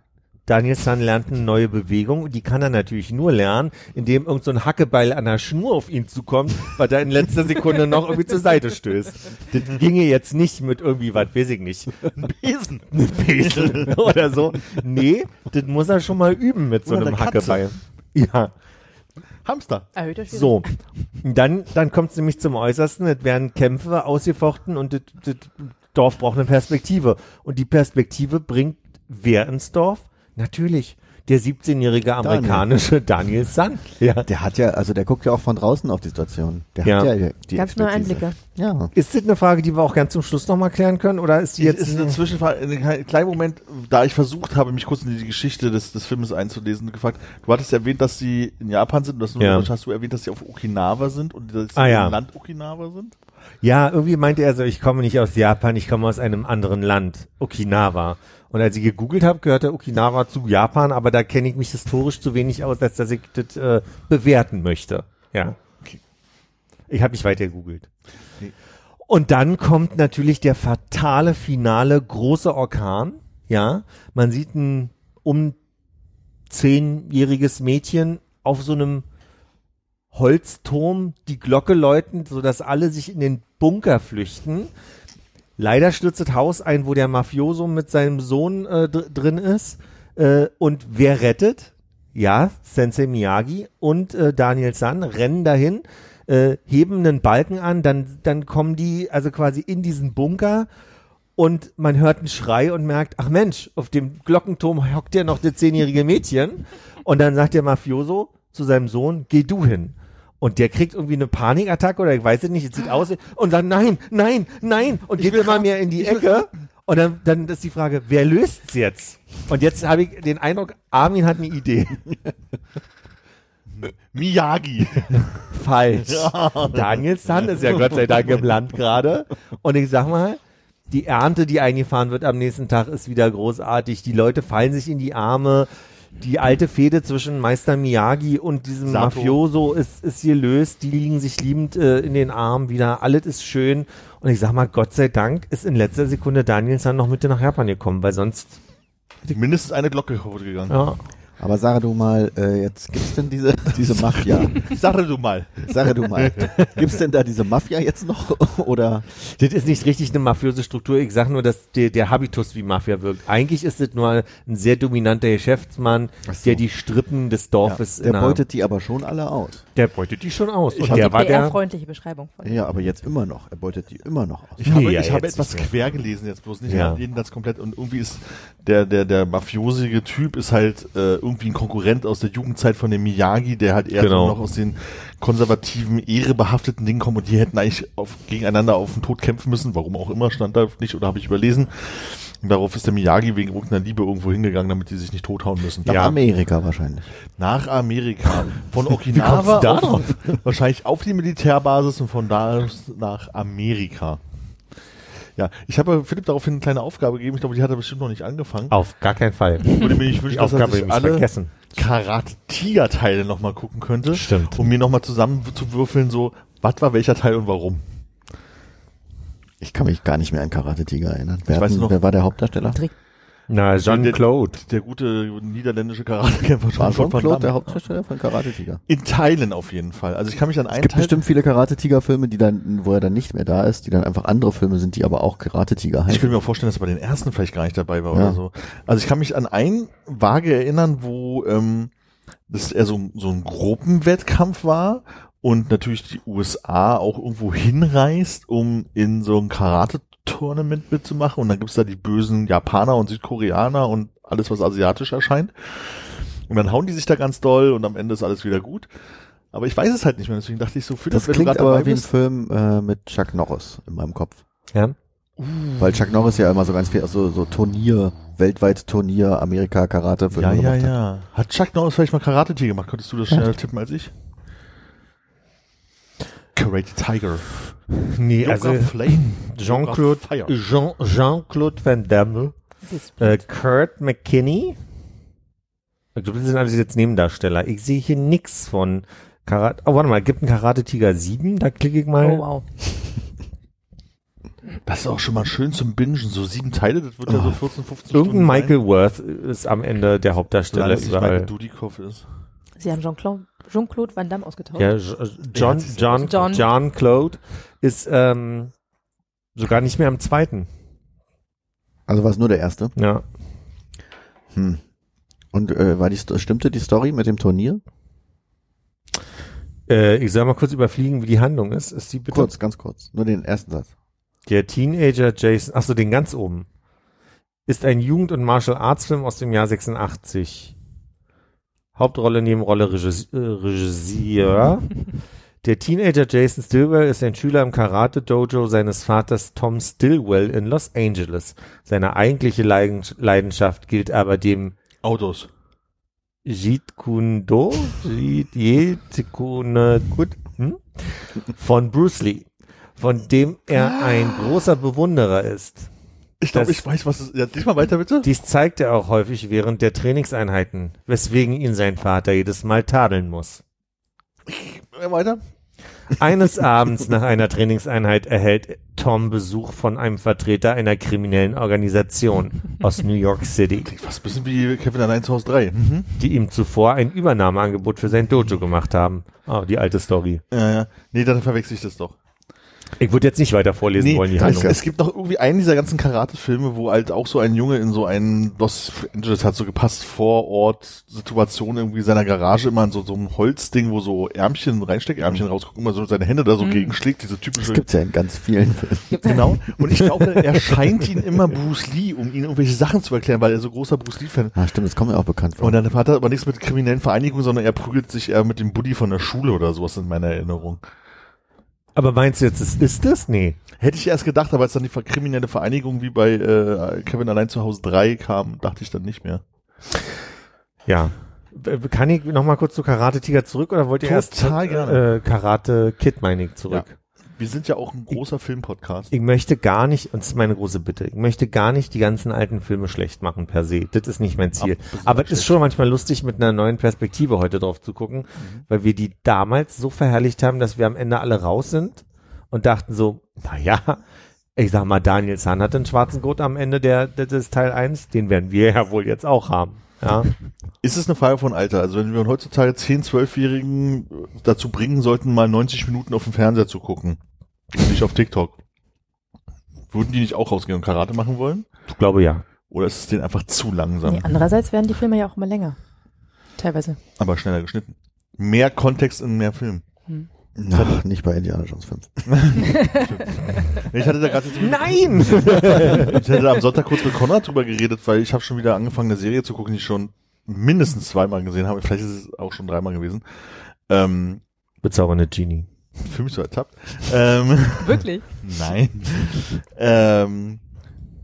Daniel San lernt eine neue Bewegung und die kann er natürlich nur lernen, indem irgend so ein Hackebeil an der Schnur auf ihn zukommt, weil er in letzter Sekunde noch irgendwie zur Seite stößt. Das ginge jetzt nicht mit irgendwie, was weiß ich nicht, ein Besen, ein Besen oder so. Nee, das muss er schon mal üben mit so Oder einem. Hackebeil. Ja, Hamster. Erhöhter so. Dann, dann kommt es nämlich zum Äußersten, es werden Kämpfe ausgefochten und das, das Dorf braucht eine Perspektive. Und die Perspektive bringt wer ins Dorf? Natürlich der 17-jährige amerikanische Daniel San. Ja. Der hat ja, also der guckt ja auch von draußen auf die Situation. Der Ja. hat ja die Ganz neue. Einblicke. Ja. Ist das eine Frage, die wir auch ganz zum Schluss nochmal klären können? Oder ist die Jetzt ist eine Zwischenfrage, einen kleinen Moment, da ich versucht habe, mich kurz in die Geschichte des, des Filmes einzulesen, gefragt, du hattest erwähnt, dass sie in Japan sind, und das Ja. hast du erwähnt, dass sie auf Okinawa sind und dass sie Ah, ja. im Land Okinawa sind? Ja, irgendwie meinte er so, ich komme nicht aus Japan, ich komme aus einem anderen Land, Okinawa. Und als ich gegoogelt habe, gehörte Okinawa zu Japan, aber da kenne ich mich historisch zu wenig aus, als dass ich das äh, bewerten möchte. Ja. Okay. Ich habe nicht weiter gegoogelt. Nee. Und dann kommt natürlich der fatale finale große Orkan. Ja, man sieht ein um zehnjähriges Mädchen auf so einem Holzturm die Glocke läuten, sodass alle sich in den Bunker flüchten. Leider stürzt Haus ein, wo der Mafioso mit seinem Sohn äh, dr drin ist. Äh, und wer rettet? Ja, Sensei Miyagi und äh, Daniel San rennen dahin, äh, heben einen Balken an, dann, dann kommen die also quasi in diesen Bunker und man hört einen Schrei und merkt, ach Mensch, auf dem Glockenturm hockt ja noch das zehnjährige Mädchen. Und dann sagt der Mafioso zu seinem Sohn, geh du hin. Und der kriegt irgendwie eine Panikattacke oder ich weiß es nicht, es sieht aus und sagt, nein, nein, nein und geht immer mehr in die Ecke. Und dann, dann ist die Frage, wer löst's jetzt? Und jetzt habe ich den Eindruck, Armin hat eine Idee. Miyagi. Falsch. Daniel San ist ja Gott sei Dank im Land gerade. Und ich sag mal, die Ernte, die eingefahren wird am nächsten Tag, ist wieder großartig. Die Leute fallen sich in die Arme. Die alte Fehde zwischen Meister Miyagi und diesem Sato. Mafioso ist, ist gelöst. Die liegen sich liebend äh, in den Armen wieder. Alles ist schön. Und ich sag mal, Gott sei Dank ist in letzter Sekunde Daniel San noch mit nach Japan gekommen, weil sonst, Mindestens eine Glocke kaputt gegangen. ja. Aber sage du mal, äh, jetzt gibt's denn diese, diese Mafia? Sag du mal. Sage du mal, gibt's denn da diese Mafia jetzt noch? Oder? Das ist nicht richtig eine mafiöse Struktur. Ich sag nur, dass der, der Habitus wie Mafia wirkt. Eigentlich ist es nur ein sehr dominanter Geschäftsmann, so. der die Strippen des Dorfes der in beutet die aber schon alle aus. Der beutet die schon aus. Und hab der die war der, PR-freundliche Beschreibung von. Ja, aber jetzt immer noch. Er beutet die immer noch aus. Ich habe, Nee, ja, ich habe etwas quer gelesen, jetzt bloß nicht Ja. jeden das komplett. Und irgendwie ist der, der, der mafiosige Typ ist halt äh, irgendwie ein Konkurrent aus der Jugendzeit von dem Miyagi, der halt eher Genau. so noch aus den konservativen, ehrebehafteten Dingen kommt und die hätten eigentlich auf, gegeneinander auf den Tod kämpfen müssen. Warum auch immer, stand da nicht oder habe ich überlesen. Und darauf ist der Miyagi wegen irgendeiner Liebe irgendwo hingegangen, damit die sich nicht tothauen müssen. Nach Ja. Amerika wahrscheinlich. Nach Amerika. Von Okinawa da auf, wahrscheinlich auf die Militärbasis und von da aus nach Amerika. Ja, ich habe Philipp daraufhin eine kleine Aufgabe gegeben. Ich glaube, die hat er bestimmt noch nicht angefangen. auf gar keinen Fall. Würde mir nicht wünschen, Die dass er Aufgabe sich nicht alle vergessen. Karate-Tiger-Teile nochmal gucken könnte. Stimmt. Um mir nochmal zusammenzuwürfeln, so, was war welcher Teil und warum. Ich kann mich gar nicht mehr an Karate Tiger erinnern. Wer, Ich weiß hatten- noch- wer war der Hauptdarsteller? Trick. Na, Der- Jean-Claude. Der gute niederländische Karatekämpfer War Jean-Claude der. Hauptdarsteller von Karate Tiger? In Teilen auf jeden Fall. Also ich kann mich an einen Es gibt Teil bestimmt viele Karate Tiger Filme, die dann, wo er dann nicht mehr da ist, die dann einfach andere Filme sind, die aber auch Karate Tiger Ich heißen. könnte mir auch vorstellen, dass er bei den ersten vielleicht gar nicht dabei war Ja. oder so. Also ich kann mich an einen vage erinnern, wo ähm, das eher so, so ein Gruppenwettkampf war und natürlich die USA auch irgendwo hinreist, um in so ein Karate-Tournament mitzumachen. Und dann gibt's da die bösen Japaner und Südkoreaner und alles, was asiatisch erscheint. Und dann hauen die sich da ganz doll und am Ende ist alles wieder gut. Aber ich weiß es halt nicht mehr, deswegen dachte ich so, Philipp, Das wenn du klingt aber wie ein bist, Film äh, mit Chuck Norris in meinem Kopf. Ja. Weil Chuck Norris ja immer so ganz viel, so, so Turnier, weltweit Turnier, Amerika, Karate Filme Ja, ja, gemacht hat. ja. Hat Chuck Norris vielleicht mal Karate-Tiger gemacht? Könntest du das schneller tippen als ich? Karate Tiger. Nee, Yoga also Flame. Jean-Claude. Jean, Jean-Claude Van Damme, äh, Kurt McKinney. Ich glaube, das sind alles jetzt Nebendarsteller. Ich sehe hier nix von Karate. Oh, warte mal, gibt ein Karate Tiger 7, da klicke ich mal. Oh, wow. Das ist auch schon mal schön zum Bingen. So sieben Teile, das wird ja so 14, 15 Irgendein Stunden Michael Worth ist am Ende der sein. Hauptdarsteller Solange nicht Michael überall. Dudikoff ist. Sie haben Jean-Claude Jean-Claude Van Damme ausgetauscht. Ja, J- John, John, John. John Claude ist ähm, sogar nicht mehr am zweiten. Also war es nur der erste. Ja. Hm. Und äh, war die stimmte die Story mit dem Turnier? Äh, ich soll mal kurz überfliegen, wie die Handlung ist. Ist die bitte? Kurz, ganz kurz. Nur den ersten Satz. Der Teenager Jason, ach so, den ganz oben, ist ein Jugend- und Martial Arts Film aus dem Jahr 86. Hauptrolle, Nebenrolle, Regis äh, Regisseur. Der Teenager Jason Stillwell ist ein Schüler im Karate-Dojo seines Vaters Tom Stillwell in Los Angeles. Seine eigentliche Leiden Leidenschaft gilt aber dem Autos. Jeet Kune Do, Jeet Kune gut, hm? von Bruce Lee, von dem er ein großer Bewunderer ist. Ich glaube, ich weiß, was es ist. Ja, lies mal weiter, bitte. Dies zeigt er auch häufig während der Trainingseinheiten, weswegen ihn sein Vater jedes Mal tadeln muss. Ja, weiter. Eines Abends nach einer Trainingseinheit erhält Tom Besuch von einem Vertreter einer kriminellen Organisation aus New York City, Klingt fast ein bisschen wie Kevin allein zu Hause 3. Mhm. die ihm zuvor ein Übernahmeangebot für sein Dojo gemacht haben. Ah, die alte Story. Ja, ja. Nee, dann verwechsel ich das doch. Ich würde jetzt nicht weiter vorlesen Nee, wollen, die es, Handlung. es gibt noch irgendwie einen dieser ganzen Karate-Filme, wo halt auch so ein Junge in so einen Los Angeles hat so gepasst vor Ort Situation irgendwie in seiner Garage immer in so, so einem Holzding, wo so Ärmchen, Reinsteckärmchen rausgucken, immer so seine Hände da so gegenschlägt, diese Das typische. gibt's ja in ganz vielen Filmen. Genau. Und ich glaube, er scheint ihn immer Bruce Lee, um ihn irgendwelche Sachen zu erklären, weil er so großer Bruce Lee-Fan Ah, stimmt, das kommt mir auch bekannt vor. Und dann hat er aber nichts mit kriminellen Vereinigungen, sondern er prügelt sich eher mit dem Buddy von der Schule oder sowas in meiner Erinnerung. Aber meinst du jetzt, es ist es? Nee. Hätte ich erst gedacht, aber als dann die kriminelle Vereinigung wie bei äh, Kevin allein zu Hause 3 kam, dachte ich dann nicht mehr. Ja. Kann ich noch mal kurz zu Karate Tiger zurück oder wollt ihr Total erst gerne. äh, Karate Kid meine ich zurück? Wir sind ja auch ein großer Filmpodcast. Ich möchte gar nicht, und das ist meine große Bitte, ich möchte gar nicht die ganzen alten Filme schlecht machen per se. Das ist nicht mein Ziel. Ab- Aber es ist schlecht. schon manchmal lustig, mit einer neuen Perspektive heute drauf zu gucken, Mhm. weil wir die damals so verherrlicht haben, dass wir am Ende alle raus sind und dachten so, na ja, ich sag mal, Daniel Zahn hat den schwarzen Gurt am Ende der, der des Teil 1, den werden wir ja wohl jetzt auch haben. Ja. Ist es eine Frage von Alter? Also wenn wir heutzutage 10, 12-Jährigen dazu bringen sollten, mal 90 Minuten auf dem Fernseher zu gucken, und nicht auf TikTok, würden die nicht auch rausgehen und Karate machen wollen? Ich glaube ja. Oder ist es denen einfach zu langsam? Nee, andererseits werden die Filme ja auch immer länger. Teilweise. Aber schneller geschnitten. Mehr Kontext in mehr Film. Ach, nicht bei Indiana Jones 5. Ich hatte da gerade jetzt Nein! Ich hatte am Sonntag kurz mit Konrad drüber geredet, weil ich habe schon wieder angefangen, eine Serie zu gucken, die ich schon mindestens zweimal gesehen habe. Vielleicht ist es auch schon dreimal gewesen. Ähm, Bezaubernde Genie. für mich so ertappt. Ähm, Wirklich? nein. ähm,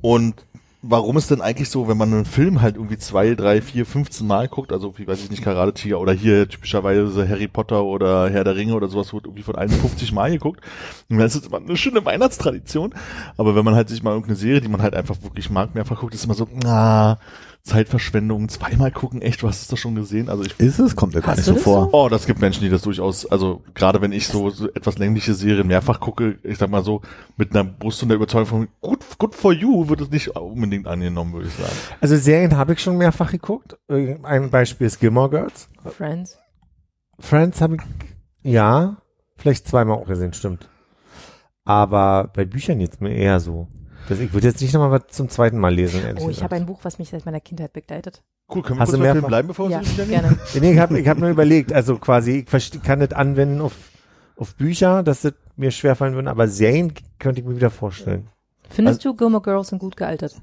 und warum ist denn eigentlich so, wenn man einen Film halt irgendwie zwei, drei, vier, 15 Mal guckt, also wie weiß ich nicht, Karate Tiger oder hier typischerweise Harry Potter oder Herr der Ringe oder sowas wird irgendwie von 51 Mal geguckt. Und dann ist immer eine schöne Weihnachtstradition. Aber wenn man halt sich mal irgendeine Serie, die man halt einfach wirklich mag, mehrfach guckt, ist immer so, na, Zeitverschwendung, zweimal gucken, echt, du hast es doch schon gesehen. Also ich Ist es? Kommt mir gar nicht so vor. Oh, das gibt Menschen, die das durchaus, also gerade wenn ich so, so etwas längliche Serien mehrfach gucke, ich sag mal so, mit einer Brust und der Überzeugung von good, good for you, wird es nicht unbedingt angenommen, würde ich sagen. Also Serien habe ich schon mehrfach geguckt. Ein Beispiel ist Gilmore Girls. Friends. Friends habe ich, ja, vielleicht zweimal auch gesehen, stimmt. Aber bei Büchern jetzt mir eher so. Das, ich würde jetzt nicht nochmal was zum zweiten Mal lesen. ehrlich Oh, ich habe ein Buch, was mich seit meiner Kindheit begleitet. Cool, können wir Hast kurz mehrfach- Film bleiben, bevor Ja, wir gerne. Nee, ich habe ich hab nur überlegt, also quasi, ich kann das anwenden auf, auf Bücher, dass das mir schwerfallen würde, aber Serien könnte ich mir wieder vorstellen. Findest du Gilmore Girls sind gut gealtert?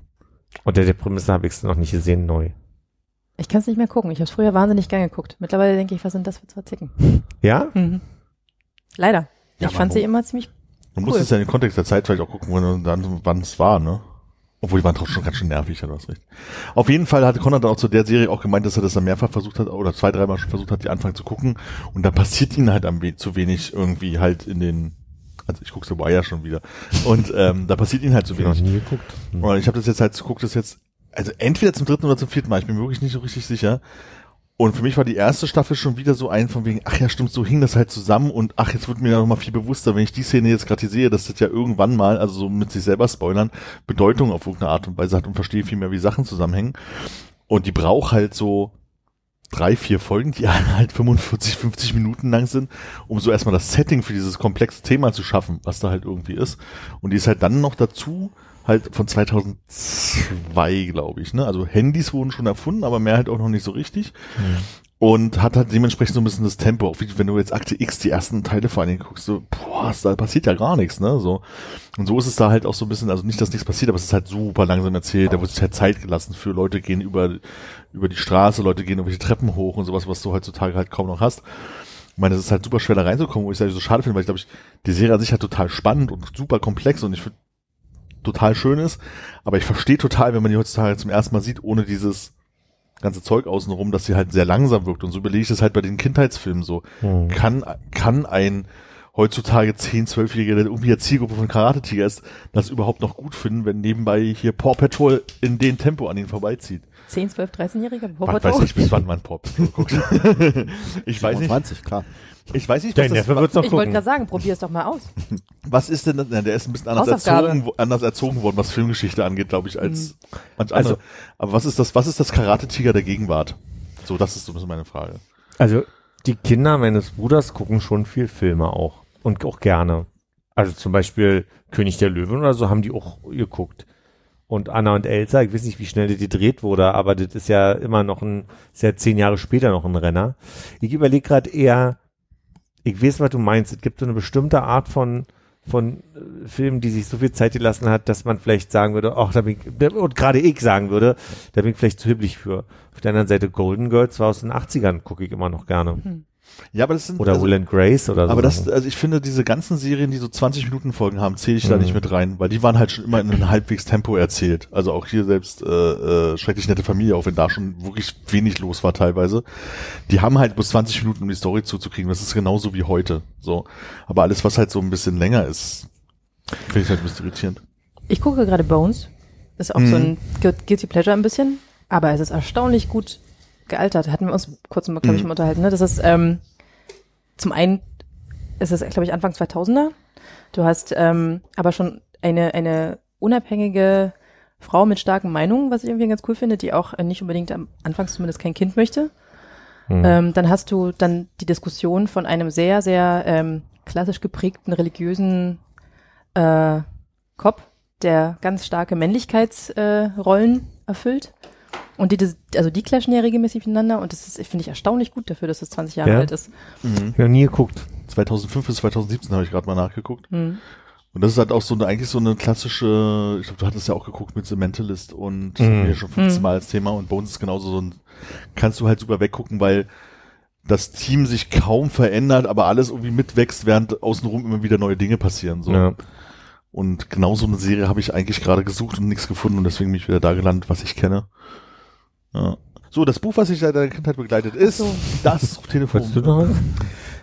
Unter der Prämisse habe ich es noch nicht gesehen, neu. Ich kann es nicht mehr gucken. Ich habe es früher wahnsinnig gern geguckt. Mittlerweile denke ich, was sind das für zwei Zicken? Ja? Mhm. Leider. Ja, ich fand sie immer ziemlich Man Cool. muss es ja in den Kontext der Zeit vielleicht auch gucken, wann, dann, wann es war, ne? Obwohl, die waren trotzdem schon ganz schön nervig, hat hast recht. Auf jeden Fall hatte Conrad dann auch zu der Serie auch gemeint, dass er das dann mehrfach versucht hat, oder zwei, dreimal schon versucht hat, die Anfang zu gucken. Und da passiert ihnen halt am we zu wenig irgendwie halt in den, also ich gucke The Wire schon wieder. Und ähm, da passiert ihnen halt zu Hab ich wenig. nie geguckt. Hm. Und ich habe das jetzt halt, guck das jetzt, also entweder zum dritten oder zum vierten Mal, ich bin mir wirklich nicht so richtig sicher. Und für mich war die erste Staffel schon wieder so ein von wegen, ach ja, stimmt, so hing das halt zusammen und ach, jetzt wird mir noch mal viel bewusster, wenn ich die Szene jetzt gerade sehe, dass das ja irgendwann mal, also so mit sich selber spoilern, Bedeutung auf irgendeine Art und Weise hat und verstehe viel mehr, wie Sachen zusammenhängen. Und die braucht halt so drei, vier Folgen, die halt 45, 50 Minuten lang sind, um so erstmal das Setting für dieses komplexe Thema zu schaffen, was da halt irgendwie ist. Und die ist halt dann noch dazu halt von 2002, glaube ich. Ne? Also Handys wurden schon erfunden, aber mehr halt auch noch nicht so richtig. und hat halt dementsprechend so ein bisschen das Tempo. Auch wie wenn du jetzt Akte X die ersten Teile vor allen Dingen guckst, so, boah, da passiert ja gar nichts, ne? So. Und so ist es da halt auch so ein bisschen, also nicht, dass nichts passiert, aber es ist halt super langsam erzählt, da wird sich halt Zeit gelassen für Leute gehen über, über die Straße, Leute gehen irgendwelche Treppen hoch und sowas, was du heutzutage halt kaum noch hast. Ich meine, es ist halt super schwer da reinzukommen, wo ich es so schade finde, weil ich glaube, ich, die Serie an sich halt total spannend und super komplex und ich finde total schön ist, aber ich verstehe total, wenn man die heutzutage zum ersten Mal sieht, ohne dieses ganze Zeug außenrum, dass sie halt sehr langsam wirkt. Und so überlege ich das halt bei den Kindheitsfilmen so. Hm. Kann, kann ein heutzutage 10, 12-Jähriger, der irgendwie eine Zielgruppe von Karate-Tiger ist, das überhaupt noch gut finden, wenn nebenbei hier Paw Patrol in den Tempo an ihn vorbeizieht. 10, 12, 13-Jähriger? Was weiß ich, bis wann man Patrol guckt. ich weiß nicht, 20, klar. ich weiß nicht, was Dein das, Neffe wird's noch Ich wollte gucken. gerade sagen, probier es doch mal aus. was ist denn, das- na, der ist ein bisschen anders Hausaufgabe. erzogen, wo- anders erzogen worden, was Filmgeschichte angeht, glaube ich, als manch Also- andere. Aber was ist das, was ist das Karate-Tiger der Gegenwart? So, das ist so ein bisschen meine Frage. Also die Kinder meines Bruders gucken schon viel Filme auch und auch gerne. Also zum Beispiel König der Löwen oder so haben die auch geguckt. Und Anna und Elsa, ich weiß nicht, wie schnell das gedreht wurde, aber das ist ja immer noch ein, ist ja zehn Jahre später noch ein Renner. Ich überlege gerade eher, ich weiß, was du meinst. Es gibt so eine bestimmte Art von von äh, Filmen, die sich so viel Zeit gelassen hat, dass man vielleicht sagen würde, ach, da bin ich, und gerade ich sagen würde, da bin ich vielleicht zu hibbelig für. Auf der anderen Seite Golden Girls war aus den 80ern, gucke ich immer noch gerne. Ja, aber das sind, Oder also, Will and Grace oder so. Aber das, also ich finde, diese ganzen Serien, die so 20 Minuten Folgen haben, zähle ich da Mhm. nicht mit rein, weil die waren halt schon immer in einem halbwegs Tempo erzählt. Also auch hier selbst äh, äh, schrecklich nette Familie, auch wenn da schon wirklich wenig los war teilweise. Die haben halt bloß 20 Minuten, um die Story zuzukriegen. Das ist genauso wie heute. So, aber alles, was halt so ein bisschen länger ist, finde ich halt ein bisschen irritierend. Ich gucke gerade Bones. Ist auch so ein Gu- Guilty Pleasure ein bisschen. Aber es ist erstaunlich gut gealtert. Hatten wir uns kurz mal, glaube ich, Mhm. mal unterhalten. Ne? Das ist ähm, zum einen ist es, glaube ich, Anfang 2000er. Du hast ähm, aber schon eine, eine unabhängige Frau mit starken Meinungen, was ich irgendwie ganz cool finde, die auch nicht unbedingt am Anfang zumindest kein Kind möchte. Hm. Ähm, dann hast du dann die Diskussion von einem sehr, sehr ähm, klassisch geprägten religiösen äh, Cop, der ganz starke Männlichkeitsrollen äh, erfüllt. Und die, das- also die clashen ja regelmäßig miteinander und das ist, finde ich, erstaunlich gut dafür, dass es 20 Jahre Ja? alt ist. Mhm. Ich habe nie geguckt. 2005 bis 2017 habe ich gerade mal nachgeguckt. Hm. Und das ist halt auch so eine, eigentlich so eine klassische, ich glaube, du hattest ja auch geguckt mit The Mentalist und Mhm. hier schon 15 Mhm. Mal als Thema und Bones ist genauso so ein, kannst du halt super weggucken, weil das Team sich kaum verändert, aber alles irgendwie mitwächst, während außenrum immer wieder neue Dinge passieren, so. Ja. Und genau so eine Serie habe ich eigentlich gerade gesucht und nichts gefunden und deswegen bin ich wieder da gelandet, was ich kenne. Ja. So, das Buch, was sich seit deiner Kindheit begleitet, ist so. das Telefon. Wolltest du noch was?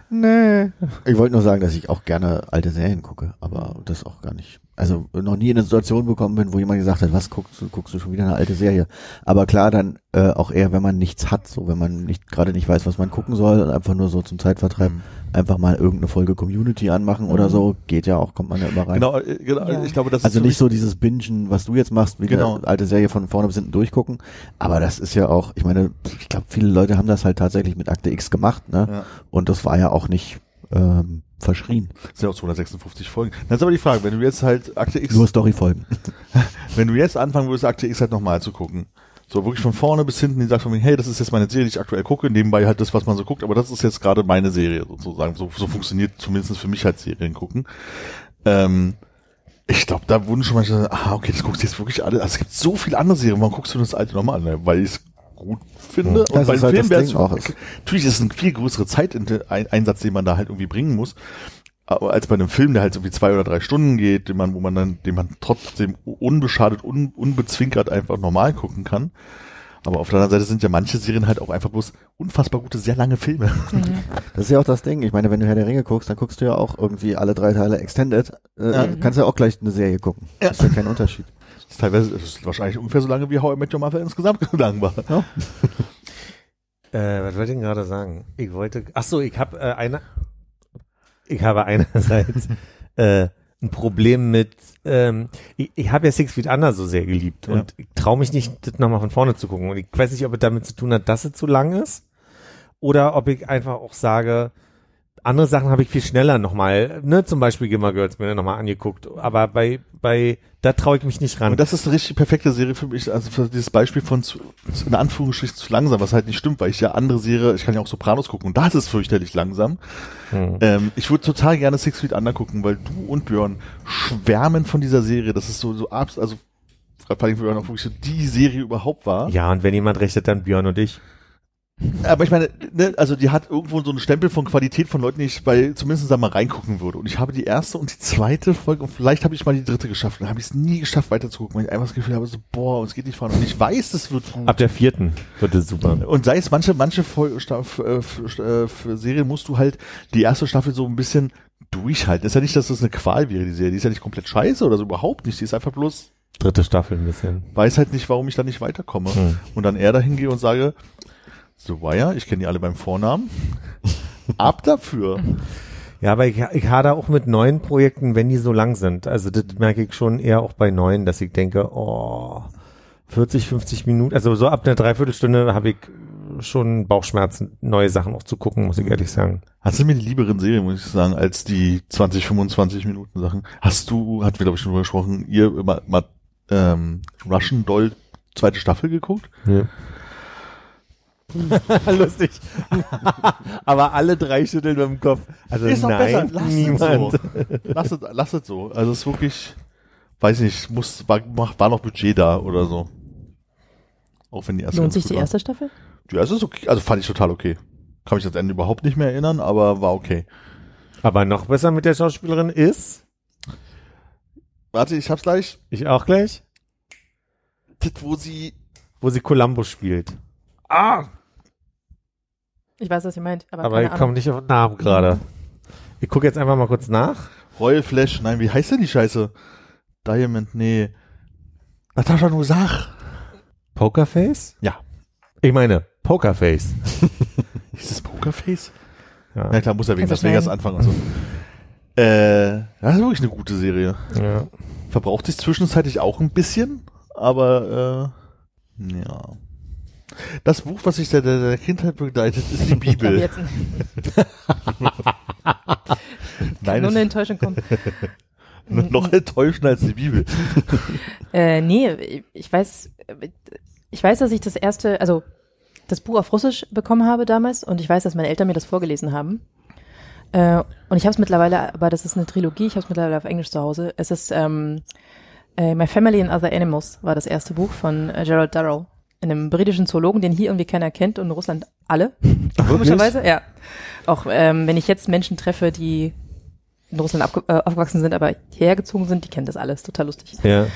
Nee. Ich wollte nur sagen, dass ich auch gerne alte Serien gucke, aber das auch gar nicht. Also noch nie in eine Situation bekommen bin, wo jemand gesagt hat, was guckst du, guckst du schon wieder eine alte Serie? Aber klar, dann äh, auch eher, wenn man nichts hat, so wenn man nicht gerade nicht weiß, was man gucken soll und einfach nur so zum Zeitvertreib Mhm. einfach mal irgendeine Folge Community anmachen oder so, geht ja auch, kommt man ja immer rein. Genau, äh, genau Ja. ich glaube, das Also nicht so dieses Bingen, was du jetzt machst, wie Genau. eine alte Serie von vorne bis hinten durchgucken. Aber das ist ja auch, ich meine, ich glaube, viele Leute haben das halt tatsächlich mit Akte X gemacht, ne? Ja. Und das war ja auch nicht ähm, verschrien. Das sind ja auch 256 Folgen. Das ist aber die Frage, wenn du jetzt halt Akte X, Nur Storyfolgen. wenn du jetzt anfangen würdest, Akte X halt nochmal zu gucken, so wirklich von vorne bis hinten, die sagt von mir, hey, das ist jetzt meine Serie, die ich aktuell gucke, nebenbei halt das, was man so guckt, aber das ist jetzt gerade meine Serie sozusagen. So, so funktioniert zumindest für mich halt Serien gucken. Ähm, ich glaube, da wurden schon manche, ah, okay, das guckst du jetzt wirklich alle. Also es gibt so viele andere Serien, warum guckst du das alte nochmal an? Weil ich es gut finde. Ja, das bei ist halt Ding auch. Es- Natürlich ist es ein viel größere Zeiteinsatz, den man da halt irgendwie bringen muss. Aber als bei einem Film, der halt irgendwie zwei oder drei Stunden geht, den man, wo man dann, den man trotzdem unbeschadet, un, unbezwinkert einfach normal gucken kann. Aber auf der anderen Seite sind ja manche Serien halt auch einfach bloß unfassbar gute, sehr lange Filme. Das ist ja auch das Ding. Ich meine, wenn du Herr der Ringe guckst, dann guckst du ja auch irgendwie alle drei Teile extended. Äh, Ja. Kannst ja auch gleich eine Serie gucken. Ja. Das ist ja kein Unterschied. Ist teilweise, das ist wahrscheinlich ungefähr so lange wie How I Met Your Mother insgesamt lang war. Äh, was wollte ich denn gerade sagen? Ich wollte, ach so, ich habe äh, eine, ich habe einerseits äh, ein Problem mit, ähm, ich, ich habe ja Six Feet Under so sehr geliebt Ja. und ich traue mich nicht, das nochmal von vorne zu gucken. Und ich weiß nicht, ob es damit zu tun hat, dass es zu lang ist oder ob ich einfach auch sage, andere Sachen habe ich viel schneller nochmal, ne, zum Beispiel Gimmer Girls mir nochmal angeguckt. Aber bei, bei, da traue ich mich nicht ran. Und das ist eine richtig perfekte Serie für mich, also für dieses Beispiel von zu, in Anführungsstrichen zu langsam, was halt nicht stimmt, weil ich ja andere Serie, ich kann ja auch Sopranos gucken und da ist es fürchterlich langsam. Hm. Ähm, ich würde total gerne Six Feet Under gucken, weil du und Björn schwärmen von dieser Serie. Das ist so, so abs, also vor allem Björn auch wirklich so die Serie überhaupt war. Ja, und wenn jemand recht hat, dann Björn und ich. Aber ich meine, ne, also die hat irgendwo so einen Stempel von Qualität von Leuten, die ich bei zumindest da mal reingucken würde. Und ich habe die erste und die zweite Folge und vielleicht habe ich mal die dritte geschafft. Dann habe ich es nie geschafft, weiter zu gucken, weil ich einfach das Gefühl habe, so, boah, es geht nicht voran. Und ich weiß, es wird gut. Ab der vierten wird es super. Und sei es manche, manche Folge, Staff, äh, für, äh, für Serien musst du halt die erste Staffel so ein bisschen durchhalten. Ist ja nicht, dass das eine Qual wäre, die Serie. Die ist ja nicht komplett scheiße oder so, überhaupt nicht. Die ist einfach bloß, Dritte Staffel ein bisschen. weiß halt nicht, warum ich da nicht weiterkomme. Hm. Und dann eher dahin gehe und sage, The Wire, ich kenne die alle beim Vornamen. Ab dafür. Ja, aber ich, ich hader auch mit neuen Projekten, wenn die so lang sind. Also das merke ich schon eher auch bei neuen, dass ich denke, oh, 40, 50 Minuten, also so ab einer Dreiviertelstunde habe ich schon Bauchschmerzen, neue Sachen auch zu gucken, muss ich ehrlich sagen. Hast du mir die lieberen Serien, muss ich sagen, als die 20, 25 Minuten Sachen? Hast du, hat wir glaube ich schon drüber gesprochen, ihr immer, mal, ähm, Russian Doll zweite Staffel geguckt? Ja. Lustig. aber alle drei schütteln mit dem Kopf. Also Ist doch nein, besser, lass niemand. es so. Lass es, lass es so. Also es ist wirklich, weiß nicht, muss, war, war noch Budget da oder so. Auch wenn die erste Lohnt sich die war. erste Staffel? Die erste ist okay, also fand ich total okay. Kann mich ans Ende überhaupt nicht mehr erinnern, aber war okay. Aber noch besser mit der Schauspielerin ist, Warte, ich hab's gleich. ich auch gleich, Das, wo sie, wo sie Columbo spielt. Ah, Ich weiß, was ihr meint, aber, Aber keine ich komme nicht auf den Namen gerade. Ich gucke jetzt einfach mal kurz nach. Royal Flash, nein, wie heißt denn die Scheiße? Diamond, nee. Natascha nur sag. Pokerface? Ja. Ich meine, Pokerface. Ist das Pokerface? Ja. Na klar, muss ja wegen Las Vegas anfangen und so. Äh, das ist wirklich eine gute Serie. ja. Verbraucht sich zwischenzeitlich auch ein bisschen, aber äh, ja. Das Buch, was sich der, der, der Kindheit begleitet, ist die Ich Bibel. jetzt Nein, nur eine Enttäuschung kommt. noch enttäuschender als die Bibel. Äh, nee, ich weiß, ich weiß, dass ich das erste, also das Buch auf Russisch bekommen habe damals und ich weiß, dass meine Eltern mir das vorgelesen haben. Äh, und ich habe es mittlerweile, aber das ist eine Trilogie, ich habe es mittlerweile auf Englisch zu Hause. Es ist ähm, äh, My Family and Other Animals war das erste Buch von äh, Gerald Durrell, einem britischen Zoologen, den hier irgendwie keiner kennt und in Russland alle. Komischerweise, ja. Auch ähm, wenn ich jetzt Menschen treffe, die in Russland äh, aufgewachsen sind, aber hierher gezogen sind, die kennen das alles. Total lustig. ja.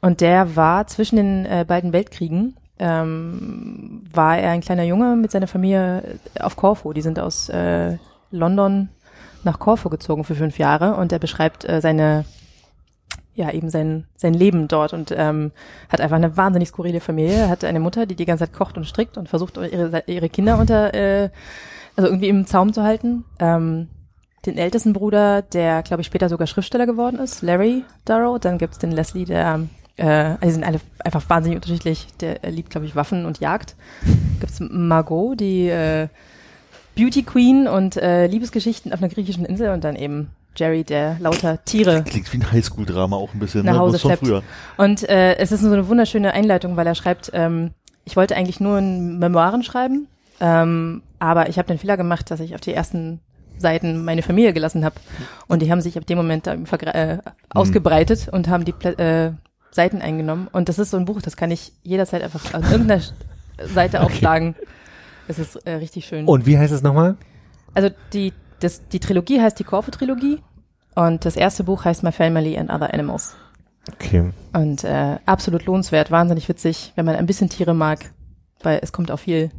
Und der war zwischen den äh, beiden Weltkriegen, ähm, war er ein kleiner Junge mit seiner Familie auf Korfu. Die sind aus äh, London nach Korfu gezogen für fünf Jahre und er beschreibt äh, seine, ja eben sein, sein Leben dort und ähm, hat einfach eine wahnsinnig skurrile Familie. Hat eine Mutter, die die ganze Zeit kocht und strickt und versucht ihre, ihre Kinder unter, äh, also irgendwie im Zaum zu halten. Ähm, den ältesten Bruder, der, glaube ich, später sogar Schriftsteller geworden ist, Larry Darrow. Dann gibt's den Leslie, der, äh, also die sind alle einfach wahnsinnig unterschiedlich. Der liebt, glaube ich, Waffen und Jagd. Gibt's Margot, die äh, Beauty Queen und äh, Liebesgeschichten auf einer griechischen Insel und dann eben Jerry, der lauter Tiere Klingt wie ein Highschool-Drama auch ein bisschen, nach ne? Hause schleppt. früher. Und äh, es ist so eine wunderschöne Einleitung, weil er schreibt, ähm, ich wollte eigentlich nur in Memoiren schreiben, ähm, aber ich habe den Fehler gemacht, dass ich auf die ersten Seiten meine Familie gelassen habe. Und die haben sich ab dem Moment äh, ausgebreitet und haben die Plä äh, Seiten eingenommen. Und das ist so ein Buch, das kann ich jederzeit einfach an irgendeiner Sch- Seite aufschlagen. Es ist äh, richtig schön. Und wie heißt es nochmal? Also die, das, die Trilogie heißt die Corfu-Trilogie und das erste Buch heißt My Family and Other Animals. Okay. Und äh, absolut lohnenswert, wahnsinnig witzig, wenn man ein bisschen Tiere mag, weil es kommt auch viel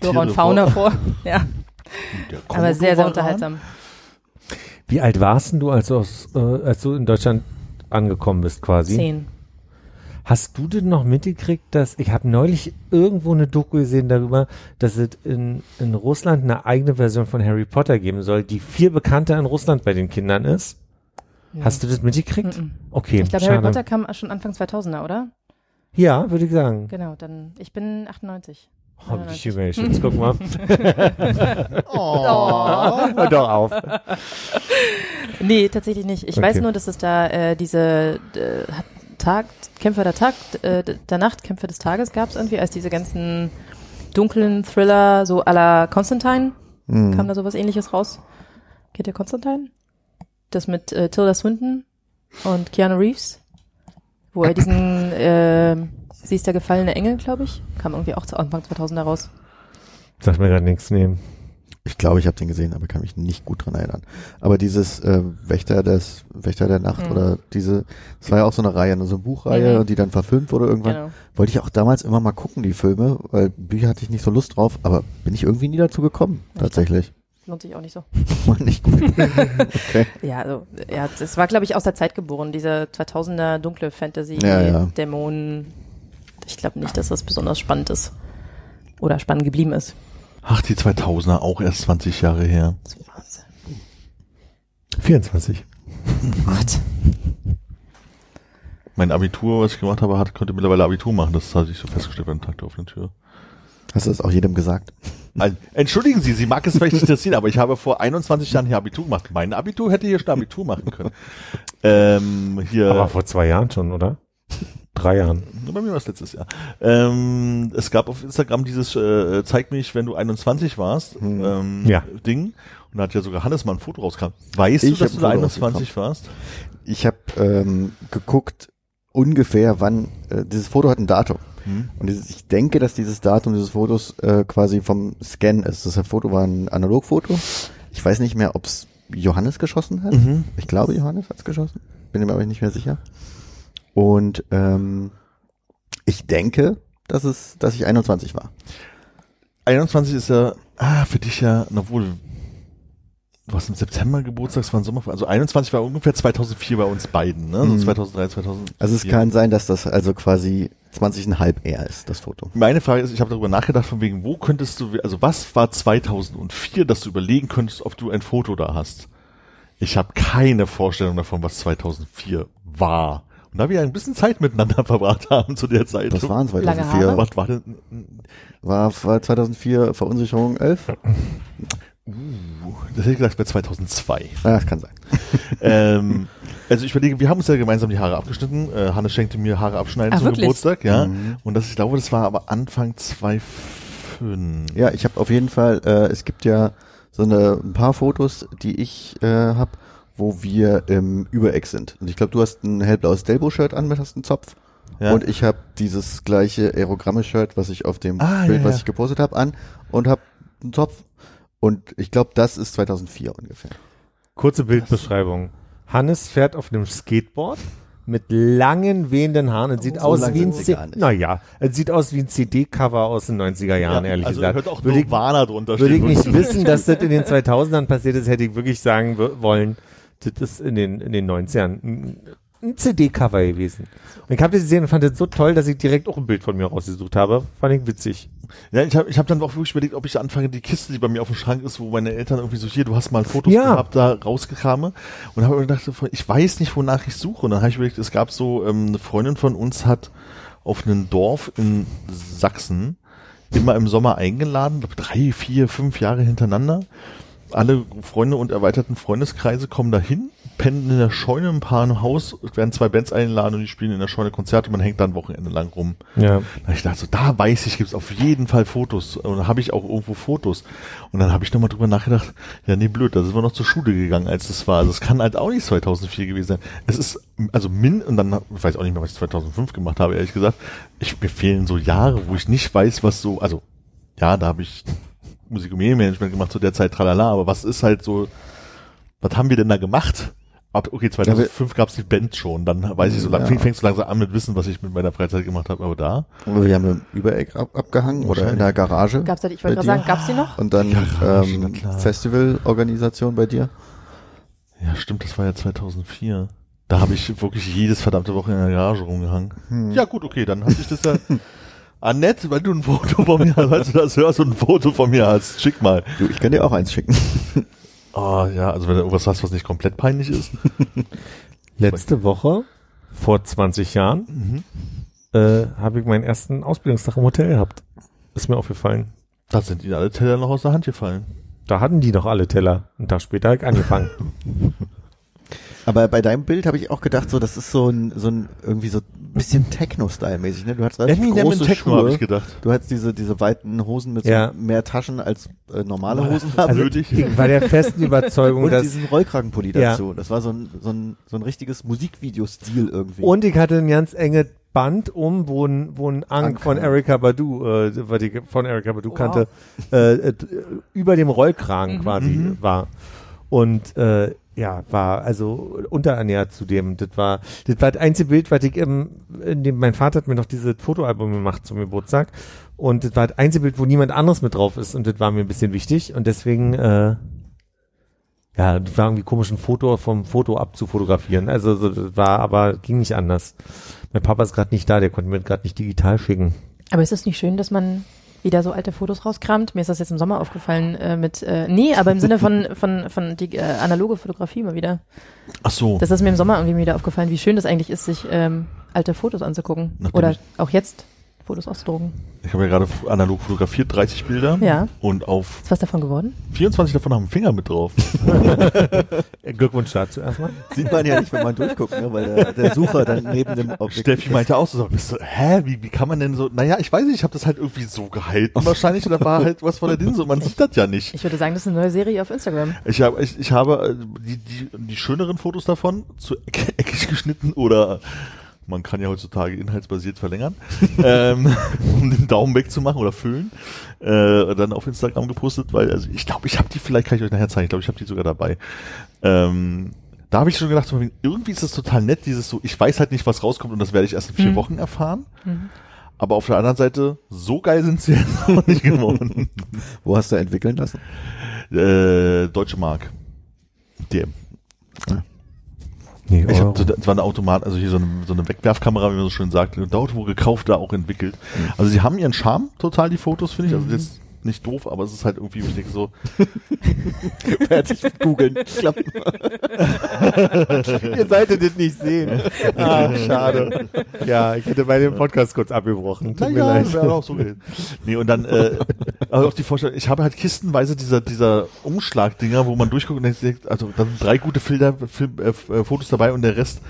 Flora und Fauna vor. vor. ja, aber sehr, sehr unterhaltsam. Wie alt warst denn du, als du, aus, äh, als du in Deutschland angekommen bist quasi? Zehn. Hast du denn noch mitgekriegt, dass ich habe neulich irgendwo eine Doku gesehen darüber, dass es in, in Russland eine eigene Version von Harry Potter geben soll, die viel bekannter in Russland bei den Kindern ist? Hast du das mitgekriegt? Mhm. Okay, Ich glaube. Harry Potter kam schon Anfang 2000er, oder? Ja, würde ich sagen. Genau, dann, ich bin 98. Oh, die Chimations, guck mal. Oh. Hör doch auf. Nee, tatsächlich nicht. Ich Okay. weiß nur, dass es da äh, diese äh, Tag, Kämpfer der Tag, äh, der Nacht, Kämpfer des Tages gab es irgendwie, als diese ganzen dunklen Thriller, so à la Constantine, Hm. kam da sowas ähnliches raus. Kennt ihr Constantine? Das mit äh, Tilda Swinton und Keanu Reeves, wo er diesen, äh, sie ist der gefallene Engel, glaube ich, kam irgendwie auch zu Anfang 2000er raus. Sag mir gerade nichts nehmen. Ich glaube, ich habe den gesehen, aber kann mich nicht gut dran erinnern. Aber dieses äh, Wächter des Wächter der Nacht Mhm. oder diese, das war ja auch so eine Reihe, ne, so eine Buchreihe, Mhm. die dann verfilmt wurde irgendwann. Genau. Wollte ich auch damals immer mal gucken, die Filme, weil Bücher hatte ich nicht so Lust drauf, aber bin ich irgendwie nie dazu gekommen, tatsächlich. Lohnt sich auch nicht so. War nicht gut. okay. Ja, also, ja, das war, glaube ich, aus der Zeit geboren, diese 2000er dunkle Fantasy, Ja, ja. Dämonen. Ich glaube nicht, dass das besonders spannend ist. Oder spannend geblieben ist. Ach, die 2000er, auch erst 20 Jahre her. Das ist Wahnsinn. 24. Gott. Mein Abitur, was ich gemacht habe, hat, konnte mittlerweile Abitur machen. Das hatte ich so festgestellt beim Tag der offenen Tür. Hast du das auch jedem gesagt? Entschuldigen Sie, Sie mag es vielleicht nicht interessieren, aber ich habe vor 21 Jahren hier Abitur gemacht. Mein Abitur hätte hier schon Abitur machen können. Ähm, hier, Aber vor zwei Jahren schon, oder? Drei Jahren. bei mir war es letztes Jahr. Ähm, es gab auf Instagram dieses äh, Zeig mich, wenn du 21 warst, Hm. ähm, Ja. Ding. Und da hat ja sogar Hannes mal ein Foto rauskam. Weißt Ich du, dass du da ein Foto 21 warst? Ich habe ähm, geguckt, ungefähr wann, äh, dieses Foto hat ein Datum. Hm? Und dieses, ich denke, dass dieses Datum dieses Fotos äh, quasi vom Scan ist. Das Foto war ein Analogfoto. Ich weiß nicht mehr, ob es Johannes geschossen hat. Mhm. Ich glaube, Johannes hat es geschossen. Bin mir aber nicht mehr sicher. Und ähm, ich denke, dass es, dass ich 21 war. 21 ist ja, ah, für dich ja, na wohl, du hast im September Geburtstag, es war ein Sommer, also 21 war ungefähr 2004 bei uns beiden, ne? So Mhm. 2003, 2004. Also es kann sein, dass das also quasi 20,5 eher ist, das Foto. Meine Frage ist, ich habe darüber nachgedacht, von wegen, wo könntest du, also was war 2004, dass du überlegen könntest, ob du ein Foto da hast? Ich habe keine Vorstellung davon, was 2004 war. Und da wir ja ein bisschen Zeit miteinander verbracht haben zu der Zeit. Das waren Lange 2004. Haare? Was war denn? War, war 2004 Verunsicherung 11? Uh, das hätte ich gesagt, bei 2002. Ah, das kann sein. ähm, also ich überlege, wir haben uns ja gemeinsam die Haare abgeschnitten. Äh, Hannes schenkte mir Haare abschneiden Ach, zum wirklich? Geburtstag, ja. Mhm. Und das, ich glaube, das war aber Anfang 2005. Ja, ich habe auf jeden Fall, äh, es gibt ja so eine, ein paar Fotos, die ich äh, habe, wo wir im Übereck sind. Und ich glaube, du hast ein hellblaues Delbo-Shirt an, mit hast einen Zopf. Ja. Und ich habe dieses gleiche Aerogramme-Shirt, was ich auf dem Ah, Bild, ja, was ja. ich gepostet habe, an und habe einen Zopf. Und ich glaube, das ist 2004 ungefähr. Kurze Bildbeschreibung. Hannes fährt auf einem Skateboard mit langen wehenden Haaren. Es sieht so aus wie ein C. Naja, es sieht aus wie ein CD-Cover aus den 90er Jahren, Ja, ehrlich also gesagt. hört auch würde ich, drunter würde ich nicht wissen, dass das in den 2000ern passiert ist, hätte ich wirklich sagen wollen, das ist in den, in den 90ern ein, ein CD-Cover gewesen. Und ich habe das gesehen und fand das so toll, dass ich direkt auch ein Bild von mir rausgesucht habe. Fand ich witzig. Ja, ich habe ich hab dann auch wirklich überlegt, ob ich anfange, die Kiste, die bei mir auf dem Schrank ist, wo meine Eltern irgendwie so, hier, du hast mal Fotos Ja. gehabt, da rausgekramen. Und habe gedacht, ich weiß nicht, wonach ich suche. Und dann habe ich überlegt, es gab so, ähm, eine Freundin von uns hat auf einem Dorf in Sachsen immer im Sommer eingeladen, drei, vier, fünf Jahre hintereinander. Alle Freunde und erweiterten Freundeskreise kommen dahin, pennen in der Scheune ein paar im Haus, werden zwei Bands eingeladen und die spielen in der Scheune Konzerte und man hängt dann Wochenende lang rum. Ja. Da ich dachte so, da weiß ich, gibt's auf jeden Fall Fotos. Und da habe ich auch irgendwo Fotos. Und dann habe ich nochmal drüber nachgedacht, ja nee, blöd, da sind wir noch zur Schule gegangen, als das war. Also es kann halt auch nicht 2004 gewesen sein. Es ist, also min, und dann, ich weiß auch nicht mehr, was ich 2005 gemacht habe, ehrlich gesagt. Ich, mir fehlen so Jahre, wo ich nicht weiß, was so, also, ja, da habe ich Musik- und Medienmanagement gemacht zu der Zeit, tralala, aber was ist halt so, was haben wir denn da gemacht? Ab, okay, 2005 gab's die Band schon, dann weiß ich so, lang, Ja. fäng- fängst du langsam an mit Wissen, was ich mit meiner Freizeit gemacht habe, aber da. Aber wir haben im Übereck ab, abgehangen oder in der Garage. Gab's da, ich wollte gerade sagen, gab's die noch? Und dann Garage, ähm. Festivalorganisation bei dir. Ja, stimmt, das war ja 2004. Da habe ich wirklich jedes verdammte Woche in der Garage rumgehangen. Hm. Ja, gut, okay, dann hatte ich das ja. Annette, wenn du ein Foto von mir hast, falls du das hörst und ein Foto von mir hast, schick mal. Du, ich kann dir auch eins schicken. Oh, ja, also wenn du irgendwas hast, was nicht komplett peinlich ist. Letzte Woche, vor 20 Jahren, Mhm. äh, habe ich meinen ersten Ausbildungstag im Hotel gehabt. Ist mir aufgefallen. Da sind ihnen alle Teller noch aus der Hand gefallen. Da hatten die noch alle Teller. Einen Tag später hab ich angefangen. Aber bei deinem Bild habe ich auch gedacht, so das ist so ein, so ein irgendwie so bisschen Techno-Style-mäßig. Ne? Du hast relativ Eminem große Techno, Schuhe. ich gedacht. Du hast diese diese weiten Hosen mit Ja. so mehr Taschen als äh, normale Hosen haben. Also nötig. ich war der festen Überzeugung, und dass diesen Rollkragenpulli Ja. dazu. Das war so ein, so ein, so ein richtiges Musikvideo-Stil irgendwie. Und ich hatte ein ganz enge Band um, wo ein, wo ein Ank Ank, von. Erika Badu, äh, was ich von Erika Badu Wow. kannte, äh, äh, über dem Rollkragen Mhm. quasi Mhm. war. Und äh, ja, war also unterernährt zudem. Das war, das war das einzige Bild, was ich im, in dem, mein Vater hat mir noch dieses Fotoalbum gemacht zum Geburtstag. Und das war das einzige Bild, wo niemand anderes mit drauf ist. Und das war mir ein bisschen wichtig. Und deswegen, äh, ja, das war irgendwie komisch, ein Foto vom Foto abzufotografieren. Also so, das war, aber ging nicht anders. Mein Papa ist gerade nicht da, der konnte mir gerade nicht digital schicken. Aber ist es nicht schön, dass man wieder so alte Fotos rauskramt? Mir ist das jetzt im Sommer aufgefallen äh, mit, äh, nee, aber im Sinne von, von, von die äh, analoge Fotografie mal wieder. Ach so. Das ist mir im Sommer irgendwie wieder aufgefallen, wie schön das eigentlich ist, sich ähm, alte Fotos anzugucken. Nachdem Oder auch jetzt Fotos auszudrucken. Ich habe ja gerade analog fotografiert, 30 Bilder. Ja. Und auf Ist was davon geworden? 24 davon haben einen Finger mit drauf. Glückwunsch dazu erstmal. Sieht man ja nicht, wenn man durchguckt, ne? weil der, der Sucher dann neben dem Objekt Steffi meinte auch so, bist du, hä, wie, wie kann man denn so, naja, ich weiß nicht, ich habe das halt irgendwie so gehalten wahrscheinlich da war halt was von der Linse und man sieht das ja nicht. Ich würde sagen, das ist eine neue Serie auf Instagram. Ich habe, ich, ich habe äh, die, die, die schöneren Fotos davon zu eck, eckig geschnitten oder man kann ja heutzutage inhaltsbasiert verlängern, ähm, um den Daumen wegzumachen oder füllen, äh, dann auf Instagram gepostet, weil also ich glaube, ich habe die, vielleicht kann ich euch nachher zeigen, ich glaube, ich habe die sogar dabei. Ähm, da habe ich schon gedacht, irgendwie ist das total nett, dieses so, ich weiß halt nicht, was rauskommt und das werde ich erst in vier Mhm. Wochen erfahren. Mhm. Aber auf der anderen Seite, so geil sind sie jetzt noch nicht geworden. Wo hast du entwickeln lassen? äh, Deutsche Mark. DM. Nee, Ich habe, das war eine Automat, also hier so eine, so eine Wegwerfkamera, wie man so schön sagt, dort wo gekauft, da auch entwickelt. Also sie haben ihren Charme total, die Fotos, finde ich. Also jetzt nicht doof, aber es ist halt irgendwie, ich denke so, Fertig mit googeln. Ihr solltet das nicht sehen. Ah, schade. Ja, ich hätte bei dem Podcast kurz abgebrochen. Tut mir naja, leid. wäre auch so gewesen. Nee, und dann, äh, aber auch die Vorstellung, ich habe halt kistenweise dieser, dieser Umschlagdinger, wo man durchguckt und denkt, also da sind drei gute Filter, Film, äh, äh, Fotos dabei und der Rest,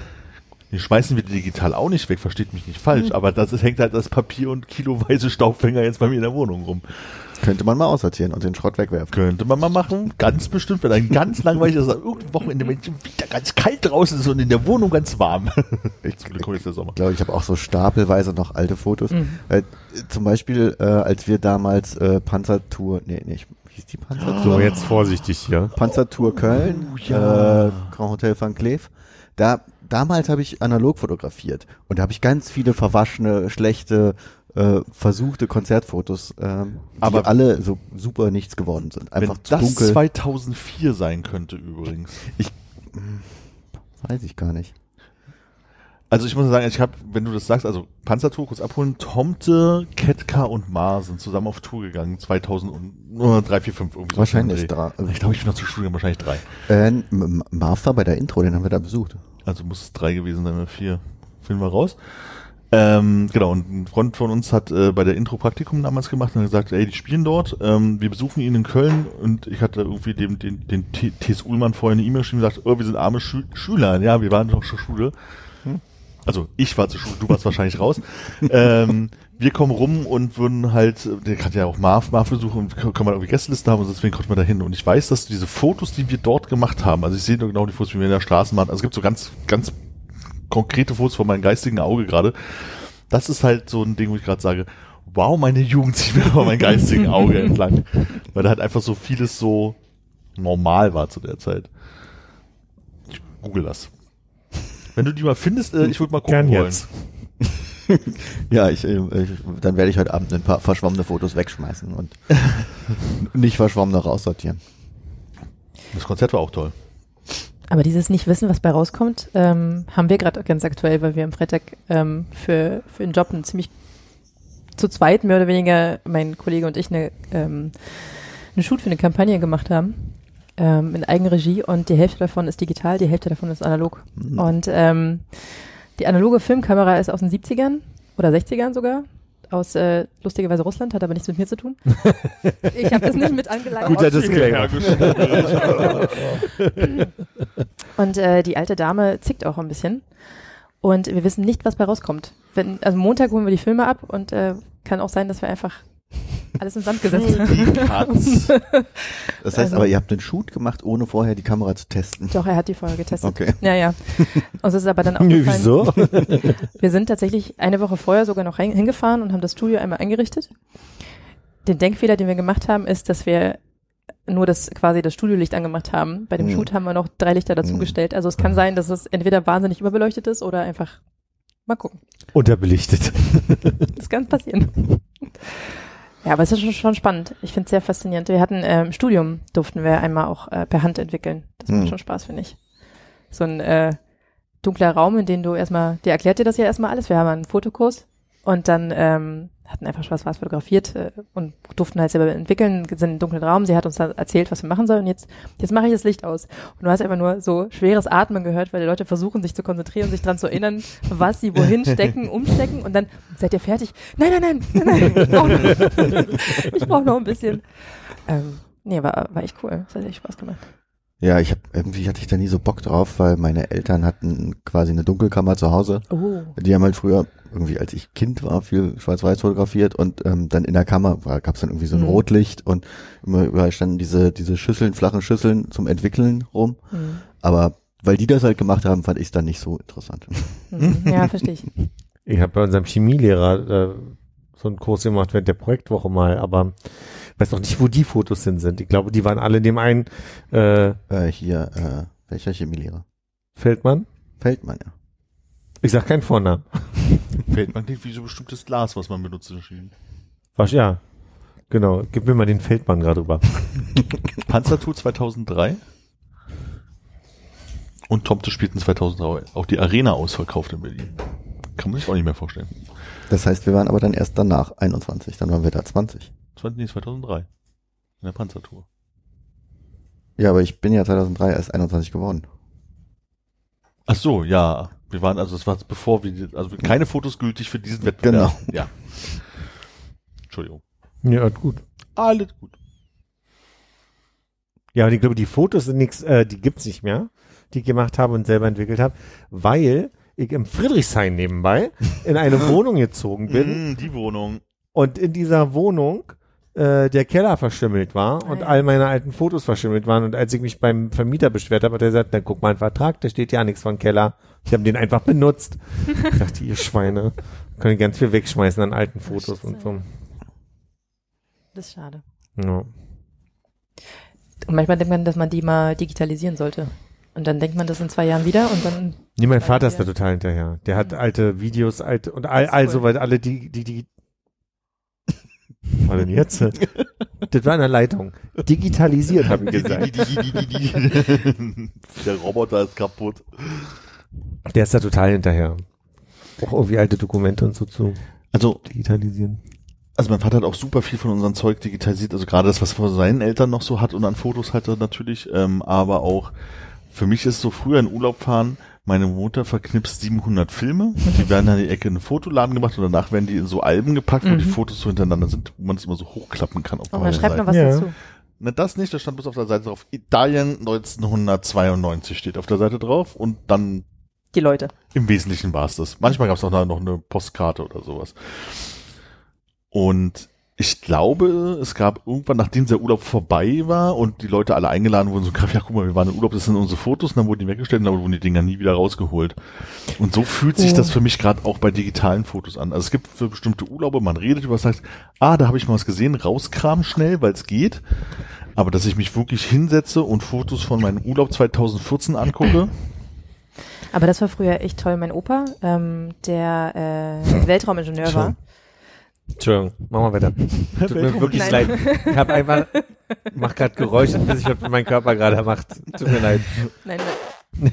die schmeißen wir digital auch nicht weg, versteht mich nicht falsch, aber das ist, hängt halt das Papier und kiloweise Staubfänger jetzt bei mir in der Wohnung rum. Könnte man mal aussortieren und den Schrott wegwerfen. Könnte man mal machen, ganz bestimmt, wenn ein ganz langweilig ist, irgendein Wochenende, wenn es wieder ganz kalt draußen ist und in der Wohnung ganz warm. Der Sommer. Ich glaube, ich habe auch so stapelweise noch alte Fotos. Mhm. Äh, zum Beispiel, äh, als wir damals äh, Panzertour, nee, nicht, hieß die Panzertour? So, jetzt vorsichtig hier. Panzertour Köln, Oh, ja. äh, Grand Hotel Van Cleef. Da, damals habe ich analog fotografiert und da habe ich ganz viele verwaschene, schlechte, äh, versuchte Konzertfotos, ähm, Aber- die alle so super nichts geworden sind. Einfach wenn zu das dunkel. 2004 sein könnte übrigens. Weiß ich gar nicht. Also ich muss sagen, ich habe, wenn du das sagst, also Panzertour kurz abholen, Tomte, Ketka und Mar sind zusammen auf Tour gegangen, 2003, 4, 5 irgendwie. so Wahrscheinlich Dreh. drei. Ich glaube, ich bin noch zur Schule, wahrscheinlich drei. Äh, Marv war bei der Intro, den haben wir da besucht. Also muss es drei gewesen sein oder vier. Finden wir raus. Ähm, genau, und ein Freund von uns hat äh, bei der Intro Praktikum damals gemacht und hat gesagt, ey, die spielen dort, ähm, wir besuchen ihn in Köln und ich hatte irgendwie dem, den, den T.S. Ullmann vorher eine E-Mail geschrieben und gesagt, oh, wir sind arme Schü Schüler, ja, wir waren doch zur Schule. Also ich war zur Schule, du warst wahrscheinlich raus. ähm, wir kommen rum und würden halt, der kann ja auch Marv, Marv besuchen und können wir irgendwie Gästeliste haben und deswegen konnten wir da hin. Und ich weiß, dass diese Fotos, die wir dort gemacht haben, also ich sehe genau die Fotos, wie wir in der Straßenbahn, also es gibt so ganz, ganz konkrete Fotos von meinem geistigen Auge gerade. Das ist halt so ein Ding, wo ich gerade sage, wow, meine Jugend zieht mir vor meinem geistigen Auge entlang. Weil da halt einfach so vieles so normal war zu der Zeit. Ich google das. Wenn du die mal findest, äh, ich würde mal gucken Gern wollen. jetzt. Ja, ich, äh, ich, dann werde ich heute Abend ein paar verschwommene Fotos wegschmeißen und nicht verschwommene raussortieren. Das Konzert war auch toll. Aber dieses nicht wissen, was bei rauskommt, ähm, haben wir gerade ganz aktuell, weil wir am Freitag ähm, für, für den Job einen ziemlich zu zweit mehr oder weniger, mein Kollege und ich, eine, ähm, einen Shoot für eine Kampagne gemacht haben. Ähm, in Eigenregie und die Hälfte davon ist digital, die Hälfte davon ist analog. Mhm. Und ähm, die analoge Filmkamera ist aus den 70ern oder 60ern sogar. Aus äh, lustigerweise Russland, hat aber nichts mit mir zu tun. ich habe das nicht mit angeleitet. Guter Disclaimer. Und äh, die alte Dame zickt auch ein bisschen. Und wir wissen nicht, was bei rauskommt. Wenn, also Montag holen wir die Filme ab und äh, kann auch sein, dass wir einfach alles in Sand gesetzt. Die Katz. Das heißt Also- aber, ihr habt den Shoot gemacht, ohne vorher die Kamera zu testen. Doch, er hat die vorher getestet. Okay. Ja, ja. Uns ist aber dann Nö, aufgefallen, wieso? wir sind tatsächlich eine Woche vorher sogar noch hingefahren und haben das Studio einmal eingerichtet. Den Denkfehler, den wir gemacht haben, ist, dass wir nur das quasi das Studiolicht angemacht haben. Bei dem Hm. Shoot haben wir noch drei Lichter dazugestellt. Also es kann sein, dass es entweder wahnsinnig überbeleuchtet ist oder einfach mal gucken. Unterbelichtet. Das kann passieren. Ja, aber es ist schon, schon spannend. Ich finde es sehr faszinierend. Wir hatten äh, im Studium durften wir einmal auch äh, per Hand entwickeln. Das macht Hm. schon Spaß, finde ich. So ein äh, dunkler Raum, in dem du erstmal, der erklärt dir das ja erstmal alles. Wir haben einen Fotokurs und dann ähm, hatten einfach schwarz-weiß fotografiert äh, und durften halt selber entwickeln, sind in einen dunklen Raum. Sie hat uns dann erzählt, was wir machen sollen. Und jetzt, jetzt mache ich das Licht aus. Und du hast einfach nur so schweres Atmen gehört, weil die Leute versuchen, sich zu konzentrieren, sich dran zu erinnern, was sie wohin stecken, umstecken und dann seid ihr fertig. Nein, nein, nein, nein, nein, ich brauche noch, ich brauch noch ein bisschen. Ähm, nee, war, war echt cool. Das hat echt Spaß gemacht. Ja, ich hab, irgendwie hatte ich da nie so Bock drauf, weil meine Eltern hatten quasi eine Dunkelkammer zu Hause. Oh. Die haben halt früher, irgendwie als ich Kind war, viel schwarz-weiß fotografiert und ähm, dann in der Kammer gab es dann irgendwie so ein Mhm. Rotlicht und immer überall standen diese, diese Schüsseln, flachen Schüsseln zum Entwickeln rum. Hm. Aber weil die das halt gemacht haben, fand ich es dann nicht so interessant. Hm. Ja, verstehe ich. Ich habe bei unserem Chemielehrer äh, so einen Kurs gemacht während der Projektwoche mal, aber weiß noch nicht, wo die Fotos hin sind. Ich glaube, die waren alle in dem einen äh, Äh, hier, äh, welcher Chemielehrer? Feldmann. Feldmann, ja. Ich sag keinen Vornamen. Fällt man klingt wie so bestimmtes Glas, was man benutzt. in Schienen. Was, ja. Genau. Gib mir mal den Feldmann gerade rüber. Panzertour 2003. Und Tomte spielten 2003 auch die Arena ausverkauft in Berlin. Kann man sich auch nicht mehr vorstellen. Das heißt, wir waren aber dann erst danach 21, dann waren wir da 20. 20, nee, 2003. In der Panzertour. Ja, aber ich bin ja 2003 erst 21 geworden. Ach so, ja. Wir waren, also es war bevor wir, also keine Fotos gültig für diesen Wettbewerb. Ja. Entschuldigung. Ja, gut. Alles gut. Ja, und ich glaube, die Fotos sind nichts, äh, die gibt's nicht mehr, die ich gemacht habe und selber entwickelt habe, weil ich im Friedrichshain nebenbei in eine Wohnung gezogen bin Mm, die Wohnung. und in dieser Wohnung äh, der Keller verschimmelt war Ah, und all meine alten Fotos verschimmelt waren und als ich mich beim Vermieter beschwert habe, hat er gesagt, dann guck mal einen Vertrag, da steht ja nichts von Keller. Ich habe den einfach benutzt. ich dachte, ihr Schweine, können ganz viel wegschmeißen an alten Fotos und so. Das ist schade. Ja. Und manchmal denkt man, dass man die mal digitalisieren sollte. Und dann denkt man das in zwei Jahren wieder und dann. Nee, mein Vater ist da total hinterher. Der hat Mhm. alte Videos, alte und all, all cool. soweit alle die, die, die. Was denn jetzt? das war in der Leitung. Digitalisiert, habe ich gesagt. Der Roboter ist kaputt. Der ist da total hinterher. Auch irgendwie alte Dokumente und so zu Also, digitalisieren. also mein Vater hat auch super viel von unserem Zeug digitalisiert, also gerade das, was er von seinen Eltern noch so hat und an Fotos hatte natürlich, ähm, aber auch für mich ist so früher in Urlaub fahren, meine Mutter verknipst 700 Filme, die werden an die Ecke in einen Fotoladen gemacht und danach werden die in so Alben gepackt, wo Mhm. die Fotos so hintereinander sind, wo man es immer so hochklappen kann. Auf Oh, man beide schreibt noch was Ja. dazu. Na, das nicht, das stand bloß auf der Seite drauf. Italien 1992 steht auf der Seite drauf und dann Die Leute. im Wesentlichen war es das. Manchmal gab es auch noch eine Postkarte oder sowas. Und ich glaube, es gab irgendwann, nachdem der Urlaub vorbei war und die Leute alle eingeladen wurden, so, ja, guck mal, wir waren im Urlaub, das sind unsere Fotos, und dann wurden die weggestellt und dann wurden die Dinger nie wieder rausgeholt. Und so fühlt sich Oh. das für mich gerade auch bei digitalen Fotos an. Also es gibt für bestimmte Urlaube, man redet über, sagt, ah, da habe ich mal was gesehen, rauskram schnell, weil es geht. Aber dass ich mich wirklich hinsetze und Fotos von meinem Urlaub 2014 angucke, Aber das war früher echt toll. Mein Opa, ähm, der äh, Weltraumingenieur war. Entschuldigung, machen wir weiter. Tut mir wirklich Nein. leid. Ich habe einfach, mach gerade Geräusche, bis ich was meinem Körper gerade macht. Tut mir leid. Nein, nein.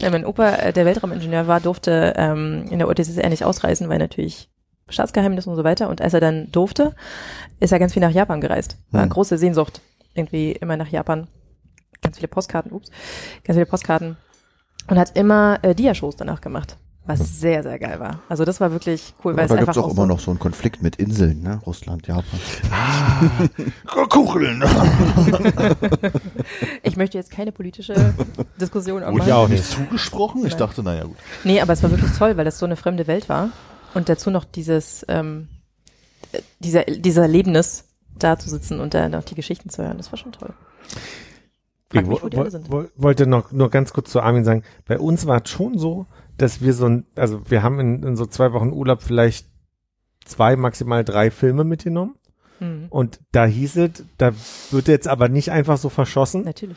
nein, mein Opa, äh, der Weltraumingenieur war, durfte ähm, in der UdSSR nicht ausreisen, weil natürlich Staatsgeheimnis und so weiter. Und als er dann durfte, ist er ganz viel nach Japan gereist. War eine Hm. große Sehnsucht. Irgendwie immer nach Japan. Ganz viele Postkarten, ups. Ganz viele Postkarten. Und hat immer äh, Dia-Shows danach gemacht. Was sehr, sehr geil war. Also das war wirklich cool, weil Aber es da einfach gibt's auch auch immer so, noch so einen Konflikt mit Inseln, ne? Russland, Japan. Kucheln. Ich möchte jetzt keine politische Diskussion Wurde aufmachen. ja auch nicht zugesprochen? Ich Nein. dachte, naja, gut. Nee, aber es war wirklich toll, weil das so eine fremde Welt war. Und dazu noch dieses, ähm, äh, dieser, dieser Erlebnis, da zu sitzen und da noch die Geschichten zu hören. Das war schon toll. Frag Ich mich, wo, wo die alle sind. wo, wollte noch nur ganz kurz zu Armin sagen, bei uns war es schon so, dass wir so ein, also wir haben in, in so zwei Wochen Urlaub vielleicht zwei, maximal drei Filme mitgenommen. Mhm. Und da hieß es, da wird jetzt aber nicht einfach so verschossen. Natürlich.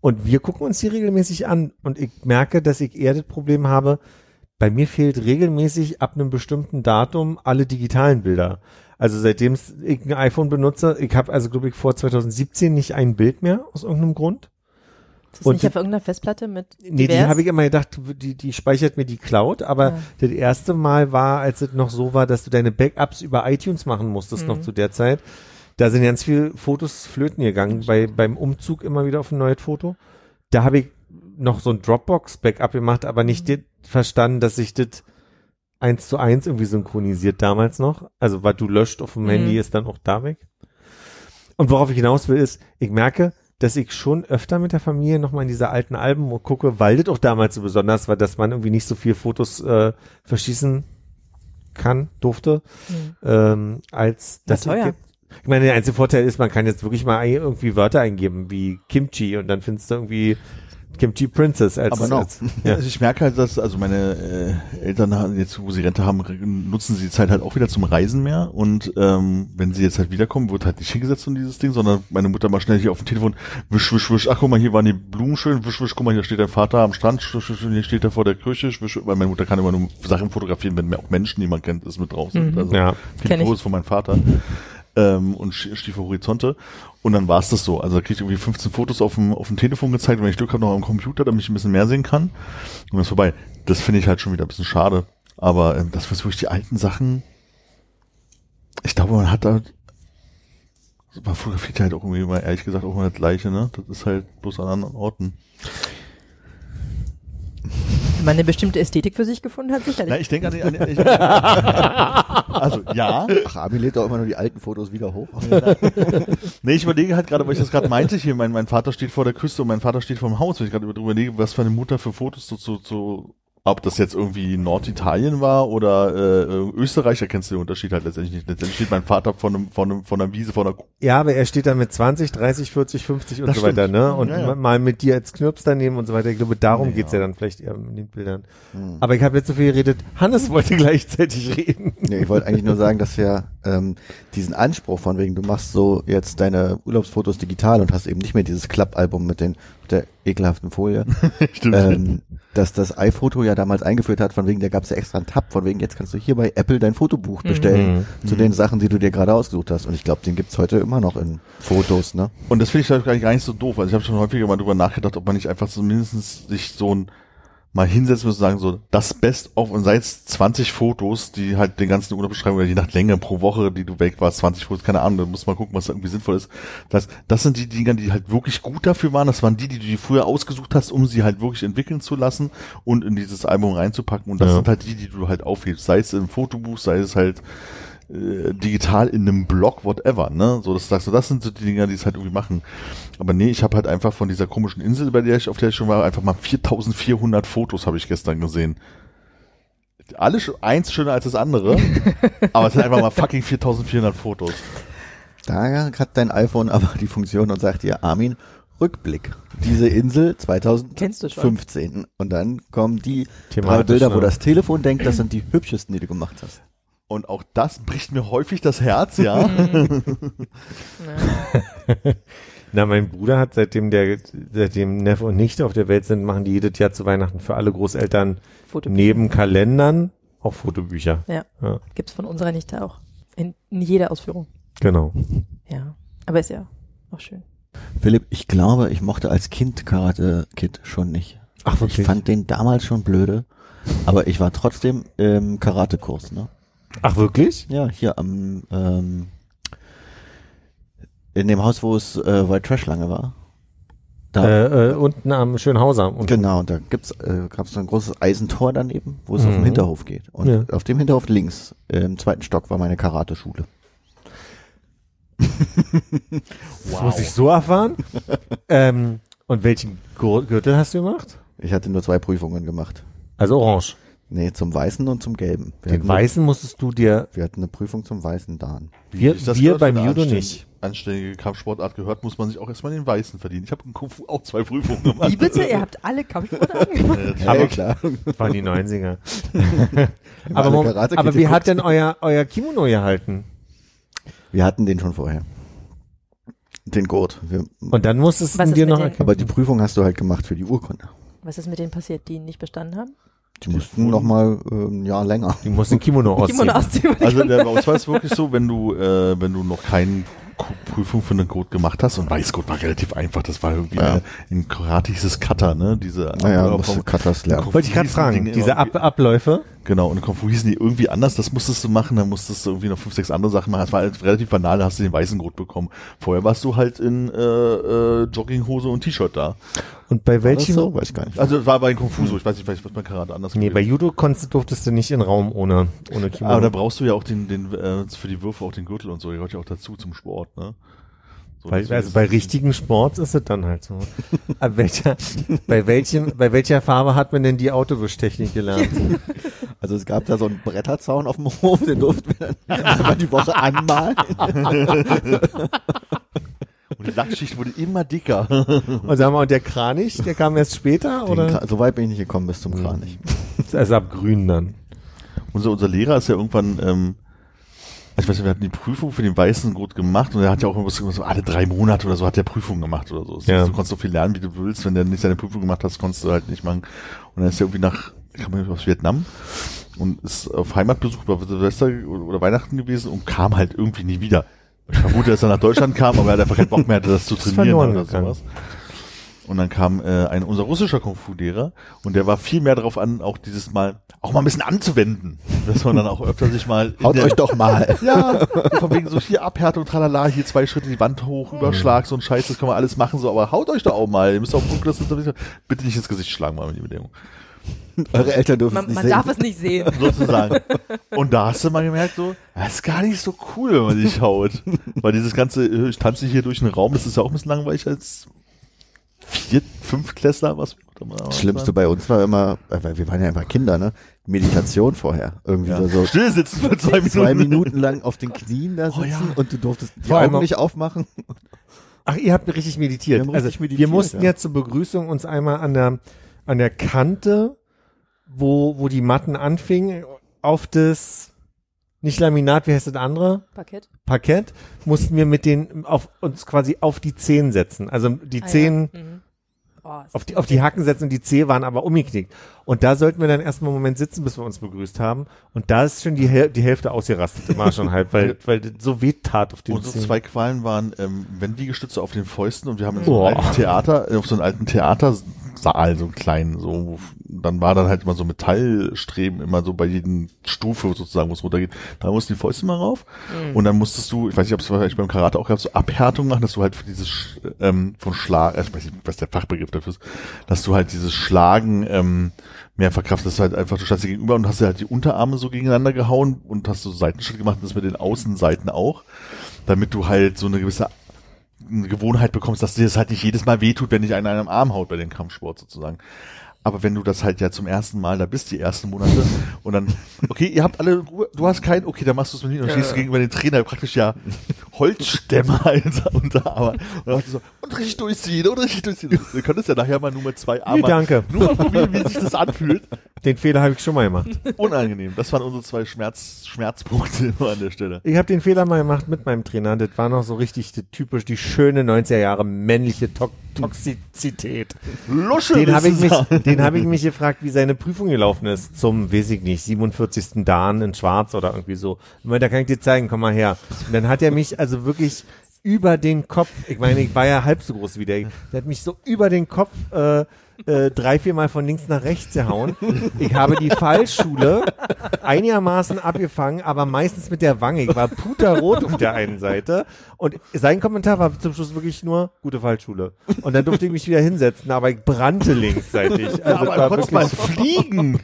Und wir gucken uns die regelmäßig an. Und ich merke, dass ich eher das Problem habe, bei mir fehlt regelmäßig ab einem bestimmten Datum alle digitalen Bilder. Also seitdem ich ein iPhone benutze, ich habe also glaube ich vor 2017 nicht ein Bild mehr aus irgendeinem Grund. Ist das Und nicht die- auf irgendeiner Festplatte mit Nee, die divers? habe ich immer gedacht, die, die speichert mir die Cloud, aber Ja. das erste Mal war, als es noch so war, dass du deine Backups über iTunes machen musstest, Mhm. noch zu der Zeit. Da sind ganz viele Fotos flöten gegangen, bei, beim Umzug immer wieder auf ein neues Foto. Da habe ich noch so ein Dropbox-Backup gemacht, aber nicht Mhm. verstanden, dass sich das eins zu eins irgendwie synchronisiert damals noch. Also, was du löscht auf dem Mhm. Handy ist dann auch da weg. Und worauf ich hinaus will, ist, ich merke, dass ich schon öfter mit der Familie nochmal in diese alten Alben gucke, weil das auch damals so besonders war, dass man irgendwie nicht so viel Fotos äh, verschießen kann, durfte, Mhm. ähm, als das. teuer. Ich meine, der einzige Vorteil ist, man kann jetzt wirklich mal irgendwie Wörter eingeben, wie Kimchi, und dann findest du irgendwie Kimchi Princess als, Aber noch. als ja. Also ich merke halt, dass also meine äh, Eltern haben jetzt, wo sie Rente haben, nutzen sie die Zeit halt auch wieder zum Reisen mehr. Und ähm, wenn sie jetzt halt wiederkommen, wird halt nicht hingesetzt um dieses Ding, sondern meine Mutter mal schnell hier auf dem Telefon, wisch, wisch, wisch, ach guck mal, hier waren die Blumen schön, wisch, wisch, guck mal, hier steht dein Vater am Strand, wisch, wisch, hier steht er vor der Kirche, wisch, weil meine Mutter kann immer nur Sachen fotografieren, wenn auch Menschen, die man kennt, ist mit drauf sind. Mhm. Also Ja. ich. Fotos von meinem Vater ähm, und Sch- Stiefel Horizonte. Und dann war es das so. Also da krieg ich irgendwie 15 Fotos auf dem, auf dem Telefon gezeigt, wenn ich Glück habe, noch am Computer, damit ich ein bisschen mehr sehen kann. Und dann ist vorbei. Das finde ich halt schon wieder ein bisschen schade. Aber ähm, das was wirklich die alten Sachen. Ich glaube, man hat da. Man fotografiert halt auch irgendwie mal, ehrlich gesagt, auch mal das Gleiche, ne? Das ist halt bloß an anderen Orten. Man eine bestimmte Ästhetik für sich gefunden hat, sicherlich. Na, ich denke an die, an die ich, Also, ja. Ach, Armin lädt doch immer nur die alten Fotos wieder hoch. Nee, ich überlege halt gerade, weil ich das gerade meinte hier, mein, mein Vater steht vor der Küste und mein Vater steht vor dem Haus, wenn ich gerade über- überlege, was für eine Mutter für Fotos so, so, so ob das jetzt irgendwie Norditalien war oder äh, Österreich, da kennst du den Unterschied halt letztendlich nicht. Letztendlich steht mein Vater von, einem, von, einem, von einer Wiese, von einer Ja, aber er steht da mit 20, 30, 40, 50 und Das so weiter, stimmt. ne? Und Ja, ja. ma- mal mit dir als Knirps daneben und so weiter. Ich glaube, darum Ja. geht's ja dann vielleicht eher mit den Bildern. Hm. Aber ich habe jetzt so viel geredet. Hannes wollte gleichzeitig reden. Nee, ich wollte eigentlich nur sagen, dass wir ähm, diesen Anspruch von wegen, du machst so jetzt deine Urlaubsfotos digital und hast eben nicht mehr dieses Klappalbum mit den mit der ekelhaften Folie, Stimmt. ähm, dass das iPhoto ja damals eingeführt hat, von wegen, da gab es ja extra einen Tab, von wegen, jetzt kannst du hier bei Apple dein Fotobuch bestellen zu den Sachen, die du dir gerade ausgesucht hast. Und ich glaube, den gibt's heute immer noch in Fotos, ne? Und das finde ich halt gar nicht- gar nicht so doof. Also ich habe schon häufiger mal drüber nachgedacht, ob man nicht einfach so mindestens sich so ein mal hinsetzen muss und sagen, so das Best of und sei es 20 Fotos, die halt den ganzen Urlaub beschreiben oder je nach Länge pro Woche, die du weg warst, 20 Fotos, keine Ahnung, da muss man gucken, was da irgendwie sinnvoll ist. Das, heißt, das sind die Dinger, die halt wirklich gut dafür waren. Das waren die, die du dir früher ausgesucht hast, um sie halt wirklich entwickeln zu lassen und in dieses Album reinzupacken. Und das Ja. sind halt die, die du halt aufhebst. Sei es im Fotobuch, sei es halt äh, digital in einem Blog, whatever, ne? So, das sagst du, das sind so die Dinger, die es halt irgendwie machen. Aber nee, ich habe halt einfach von dieser komischen Insel, bei der ich, auf der ich schon war, einfach mal 4400 Fotos habe ich gestern gesehen. Alle sch- eins schöner als das andere, aber es sind einfach mal fucking 4400 Fotos. Da hat dein iPhone aber die Funktion und sagt dir, Armin, Rückblick. Diese Insel Kennst du schon. 2015. Und dann kommen die drei Thematisch, Bilder, wo ne? das Telefon denkt, das sind die hübschesten, die du gemacht hast. Und auch das bricht mir häufig das Herz, ja. Na, mein Bruder hat seitdem der, seitdem Neffe und Nichte auf der Welt sind, machen die jedes Jahr zu Weihnachten für alle Großeltern neben Kalendern auch Fotobücher. Ja. Ja, Gibt's von unserer Nichte auch. In, in jeder Ausführung. genau. Ja. Aber ist ja auch schön. Philipp, ich glaube, ich mochte als Kind Karate Kid schon nicht. Ach, Ich fand den damals schon blöde, aber ich war trotzdem im Karatekurs, ne? Ach, wirklich? Ja, hier am ähm, in dem Haus, wo es äh, White Trash lange war. Da, Äh, äh, unten am Schönhauser. Und Genau, da gibt's, äh, gab es so ein großes Eisentor daneben, wo es auf den Mhm. Hinterhof geht. Und Ja. auf dem Hinterhof links, äh, im zweiten Stock, war meine Karateschule. Das muss ich so erfahren. ähm, und welchen Gür- Gürtel hast du gemacht? Ich hatte nur zwei Prüfungen gemacht. Also orange. Nee, zum Weißen und zum Gelben. Wir, Den weißen musstest du dir, wir hatten eine Prüfung zum Weißen Dan. wir, wir beim Judo anständige- nicht. Anständige Kampfsportart gehört, muss man sich auch erstmal den Weißen verdienen. Ich habe in Kung Fu auch zwei Prüfungen gemacht. Wie bitte? Ihr habt alle Kampfsportarten gemacht? Äh, Aber- klar. Waren die 90er. alle aber Karate Kid aber wie hat denn euer, euer Kimono gehalten? Wir hatten den schon vorher. Den Gurt. Wir, Und dann musstest du dir noch erkennen. aber die Prüfung hast du halt gemacht für die Urkunde. Was ist mit denen passiert, die nicht bestanden haben? Die mussten noch mal äh, ein Jahr länger. Du musst ein Kimono ausziehen. Kimono ausziehen. Also der, bei uns war es wirklich so, wenn du, äh, wenn du noch keine Prüfung für einen Code gemacht hast und Weißcode war relativ einfach, das war irgendwie Ja. eine, in Karate Cutter, ne? Diese Naja, vom- Katas lernen. Wollte ich gerade fragen, Dinge diese Ab Abläufe. Genau, und in Kung Fu hießen die irgendwie anders, das musstest du machen, dann musstest du irgendwie noch fünf, sechs andere Sachen machen. Das war halt relativ banal, da hast du den weißen Gurt bekommen. Vorher warst du halt in äh, äh, Jogginghose und T-Shirt da. Und bei welchem? so? Weiß ich gar nicht. Also das war bei Kung Fu so, ich weiß nicht, vielleicht was bei Karate anders Nee, bei. Judo konntest, durftest du nicht in Raum ohne, ohne Kimono. Aber da brauchst du ja auch den, den äh, für die Würfe auch den Gürtel und so, der gehört ja auch dazu zum Sport, ne? So, Bei, deswegen also bei es- richtigen Sports ist es dann halt so. Ab welcher, bei welchem, bei welcher Farbe hat man denn die Autowischtechnik gelernt? Also es gab da so einen Bretterzaun auf dem Hof, den durften wir dann einmal die Woche anmalen. Und die Lackschicht wurde immer dicker. Und sag mal, und der Kranich, der kam erst später Den oder? Kra- So weit bin ich nicht gekommen bis zum Kranich. Also ab grün dann. unser, unser Lehrer ist ja irgendwann, ähm, ich weiß nicht, wir hatten die Prüfung für den weißen Gurt gemacht und er hat ja auch immer so alle drei Monate oder so hat der Prüfung gemacht oder so. Ja. Du konntest so viel lernen, wie du willst. Wenn der nicht seine Prüfung gemacht hast, konntest du halt nicht machen. Und dann ist er irgendwie nach, ich glaube, aus Vietnam und ist auf Heimatbesuch über Silvester oder Weihnachten gewesen und kam halt irgendwie nie wieder. Ich vermute, dass er nach Deutschland kam, aber er hat einfach keinen Bock mehr, das zu trainieren oder gegangen. sowas. Und dann kam äh, ein unser russischer Kung Fu Lehrer und der war viel mehr darauf an, auch dieses Mal auch mal ein bisschen anzuwenden, dass man dann auch öfter sich mal Haut der- euch doch mal. ja, von wegen so hier Abhärtung, tralala, hier zwei Schritte die Wand hoch, Überschlag, so ein Scheiß, das kann man alles machen, so, aber haut euch da auch mal. Ihr müsst auch gucken, dass das bitte nicht ins Gesicht schlagen, mal mit die Bedingung. Eure Eltern dürfen es Man, nicht man sehen. darf es nicht sehen. Sozusagen. Und da hast du mal gemerkt, so, das ist gar nicht so cool, wenn man sich haut. Weil dieses ganze, ich tanze hier durch den Raum, das ist ja auch ein bisschen langweilig als Viert-, Fünftklässler, was Das Schlimmste bei uns war immer, äh, weil wir waren ja einfach Kinder, ne? Meditation vorher. Irgendwie ja. so, Still sitzen für zwei Minuten. zwei Minuten lang auf den Knien da sitzen Oh ja. und du durftest die Vor allem Augen nicht aufmachen. Ach, ihr habt richtig meditiert. Wir haben also richtig meditiert, wir mussten ja. ja zur Begrüßung uns einmal an der an der Kante, wo wo die Matten anfingen, auf das nicht Laminat, wie heißt das andere? Parkett. Parkett, mussten wir mit den auf uns quasi auf die Zehen setzen. Also die Ah, Zehen Ja. Mhm. Oh, auf die, auf die Hacken setzen und die Zehe waren aber umgeknickt. Und da sollten wir dann erstmal einen Moment sitzen, bis wir uns begrüßt haben. Und da ist schon die, Häl die Hälfte ausgerastet immer schon halb, weil, weil das so weh tat auf den Unsere Zehen. zwei Qualen waren ähm, Wendigestütze auf den Fäusten und wir haben in so einem alten Theater, auf so einem alten Theatersaal, so einen kleinen, so, dann war dann halt immer so Metallstreben, immer so bei jedem Stufe sozusagen, wo es runtergeht. Da mussten die Fäuste mal rauf und dann musstest du, ich weiß nicht, ob es vielleicht beim Karate auch gab, so Abhärtung machen, dass du halt für dieses ähm, von Schlag, äh, ich weiß nicht, was der Fachbegriff dafür ist, dass du halt dieses Schlagen ähm, mehr verkraftest, halt einfach, du standst dir gegenüber und hast dir halt die Unterarme so gegeneinander gehauen und hast so Seitenschritt gemacht, und das mit den Außenseiten auch damit du halt so eine gewisse eine Gewohnheit bekommst, dass dir das halt nicht jedes Mal wehtut, wenn dich einer an einem Arm haut bei dem Kampfsport sozusagen. Aber wenn du das halt ja zum ersten Mal da bist, die ersten Monate, und dann, okay, ihr habt alle Ruhe, du hast keinen, okay, dann machst du es mit mir und stehst du gegenüber den Trainer praktisch ja Holzstämmer unter, unter aber und dann du so, und richtig durchziehen, und richtig durchziehen. Du könntest ja nachher mal nur mit zwei Armen, Nee, danke. nur mal probieren, wie sich das anfühlt. Den Fehler habe ich schon mal gemacht. Unangenehm. Das waren unsere zwei Schmerz, Schmerzpunkte immer an der Stelle. Ich habe den Fehler mal gemacht mit meinem Trainer. Das war noch so richtig die, typisch die schöne 90er Jahre männliche To Toxizität. Lusche, Den habe ich mich, den habe ich mich gefragt, wie seine Prüfung gelaufen ist zum, weiß ich nicht, 47. Dan in Schwarz oder irgendwie so. Ich meine, da kann ich dir zeigen, komm mal her. Und dann hat er mich also wirklich über den Kopf, ich meine, ich war ja halb so groß wie der, der hat mich so über den Kopf äh, äh, drei, vier Mal von links nach rechts gehauen. Ich habe die Fallschule einigermaßen abgefangen, aber meistens mit der Wange. Ich war puterrot auf der einen Seite. Und sein Kommentar war zum Schluss wirklich nur, gute Fallschule. Und dann durfte ich mich wieder hinsetzen, aber ich brannte linksseitig. Also aber es du mal fliegen.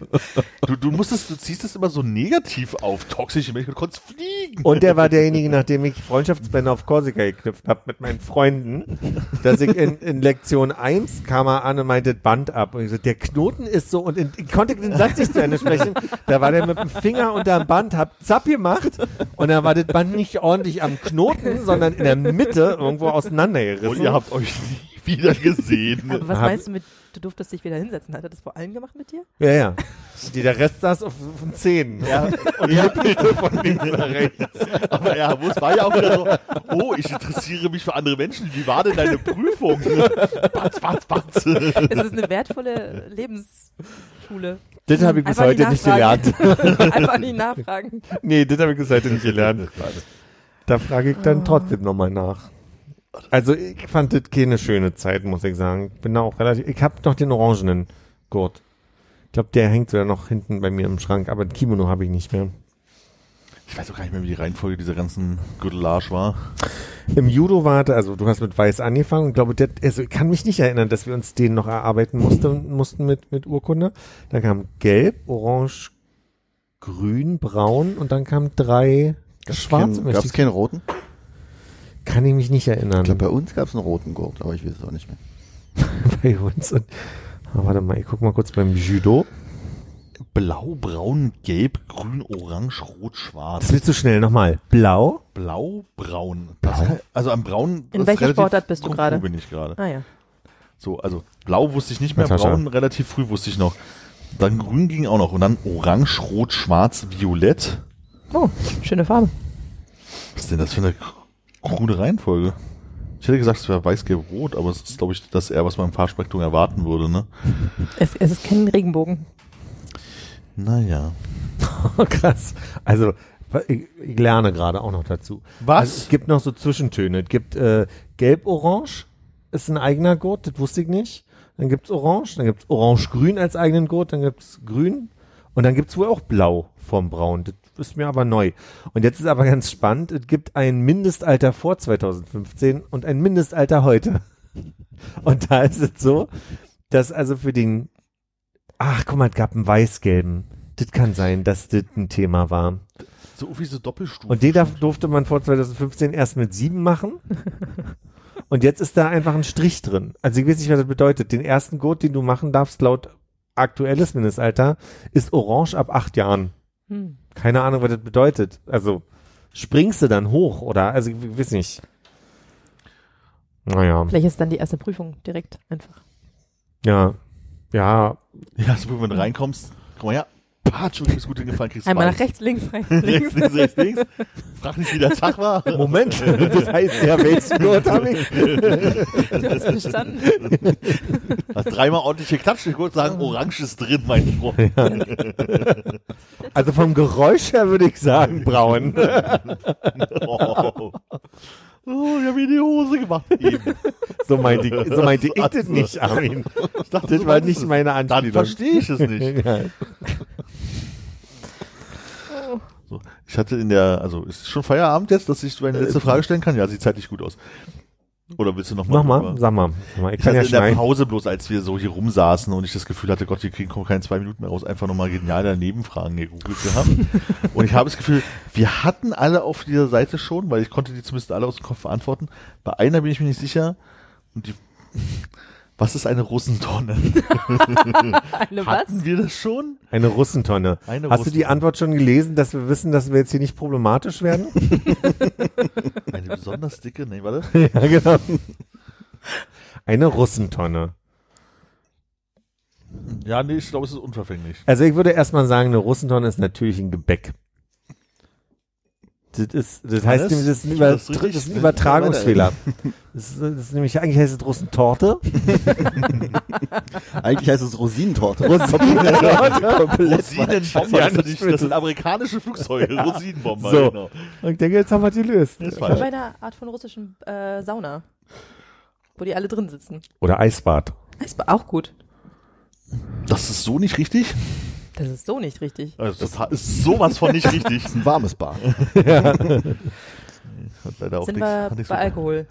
Du, du musstest, du ziehst es immer so negativ auf, toxische Menschen, du konntest fliegen. Und der war derjenige, nachdem ich Freundschaftsbänder auf Korsika geknüpft habe mit meinen Freunden, dass ich in, in Lektion 1 kam er an und meinte Band ab. Und ich so, der Knoten ist so, und in, ich konnte den Satz nicht zu Ende sprechen. Da war der mit dem Finger unterm Band, hab zapp gemacht und dann war das Band nicht ordentlich am Knoten, sondern in der Mitte irgendwo Und auseinandergerissen. ihr habt euch nie wieder gesehen. Aber was Hab- meinst du mit, du durftest dich wieder hinsetzen? Hat er das vor allen gemacht mit dir? ja, ja. Der Rest saß auf, auf den Zehen. Ja, Und ja, bitte von links nach rechts. aber ja, wo es war ja auch wieder so, oh, ich interessiere mich für andere Menschen. Wie war denn deine Prüfung? Batz, batz, batz. Es ist eine wertvolle Lebensschule. Das habe ich bis Einfach heute nicht gelernt. Einfach nicht nachfragen. Nee, das habe ich bis heute nicht gelernt. Da frage ich dann trotzdem nochmal nach. Also ich fand das keine schöne Zeit, muss ich sagen. Ich bin da auch relativ. Ich habe noch den orangenen Gurt. Ich glaube, der hängt sogar noch hinten bei mir im Schrank, aber ein Kimono habe ich nicht mehr. Ich weiß auch gar nicht mehr, wie die Reihenfolge dieser ganzen Gürtelage war. Im Judo war das, also du hast mit Weiß angefangen. Ich glaube, das, also ich kann mich nicht erinnern, dass wir uns den noch erarbeiten mussten, mussten mit, mit Urkunde. Dann kam Gelb, Orange, Grün, Braun und dann kam drei Schwarz. Gab es keinen roten? Kann ich mich nicht erinnern. Ich glaube, bei uns gab es einen roten Gurt, aber ich weiß es auch nicht mehr. bei uns. Und, ah, warte mal, ich guck mal kurz beim Judo. Blau, braun, gelb, grün, orange, rot, Das schwarz. wird zu schnell. Nochmal. Blau. Blau, braun. Das kann- also am braun. In welcher Sportart bist du gerade? bin ich gerade. Ah ja. So, also blau wusste ich nicht mehr, Natascha. braun relativ früh wusste ich noch. Dann grün ging auch noch und dann orange, rot, schwarz, violett. Oh, schöne Farbe. Was ist denn das für eine krude Reihenfolge? Ich hätte gesagt, es wäre weiß, gelb, rot, aber es ist, glaube ich, das eher, was man im Farbspektrum erwarten würde, ne? Es, es ist kein Regenbogen. Naja. Krass. Also, ich, ich lerne gerade auch noch dazu. Was? Also, es gibt noch so Zwischentöne. Es gibt äh, Gelb-Orange, ist ein eigener Gurt, das wusste ich nicht. Dann gibt's Orange, dann gibt's Orange-Grün als eigenen Gurt, dann gibt's Grün und dann gibt's wohl auch Blau vom Braun. Das ist mir aber neu. Und jetzt ist aber ganz spannend, es gibt ein Mindestalter vor 2015 und ein Mindestalter heute. Und da ist es so, dass also für den, ach guck mal, es gab einen weiß-gelben. Das kann sein, dass das ein Thema war. So wie so Doppelstufen. Und den darf, durfte man vor 2015 erst mit sieben machen. Und jetzt ist da einfach ein Strich drin. Also ich weiß nicht, was das bedeutet. Den ersten Gurt, den du machen darfst, laut aktuelles Mindestalter, ist orange ab acht Jahren. Hm. Keine Ahnung, was das bedeutet. Also springst du dann hoch oder? Also ich, ich weiß nicht. Naja, Vielleicht ist dann die erste Prüfung direkt einfach. ja, ja, Ja, so, wenn du reinkommst, komm mal her. Patsch, und du bist gut hingefallen, kriegst Einmal nach rechts, links, rechts, Rechts, links. links, rechts, links. Frag nicht, wie der Tag war. Moment, das heißt ja, welchen Gurt habe ich? Du hast bestanden. Hast dreimal ordentlich geklatscht. Ich wollte sagen, Orange ist drin, mein Freund. Also vom Geräusch her würde ich sagen braun. Oh. Oh, ich habe mir die Hose gemacht. Eben. So meinte ich, so meinte ich das nicht, Armin. Ich dachte, Das war nicht meine Dann Anspielung. verstehe ich es nicht. Ja. So, ich hatte in der, also ist schon Feierabend jetzt, dass ich meine letzte Frage stellen kann? Ja, sieht zeitlich gut aus. Oder willst du noch mal? Nochmal, drüber? sag mal. Sag mal, Ich Ich kann hatte ja in der schneiden. Pause bloß, als wir so hier rumsaßen und ich das Gefühl hatte, Gott, wir kriegen kommen keine zwei Minuten mehr raus, einfach nochmal genial daneben Fragen gegoogelt gehabt. und ich habe das Gefühl, wir hatten alle auf dieser Seite schon, weil ich konnte die zumindest alle aus dem Kopf beantworten. Bei einer bin ich mir nicht sicher. Und die, was ist eine Russentonne? Eine was? Hatten wir das schon? Eine Russentonne. Eine Hast du die Russentonne. Antwort schon gelesen, dass wir wissen, dass wir jetzt hier nicht problematisch werden? Eine besonders dicke, nee, warte. ja, genau. Eine Russentonne. Ja, nee, ich glaube, es ist unverfänglich. Also ich würde erstmal sagen, eine Russentonne ist natürlich ein Gebäck. Das ist, das heißt, nämlich, das ist ein, Über, das das ist ein Übertragungsfehler. Das ist, das ist nämlich, eigentlich heißt es Russentorte. Eigentlich heißt es Rosinentorte. Rosinenbomber, das, sind die- das sind amerikanische Flugzeuge, Rosinenbomber, So. genau. Und ich denke, jetzt haben wir die gelöst. Das ist Bei einer Art von russischen äh, Sauna. Wo die alle drin sitzen. Oder Eisbad. Eisbad, auch gut. Das ist so nicht richtig. Das ist so nicht richtig. Also das ist sowas von nicht richtig. Das ist ein warmes Bad. Hat leider auch Sind nichts- wir bei Alkohol?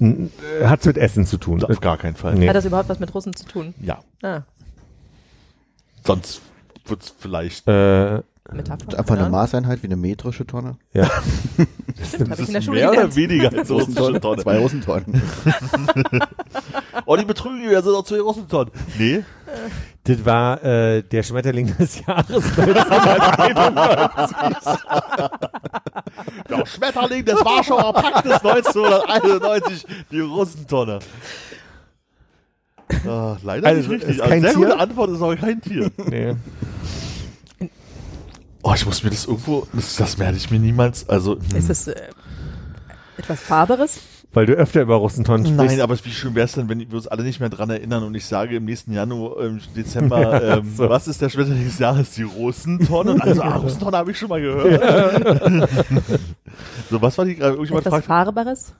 Äh, Hat's mit Essen zu tun. auf gar keinen Fall. Nee. Hat das überhaupt was mit Russen zu tun? Ja, Ah, sonst wird's vielleicht. Äh, Metapher. Einfach eine. Maßeinheit wie eine metrische Tonne. ja. Ich in der Schule mehr oder weniger als russische Tonne. Zwei Russentonnen. Oh, die betrügen, wir sind auch zwei Russentonnen. Nee, Das war äh, der Schmetterling des Jahres 1991. der Schmetterling, das war schon verpackt des 1991, die Russentonne. Ah, leider Also, nicht ist richtig. Also, kein sehr Tier? gute Antwort ist aber kein Tier. nee. Oh, ich muss mir das irgendwo, das, das werde ich mir niemals, also. hm. Ist es äh, etwas Farberes? Weil du öfter über Russentonnen sprichst. Nein, aber wie schön wäre es denn, wenn wir uns alle nicht mehr dran erinnern und ich sage im nächsten Januar, ähm, Dezember, ähm, so. was ist der Schmetterling des Jahres? Die Russentonne? Und also, ah, Russentonne habe ich schon mal gehört. so, was war die gerade? Etwas fragt. Fahrbares?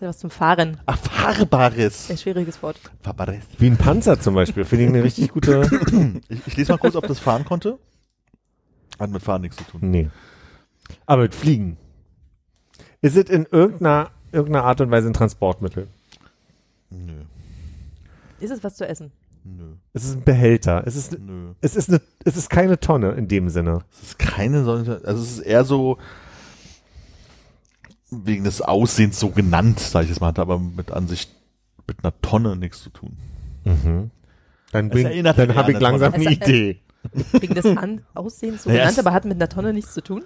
Etwas zum Fahren. Ah, fahrbares. Ein schwieriges Wort. Fahrbares. Wie ein Panzer zum Beispiel. Finde ich eine richtig gute. Ich, ich lese mal kurz, ob das fahren konnte. Hat mit Fahren nichts zu tun. nee. Aber mit Fliegen. Ist es in irgendeiner, irgendeiner Art und Weise ein Transportmittel? Nö, Ist es was zu essen? nö, Es ist ein Behälter. Es ist, nö. es ist, eine, es ist keine Tonne in dem Sinne. Es ist keine solche, also es ist eher so wegen des Aussehens so genannt, sage ich jetzt mal, hat aber mit Ansicht mit einer Tonne nichts zu tun. Mhm. Dann, Es erinnert dann habe an ich langsam Tonne. eine Es- es- Idee. Wegen des An Aussehens so Naja, genannt, es- aber hat mit einer Tonne nichts zu tun?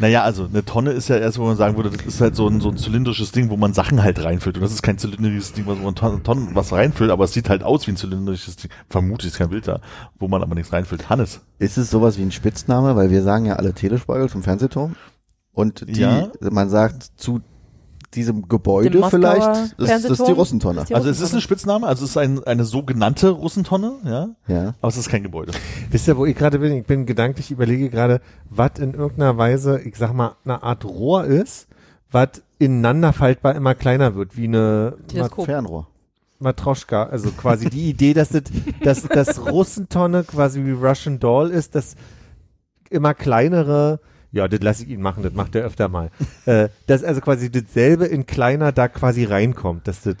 Naja, also eine Tonne ist ja erst, wo man sagen würde, das ist halt so ein, so ein zylindrisches Ding, wo man Sachen halt reinfüllt. Und das ist kein zylindrisches Ding, wo man Tonnen, Tonnen was reinfüllt, aber es sieht halt aus wie ein zylindrisches Ding. Vermutlich ist kein Bild da, wo man aber nichts reinfüllt. Hannes. Ist es sowas wie ein Spitzname? Weil wir sagen ja alle Telespeugel zum Fernsehturm. Und die, Ja. man sagt zu diesem Gebäude vielleicht, das, das ist die? Russentonne. Ist die Also es ist ein. Spitzname, also es ist ein, eine sogenannte Russentonne, ja, Ja. aber es ist kein Gebäude. Wisst ihr, wo ich gerade bin? Ich bin gedanklich, überlege gerade, was in irgendeiner Weise, ich sag mal, eine Art Rohr ist, was ineinander faltbar immer kleiner wird, wie eine Teleskop. Fernrohr. Matroschka. Also quasi die Idee, dass das, dass das Russentonne quasi wie Russian Doll ist, dass immer kleinere, ja, das lasse ich ihn machen, das macht er öfter mal. äh, dass also quasi dasselbe in kleiner da quasi reinkommt. Dass das,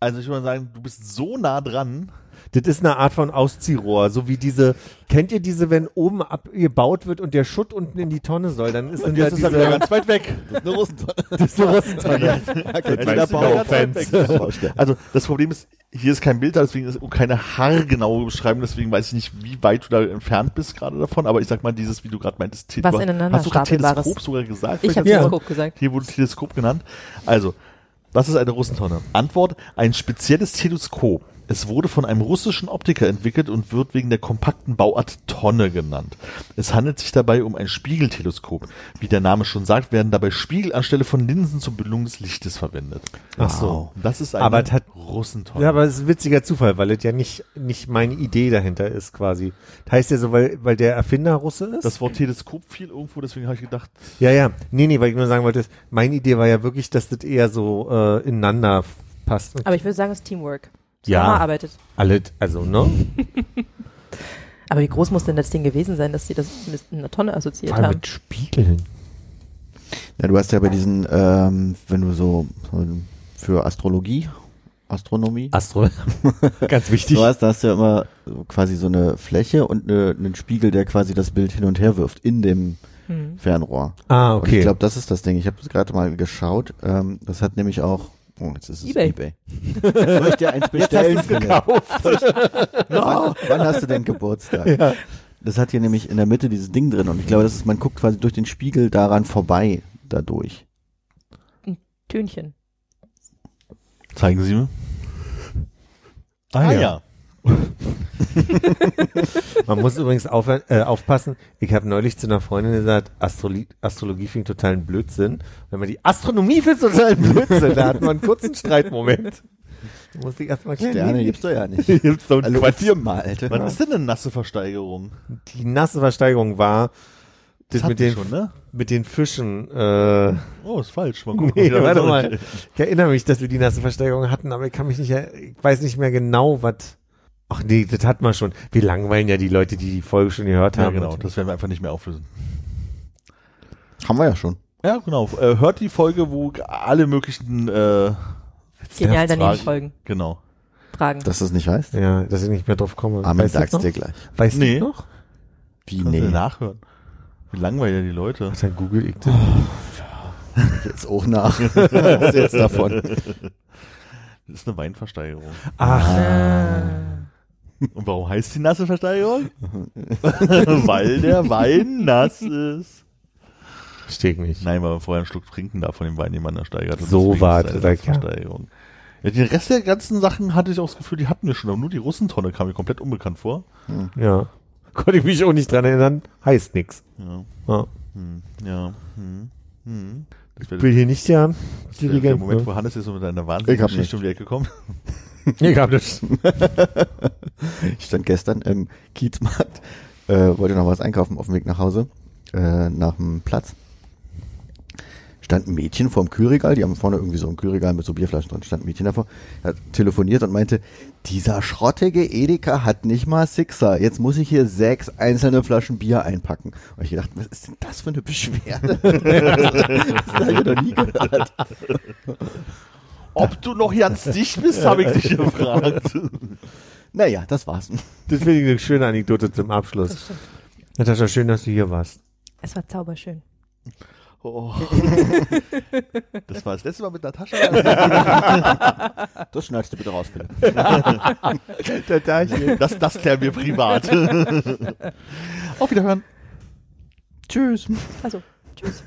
Also ich würde sagen, du bist so nah dran. Das ist eine Art von Ausziehrohr, so wie diese, kennt ihr diese, wenn oben abgebaut wird und der Schutt unten in die Tonne soll, dann ist Und da er diese, wieder ganz weit weg. Das ist eine Russentonne. das ist eine Russentonne. Baustelle. Also das Problem ist, hier ist kein Bild da, deswegen ist keine haargenaue Beschreibung, deswegen weiß ich nicht, wie weit du da entfernt bist gerade davon, aber ich sag mal, dieses, wie du gerade meintest, Te- Was du- ineinander hast du gerade. Teleskop sogar gesagt? Ich habe Ja. Teleskop gesagt. Hier wurde Teleskop genannt. Also, was ist eine Russentonne? Antwort, ein spezielles Teleskop. Es wurde von einem russischen Optiker entwickelt und wird wegen der kompakten Bauart Tonne genannt. Es handelt sich dabei um ein Spiegelteleskop. Wie der Name schon sagt, werden dabei Spiegel anstelle von Linsen zur Bildung des Lichtes verwendet. Ach so. Das ist eine Aber es hat- Russentonne. Ja, aber es ist ein witziger Zufall, weil es ja nicht, nicht meine Idee dahinter ist quasi. Das heißt ja so, weil, weil der Erfinder Russe ist? das Wort Teleskop fiel irgendwo, deswegen habe ich gedacht, ja, ja. Nee, nee, weil ich nur sagen wollte, meine Idee war ja wirklich, dass das eher so äh, ineinander passt. Aber ich würde sagen, es ist Teamwork. Ja. Zusammenarbeitet. alle, also, ne? Aber wie groß muss denn das Ding gewesen sein, dass sie das mit einer Tonne assoziiert Vor allem haben? mit Spiegeln. Ja, du hast ja bei diesen, ähm, wenn du so für Astrologie, Astronomie, Astro. Ganz wichtig. du hast, da hast du ja immer quasi so eine Fläche und eine, einen Spiegel, der quasi das Bild hin und her wirft in dem Hm. Fernrohr. Ah, Und okay. ich glaube, das ist das Ding. Ich habe gerade mal geschaut. Ähm, das hat nämlich auch. Oh, jetzt ist es Ebay. eBay. Soll ich dir eins bestellen? du's Philipp? wann, wann hast du denn Geburtstag? Ja. Das hat hier nämlich in der Mitte dieses Ding drin und ich glaube, das ist, man guckt quasi durch den Spiegel daran vorbei, dadurch. Tönchen. zeigen Sie mir. Ah, ja. ja. Man muss übrigens auf, äh, aufpassen. Ich habe neulich zu einer Freundin gesagt, Astrologie, Astrologie fing totalen Blödsinn. Wenn man die Astronomie findet totalen Blödsinn, da hat man einen kurzen Streitmoment. Da musste ich erstmal klären. Sterne nee, gibt's doch ja nicht. gibt's doch Also Quatsch. viermal, Alter. Was ist denn eine nasse Versteigerung? Die nasse Versteigerung war das mit den, schon, ne? mit den Fischen. Äh, Oh, ist falsch. Mal gucken. nee, Ja, warte mal. Ich erinnere mich, dass wir die nasse Versteigerung hatten, aber ich kann mich nicht, ich weiß nicht mehr genau, was. Ach nee, das hat man schon. Wir langweilen ja die Leute, die die Folge schon gehört Ja, haben. genau. Das werden wir einfach nicht mehr auflösen. Haben wir ja schon. Ja, genau. Äh, hört die Folge, wo alle möglichen äh, Genial daneben Fragen- folgen. Genau. Tragen. Dass das nicht heißt? Ja, dass ich nicht mehr drauf komme. Armin weißt du sag's dir gleich. Weißt Nee. du noch? Wie, Kannst du nee. nachhören. Wie langweilig die Leute. Ach, Dann google ich das. Jetzt auch nach. Was ist jetzt davon? Das ist eine Weinversteigerung. Ach, Und warum heißt die nasse Versteigerung? weil der Wein nass ist. verstehe ich nicht. Nein, weil man vorher einen Schluck trinken darf von dem Wein, den man da steigert. Und So war ist das, ja. Versteigerung. Ja, den Rest der ganzen Sachen hatte ich auch das Gefühl, die hatten wir schon, aber nur die Russentonne kam mir komplett unbekannt vor. Ja. Konnte ich mich auch nicht dran erinnern. Heißt nix. Ja, Ja. hm, ja, hm, hm. Ich bin hier nicht der der, der Dirigent. Moment, ne? wo Hannes jetzt so mit einer Ich hab wahnsinnigen nicht. Geschichte um die Ecke kommt. Ich hab das. Ich stand gestern im Kiezmarkt, äh, wollte noch was einkaufen auf dem Weg nach Hause, äh, nach dem Platz. Stand ein Mädchen vorm Kühlregal, die haben vorne irgendwie so ein Kühlregal mit so Bierflaschen drin, stand ein Mädchen davor, hat telefoniert und meinte, dieser schrottige Edeka hat nicht mal Sixer, jetzt muss ich hier sechs einzelne Flaschen Bier einpacken. Und ich gedacht, was ist denn das für eine Beschwerde? das habe ich noch nie gehört. Ob du noch ganz dicht bist, habe ich dich gefragt. Naja, das war's. Das finde ich eine schöne Anekdote zum Abschluss. Natascha, schön, dass du hier warst. Es war zauberschön. Oh. Das war das letzte Mal mit Natascha. Das schneidest du bitte raus, Philipp. Das, das klären wir privat. Auf Wiederhören. Tschüss. Also, tschüss.